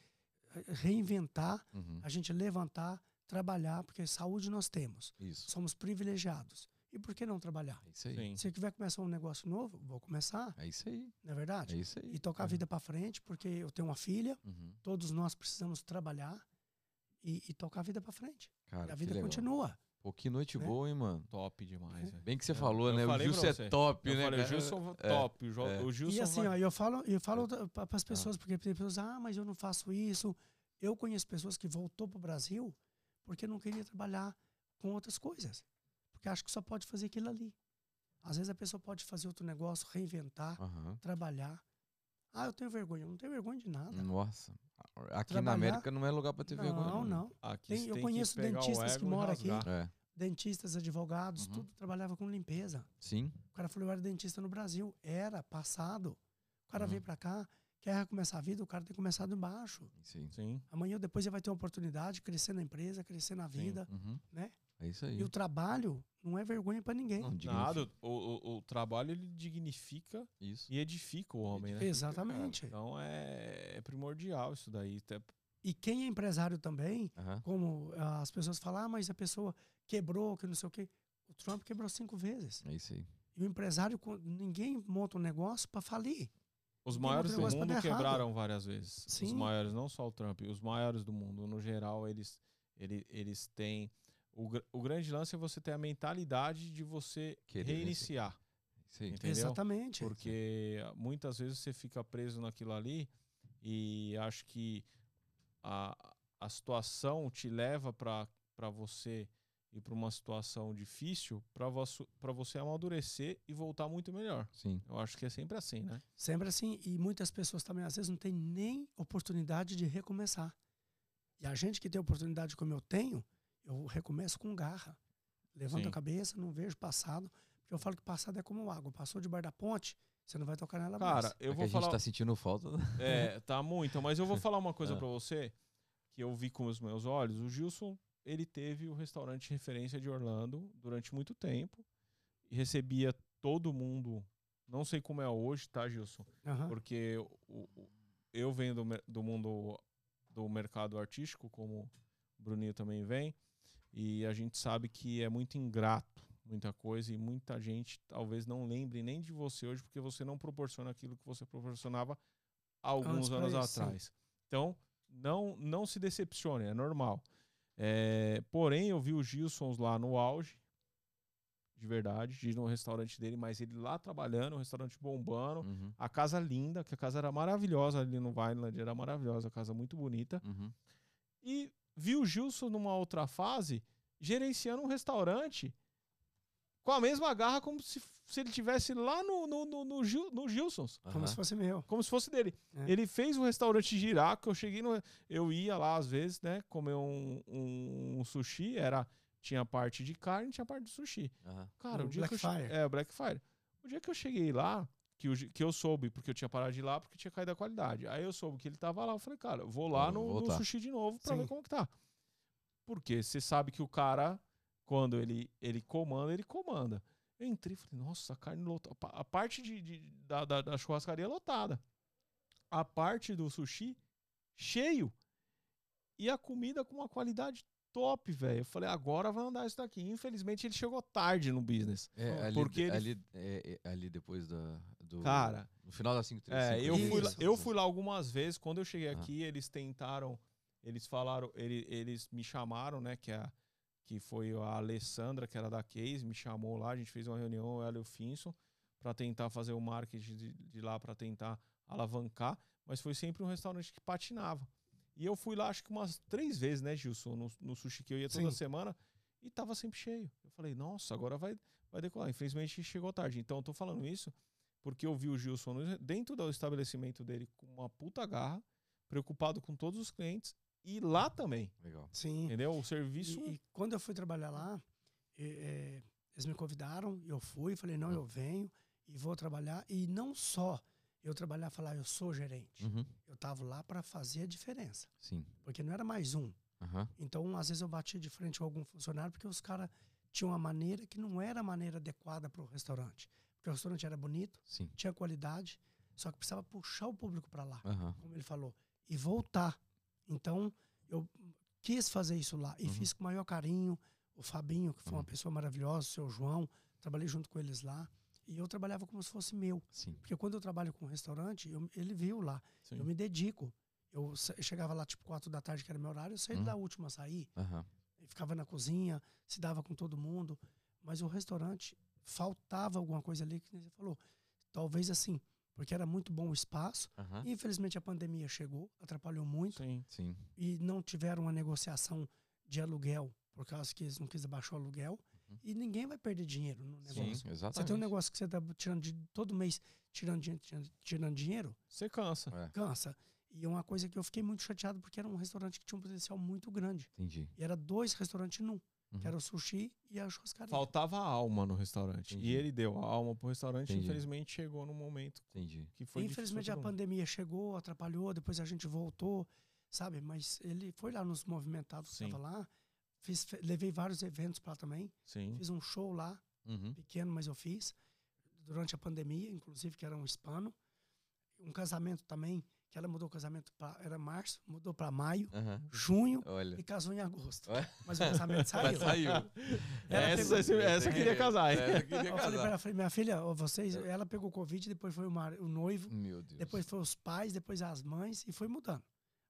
é, reinventar, Uhum. a gente levantar, trabalhar, porque saúde nós temos. Isso. Somos privilegiados. E por que não trabalhar? É isso aí. Sim. Se eu quiser começar um negócio novo, vou começar, É isso aí. não é verdade? É isso aí. E tocar a vida para frente, porque eu tenho uma filha, Uhum. todos nós precisamos trabalhar e, e tocar a vida para frente. Cara, e a vida legal. continua. Pô, que noite né? boa, hein, mano? Top demais, velho. Bem que você É, falou, eu né? O Gilson é top, Eu né? falei, o? Gilson É. top. É. o Gilson E assim, vai- ó, eu falo, eu falo para as pessoas, porque tem pessoas, ah, mas eu não faço isso. Eu conheço pessoas que voltou para o Brasil porque não queria trabalhar com outras coisas. Porque acho que só pode fazer aquilo ali. Às vezes a pessoa pode fazer outro negócio, reinventar, Aham. trabalhar. Ah, eu tenho vergonha. Eu não tenho vergonha de nada. Nossa. Aqui na Trabalhar- América não é lugar pra ter não, vergonha. não, Não, Aqui Tem- eu tem conheço que dentistas que moram aqui. É. Dentistas, advogados, Uhum. tudo trabalhava com limpeza. Sim. O cara falou, eu era dentista no Brasil. Era, passado. O cara Uhum. veio para cá, quer recomeçar a vida, o cara tem começado embaixo. Sim. Sim. Amanhã ou depois ele vai ter uma oportunidade de crescer na empresa, crescer na vida, Uhum. né? É isso aí. E o trabalho não é vergonha para ninguém. Não. Nada, o, o, o trabalho ele dignifica Isso. e edifica o homem, né? Exatamente. Então é, é primordial isso daí. Até- E quem é empresário também, Aham. como ah, as pessoas falam, ah, mas a pessoa quebrou, que não sei o quê. O Trump quebrou cinco vezes. É isso aí. E o empresário, ninguém monta um negócio para falir. Os maiores do mundo dar errado. quebraram várias vezes. Os Sim. maiores, não só o Trump, os maiores do mundo, no geral, eles, ele, eles têm. O, o grande lance é você ter a mentalidade de você Querer reiniciar. Aí. Entendeu? Exatamente. Porque muitas vezes você fica preso naquilo ali e acho que a, a situação te leva para você ir para uma situação difícil para você, amadurecer e voltar muito melhor. Sim. Eu acho que é sempre assim, né? Sempre assim. E muitas pessoas também, às vezes, não têm nem oportunidade de recomeçar. E a gente que tem oportunidade como eu tenho, eu recomeço com garra. Levanto Sim. a cabeça, não vejo passado. Porque eu falo que passado é como água. Passou debaixo da ponte, você não vai tocar nela Cara, mais. eu É que vou a gente falar. tá sentindo falta. É, tá muito, mas eu vou falar uma coisa Ah. pra você que eu vi com os meus olhos. O Gilson, ele teve o restaurante referência de Orlando durante muito tempo e recebia todo mundo. Não sei como é hoje, tá, Gilson? Aham. Porque o- o- eu venho do, do mundo do mercado artístico, como o Bruninho também vem, e a gente sabe que é muito ingrato muita coisa e muita gente talvez não lembre nem de você hoje porque você não proporciona aquilo que você proporcionava há alguns Antes anos atrás. Então, não, não se decepcione, é normal. É, porém, eu vi o Gilson lá no auge, de verdade, de ir no restaurante dele, mas ele lá trabalhando, o restaurante bombando, Uhum. a casa linda, que a casa era maravilhosa ali no Vineland, era maravilhosa, a casa muito bonita. Uhum. E vi o Gilson numa outra fase gerenciando um restaurante com a mesma garra como se, se ele tivesse lá no, no, no, no, Gil- no Gilson's. Como se fosse meu. Como se fosse dele. É. Ele fez o restaurante girar, que eu cheguei no. Eu ia lá às vezes, né? Comer um, um, um sushi, era. Tinha parte de carne, tinha parte de sushi. Aham. Cara, o, O dia que eu Blackfire. É, o Blackfire. O dia que eu cheguei lá, que, o gi- que eu soube, porque eu tinha parado de ir lá porque tinha caído a qualidade. Aí eu soube que ele tava lá, eu falei, cara, eu vou lá Vou no, no sushi de novo pra Sim. ver como que tá. Porque você sabe que o cara, quando ele, ele comanda, ele comanda. Eu entrei e falei, nossa, a carne lotada. A parte de, de- da, da, da churrascaria lotada. A parte do sushi cheio. E a comida com uma qualidade top, velho. Eu falei, agora vai andar isso daqui. Infelizmente, ele chegou tarde no business. É, ali, Porque ele- ali, é, é, ali depois da, do. Cara, No final da 5 É, eu fui, lá, eu fui lá algumas vezes. Quando eu cheguei Ah. aqui, eles tentaram. Eles falaram, ele- eles me chamaram, né? Que, a, que foi a Alessandra, que era da Case, me chamou lá. A gente fez uma reunião, ela e o Finson, para tentar fazer o marketing de, de lá, para tentar alavancar. Mas foi sempre um restaurante que patinava. E eu fui lá, acho que umas três vezes, né, Gilson? No, no sushi que eu ia toda Sim. semana. E tava sempre cheio. Eu falei, nossa, agora vai, vai decolar. Infelizmente chegou tarde. Então eu tô falando isso porque eu vi o Gilson dentro do estabelecimento dele com uma puta garra, preocupado com todos os clientes e lá também. Legal. Sim. Entendeu? O serviço. E, e quando eu fui trabalhar lá, eh, eles me convidaram, eu fui, falei, não, eu venho e vou trabalhar. E não só eu trabalhar, falar, eu sou gerente. Uhum. Eu estava lá para fazer a diferença, Sim. porque não era mais um. Aham. Então, às vezes eu batia de frente com algum funcionário porque os caras tinham uma maneira que não era a maneira adequada para o restaurante. Porque o restaurante era bonito, Sim. tinha qualidade, só que precisava puxar o público para lá, Aham. como ele falou, e voltar. Então, eu quis fazer isso lá e Uhum. fiz com o maior carinho. O Fabinho, que foi uma Uhum. pessoa maravilhosa, o seu João, trabalhei junto com eles lá. E eu trabalhava como se fosse meu. Sim. Porque quando eu trabalho com restaurante, eu- ele viu lá. Sim. Eu me dedico. Eu eu chegava lá tipo quatro da tarde, que era meu horário, eu saía Uhum. da última a sair. Ficava na cozinha, se dava com todo mundo. Mas o restaurante, faltava alguma coisa ali, que você falou. Talvez assim, porque era muito bom o espaço. Aham. Infelizmente a pandemia chegou, atrapalhou muito. Sim. Sim. E não tiveram uma negociação de aluguel, por causa que eles não quis abaixar o aluguel. Uhum. E ninguém vai perder dinheiro no Sim, negócio. Você exatamente. tem um negócio que você está tirando de, todo mês, tirando, tirando, tirando dinheiro, Você cansa. É, cansa. E é uma coisa que eu fiquei muito chateado, porque era um restaurante que tinha um potencial muito grande. entendi. E era dois restaurantes num, Uhum. que era o sushi e a churrascaria. Faltava alma no restaurante. Entendi. E ele deu a alma pro restaurante. Entendi. Infelizmente chegou num momento Entendi. que foi difícil Infelizmente a pandemia chegou, atrapalhou, depois a gente voltou, sabe? Mas ele foi lá nos movimentados Sim. estava lá. Fiz, levei vários eventos para lá também. Sim. Fiz um show lá, Uhum. pequeno, mas eu fiz. Durante a pandemia, inclusive, que era um hispano. Um casamento também, que ela mudou o casamento para era março, mudou para maio, junho Olha. e casou em agosto. Mas o casamento saiu. saiu. Essa, pegou- essa, queria casar? Essa eu queria Eu falei pra casar. ela, falei, minha filha, vocês, ela pegou Covid, depois foi o, mar- o noivo, Meu Deus. depois foi os pais, depois as mães e foi mudando.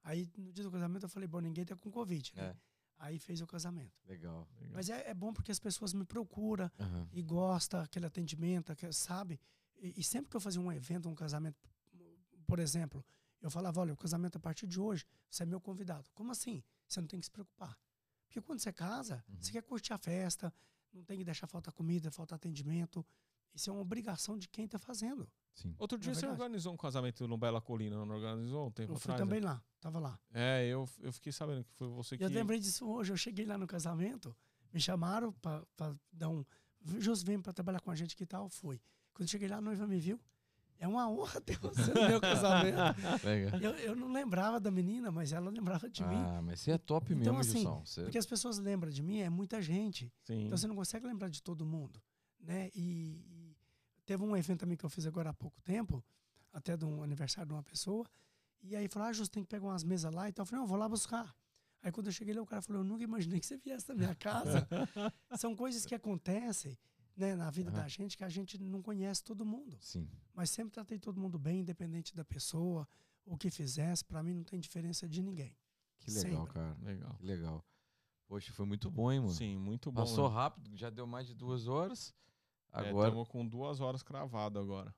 Aí no dia do casamento eu falei, bom, ninguém tá com Covid, né? É. Aí fez o casamento. Legal. Mas é, é bom porque as pessoas me procuram e gostam, aquele atendimento, aquele- sabe? E, e sempre que eu fazia um evento, um casamento, por exemplo, eu falava, olha, o casamento a partir de hoje, você é meu convidado. Como assim? Você não tem que se preocupar. Porque quando você casa, Uhum. você quer curtir a festa, não tem que deixar faltar comida, faltar atendimento. Isso é uma obrigação de quem está fazendo. Sim. Outro dia É você verdade. organizou um casamento no Bela Colina, não organizou um tempo Eu fui atrás? também né? lá, tava lá. É, eu, eu fiquei sabendo que foi você E que... eu lembrei disso hoje. Eu cheguei lá no casamento, me chamaram para dar um. Justo vem para trabalhar com a gente que tal. Fui. Quando eu cheguei lá, a noiva me viu. É uma honra ter você no meu casamento. Eu, eu não lembrava da menina, mas ela lembrava de mim. Ah, mas você é top Então, mesmo, assim, Gilson. Você... Porque as pessoas lembram de mim, é muita gente. Sim. Então você não consegue lembrar de todo mundo. Né? E, e teve um evento também que eu fiz agora há pouco tempo, até de um aniversário de uma pessoa. E aí falou: Ah, Justo, tem que pegar umas mesas lá e tal. Eu falei: Não, eu vou lá buscar. Aí quando eu cheguei lá, o cara falou: Eu nunca imaginei que você viesse na minha casa. São coisas que acontecem né, na vida da gente que a gente não conhece todo mundo. Sim. Mas sempre tratei todo mundo bem, independente da pessoa, o que fizesse. Para mim não tem diferença de ninguém. Que legal, Sempre. cara. Legal. Que legal. Poxa, foi muito bom, hein, mano? Sim, muito bom. Passou né? rápido, já deu mais de duas horas. É, Agora. Estamos com duas horas cravado agora.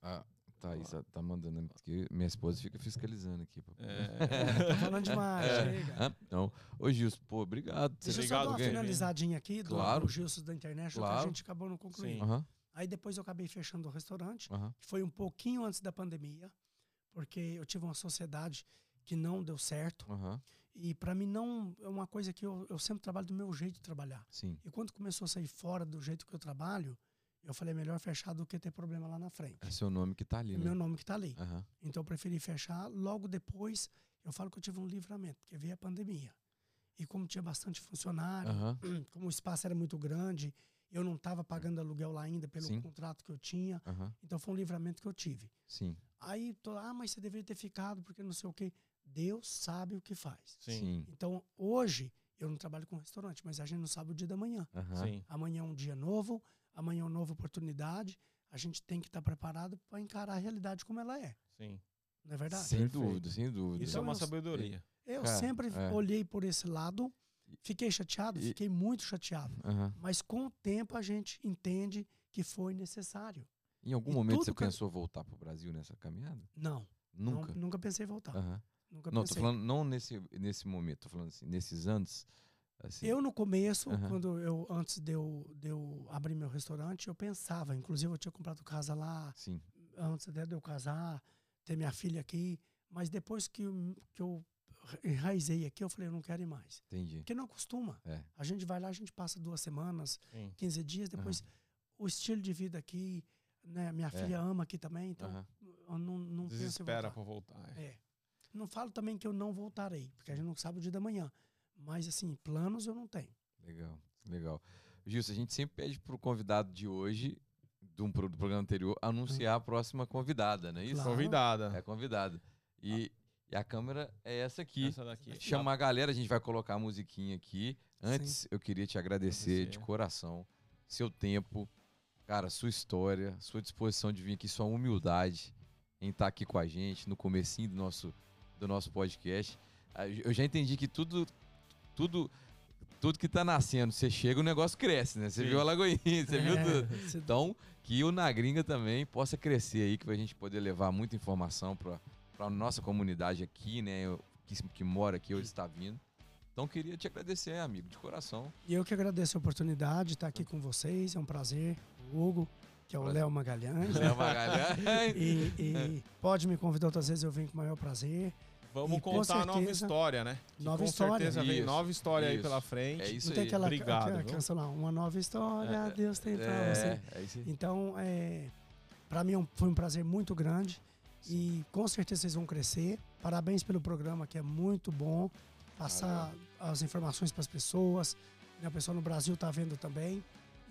Ah, tá, isso tá mandando. Porque minha esposa fica fiscalizando aqui. É. Tô falando demais, É. Hã? Não. Ô, Gilson, pô, obrigado. Deixa eu só Obrigado, dar uma finalizadinha aqui do, Claro. do Gilson da internet, que Claro. a gente acabou não concluindo. Aí depois eu acabei fechando o restaurante, que foi um pouquinho antes da pandemia, porque eu tive uma sociedade que não deu certo. E para mim não é uma coisa que eu, eu sempre trabalho do meu jeito de trabalhar. Sim. E quando começou a sair fora do jeito que eu trabalho, eu falei melhor fechar do que ter problema lá na frente. É seu nome que tá ali, né? meu nome que tá ali. Aham. Então eu preferi fechar. Logo depois, eu falo que eu tive um livramento, porque veio a pandemia. E como tinha bastante funcionário, Aham. como o espaço era muito grande, eu não estava pagando aluguel lá ainda pelo Sim. contrato que eu tinha. Aham. Então foi um livramento que eu tive. Sim. Aí, tô, ah, mas você deveria ter ficado, porque não sei o quê. Deus sabe o que faz. Sim. Então, hoje, eu não trabalho com restaurante, mas a gente não sabe o dia da manhã. Sim. Amanhã é um dia novo, amanhã é uma nova oportunidade. A gente tem que estar preparado para encarar a realidade como ela é. Sim. Não é verdade? Sem Perfeito. dúvida, sem dúvida. Isso é Então, uma eu- sabedoria. Eu Cara, sempre é. olhei por esse lado, fiquei chateado, E- fiquei muito chateado. Aham. Mas com o tempo a gente entende que foi necessário. Em algum E momento você que- pensou voltar pro Brasil nessa caminhada? Não, Nunca. não- nunca pensei em voltar. Aham. Nunca Não, tô pensei. falando não nesse, nesse momento, tô falando assim, nesses anos. Assim, Eu no começo, Aham. quando eu antes de eu, de eu abrir meu restaurante, eu pensava, inclusive eu tinha comprado casa lá Sim. antes até de eu casar, ter minha filha aqui, mas depois que, eu- que eu enraizei aqui, eu falei, eu não quero ir mais. Entendi. Porque não acostuma. É. A gente vai lá, a gente passa duas semanas, Sim. 15 dias, depois o estilo de vida aqui, né? Minha É. filha ama aqui também, então Aham. eu não, não penso em Desespera voltar. pra voltar. é. É. Não falo também que eu não voltarei, porque a gente não sabe o dia da manhã. Mas, assim, planos eu não tenho. Legal, legal. Gilson, a gente sempre pede pro convidado de hoje, pro- do programa anterior, anunciar a próxima convidada, não é isso? Claro. Convidada. É convidada. E, e a câmera é essa aqui. Essa daqui. Chama a galera, a gente vai colocar a musiquinha aqui. Antes, eu queria te agradecer Agradecer. de coração, seu tempo, cara, sua história, sua disposição de vir aqui, sua humildade em estar aqui com a gente no comecinho do nosso, do nosso podcast. Ah, Eu já entendi que tudo, tudo, tudo que tá nascendo, você chega, o negócio cresce, né? Você Sim. viu a Lagoinha, você viu É, tudo. se- Então, que o Na Gringa também possa crescer aí, que a gente poder levar muita informação para a nossa comunidade aqui, né? eu- Que, que mora aqui, hoje está vindo. Então, queria te agradecer, amigo, de coração. E eu que agradeço a oportunidade de estar aqui com vocês. É um prazer. O Hugo, que é o. Léo Magalhães. Léo Magalhães. E, e pode me convidar outras vezes, eu venho com o maior prazer. Vamos E com contar a nova história, né? Que Nova com história. certeza vem Isso, nova história aí isso. pela frente. É isso não tem aí. aquela, Obrigado, aquela canção lá, uma nova história, Deus tem pra é, você. é isso aí. Então, é, para mim é foi um prazer muito grande e com certeza vocês vão crescer. Parabéns pelo programa, que é muito bom. Passar as informações para as pessoas. né, O pessoal no Brasil tá vendo também.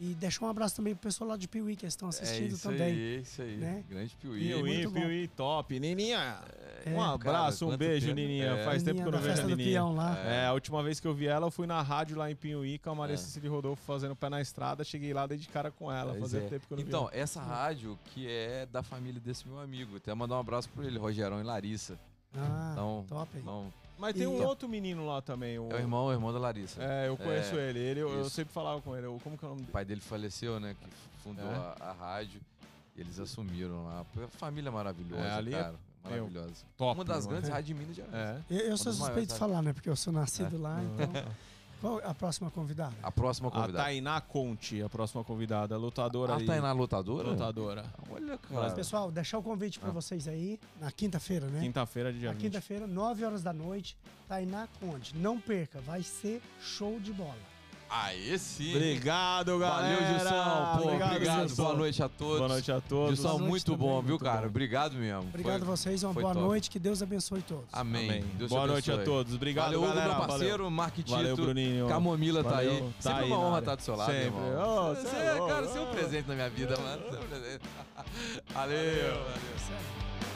E deixar um abraço também pro pessoal lá de Piuí que estão É assistindo isso também. aí, é isso aí. né? Grande Piuí. Piuí, bom. Piuí, top. Nininha, É, um abraço, um quanto beijo, tempo. Nininha. É. Faz tempo que eu não vejo a Nininha. peão lá. É, a última vez que eu vi ela, eu fui na rádio lá em Pinhuí com a Maria É. Cecília Rodolfo fazendo pé na estrada. Cheguei lá, dei de cara com ela. Pois Fazia é. tempo que eu não Então, vi. essa rádio que é da família desse meu amigo. Até mandar um abraço para ele, Rogerão e Larissa. Ah, Então, top. Então, Mas tem E- um outro menino lá também. O... é o irmão, o irmão da Larissa. É, eu conheço É, ele. ele eu, eu isso. sempre falava com ele. Eu- Como que é o nome O dele? pai dele faleceu, né? Que fundou É. a, a rádio. E eles assumiram lá. Família maravilhosa, É, ali é- cara. Maravilhosa. Top. uma das mano. grandes rádios de Minas Gerais. É. Eu, eu sou suspeito maiores, de sabe? falar, né? Porque eu sou nascido É. lá, então. Qual a próxima convidada? A próxima A convidada. Tainá Conte, a próxima convidada. Lutadora A aí. Tainá lutadora? Lutadora. Olha, Mas, cara. pessoal, deixar o convite para Ah. vocês aí, na quinta-feira, né? Quinta-feira de dia Na 20. quinta-feira, 9 horas da noite, Tainá Conde. Não perca, vai ser show de bola. Aê, sim. Obrigado, galera. Valeu, Gilson. Pô, obrigado. Gilson. Boa noite a todos. Boa noite a todos. Gilson, muito também, bom, viu, muito cara? bom. Obrigado mesmo. Obrigado Foi- a vocês, uma boa top. noite, que Deus abençoe todos. Amém. Amém. Boa noite a todos. Obrigado, Valeu, Hugo, galera. meu parceiro, Mark Tito. Valeu, Bruninho. Camomila tá Valeu, aí. tá Sempre aí uma honra estar do seu lado, Sempre. irmão. Ô, Você cê é, é cara, você é um presente na minha vida, mano. Você é um presente. Valeu. valeu.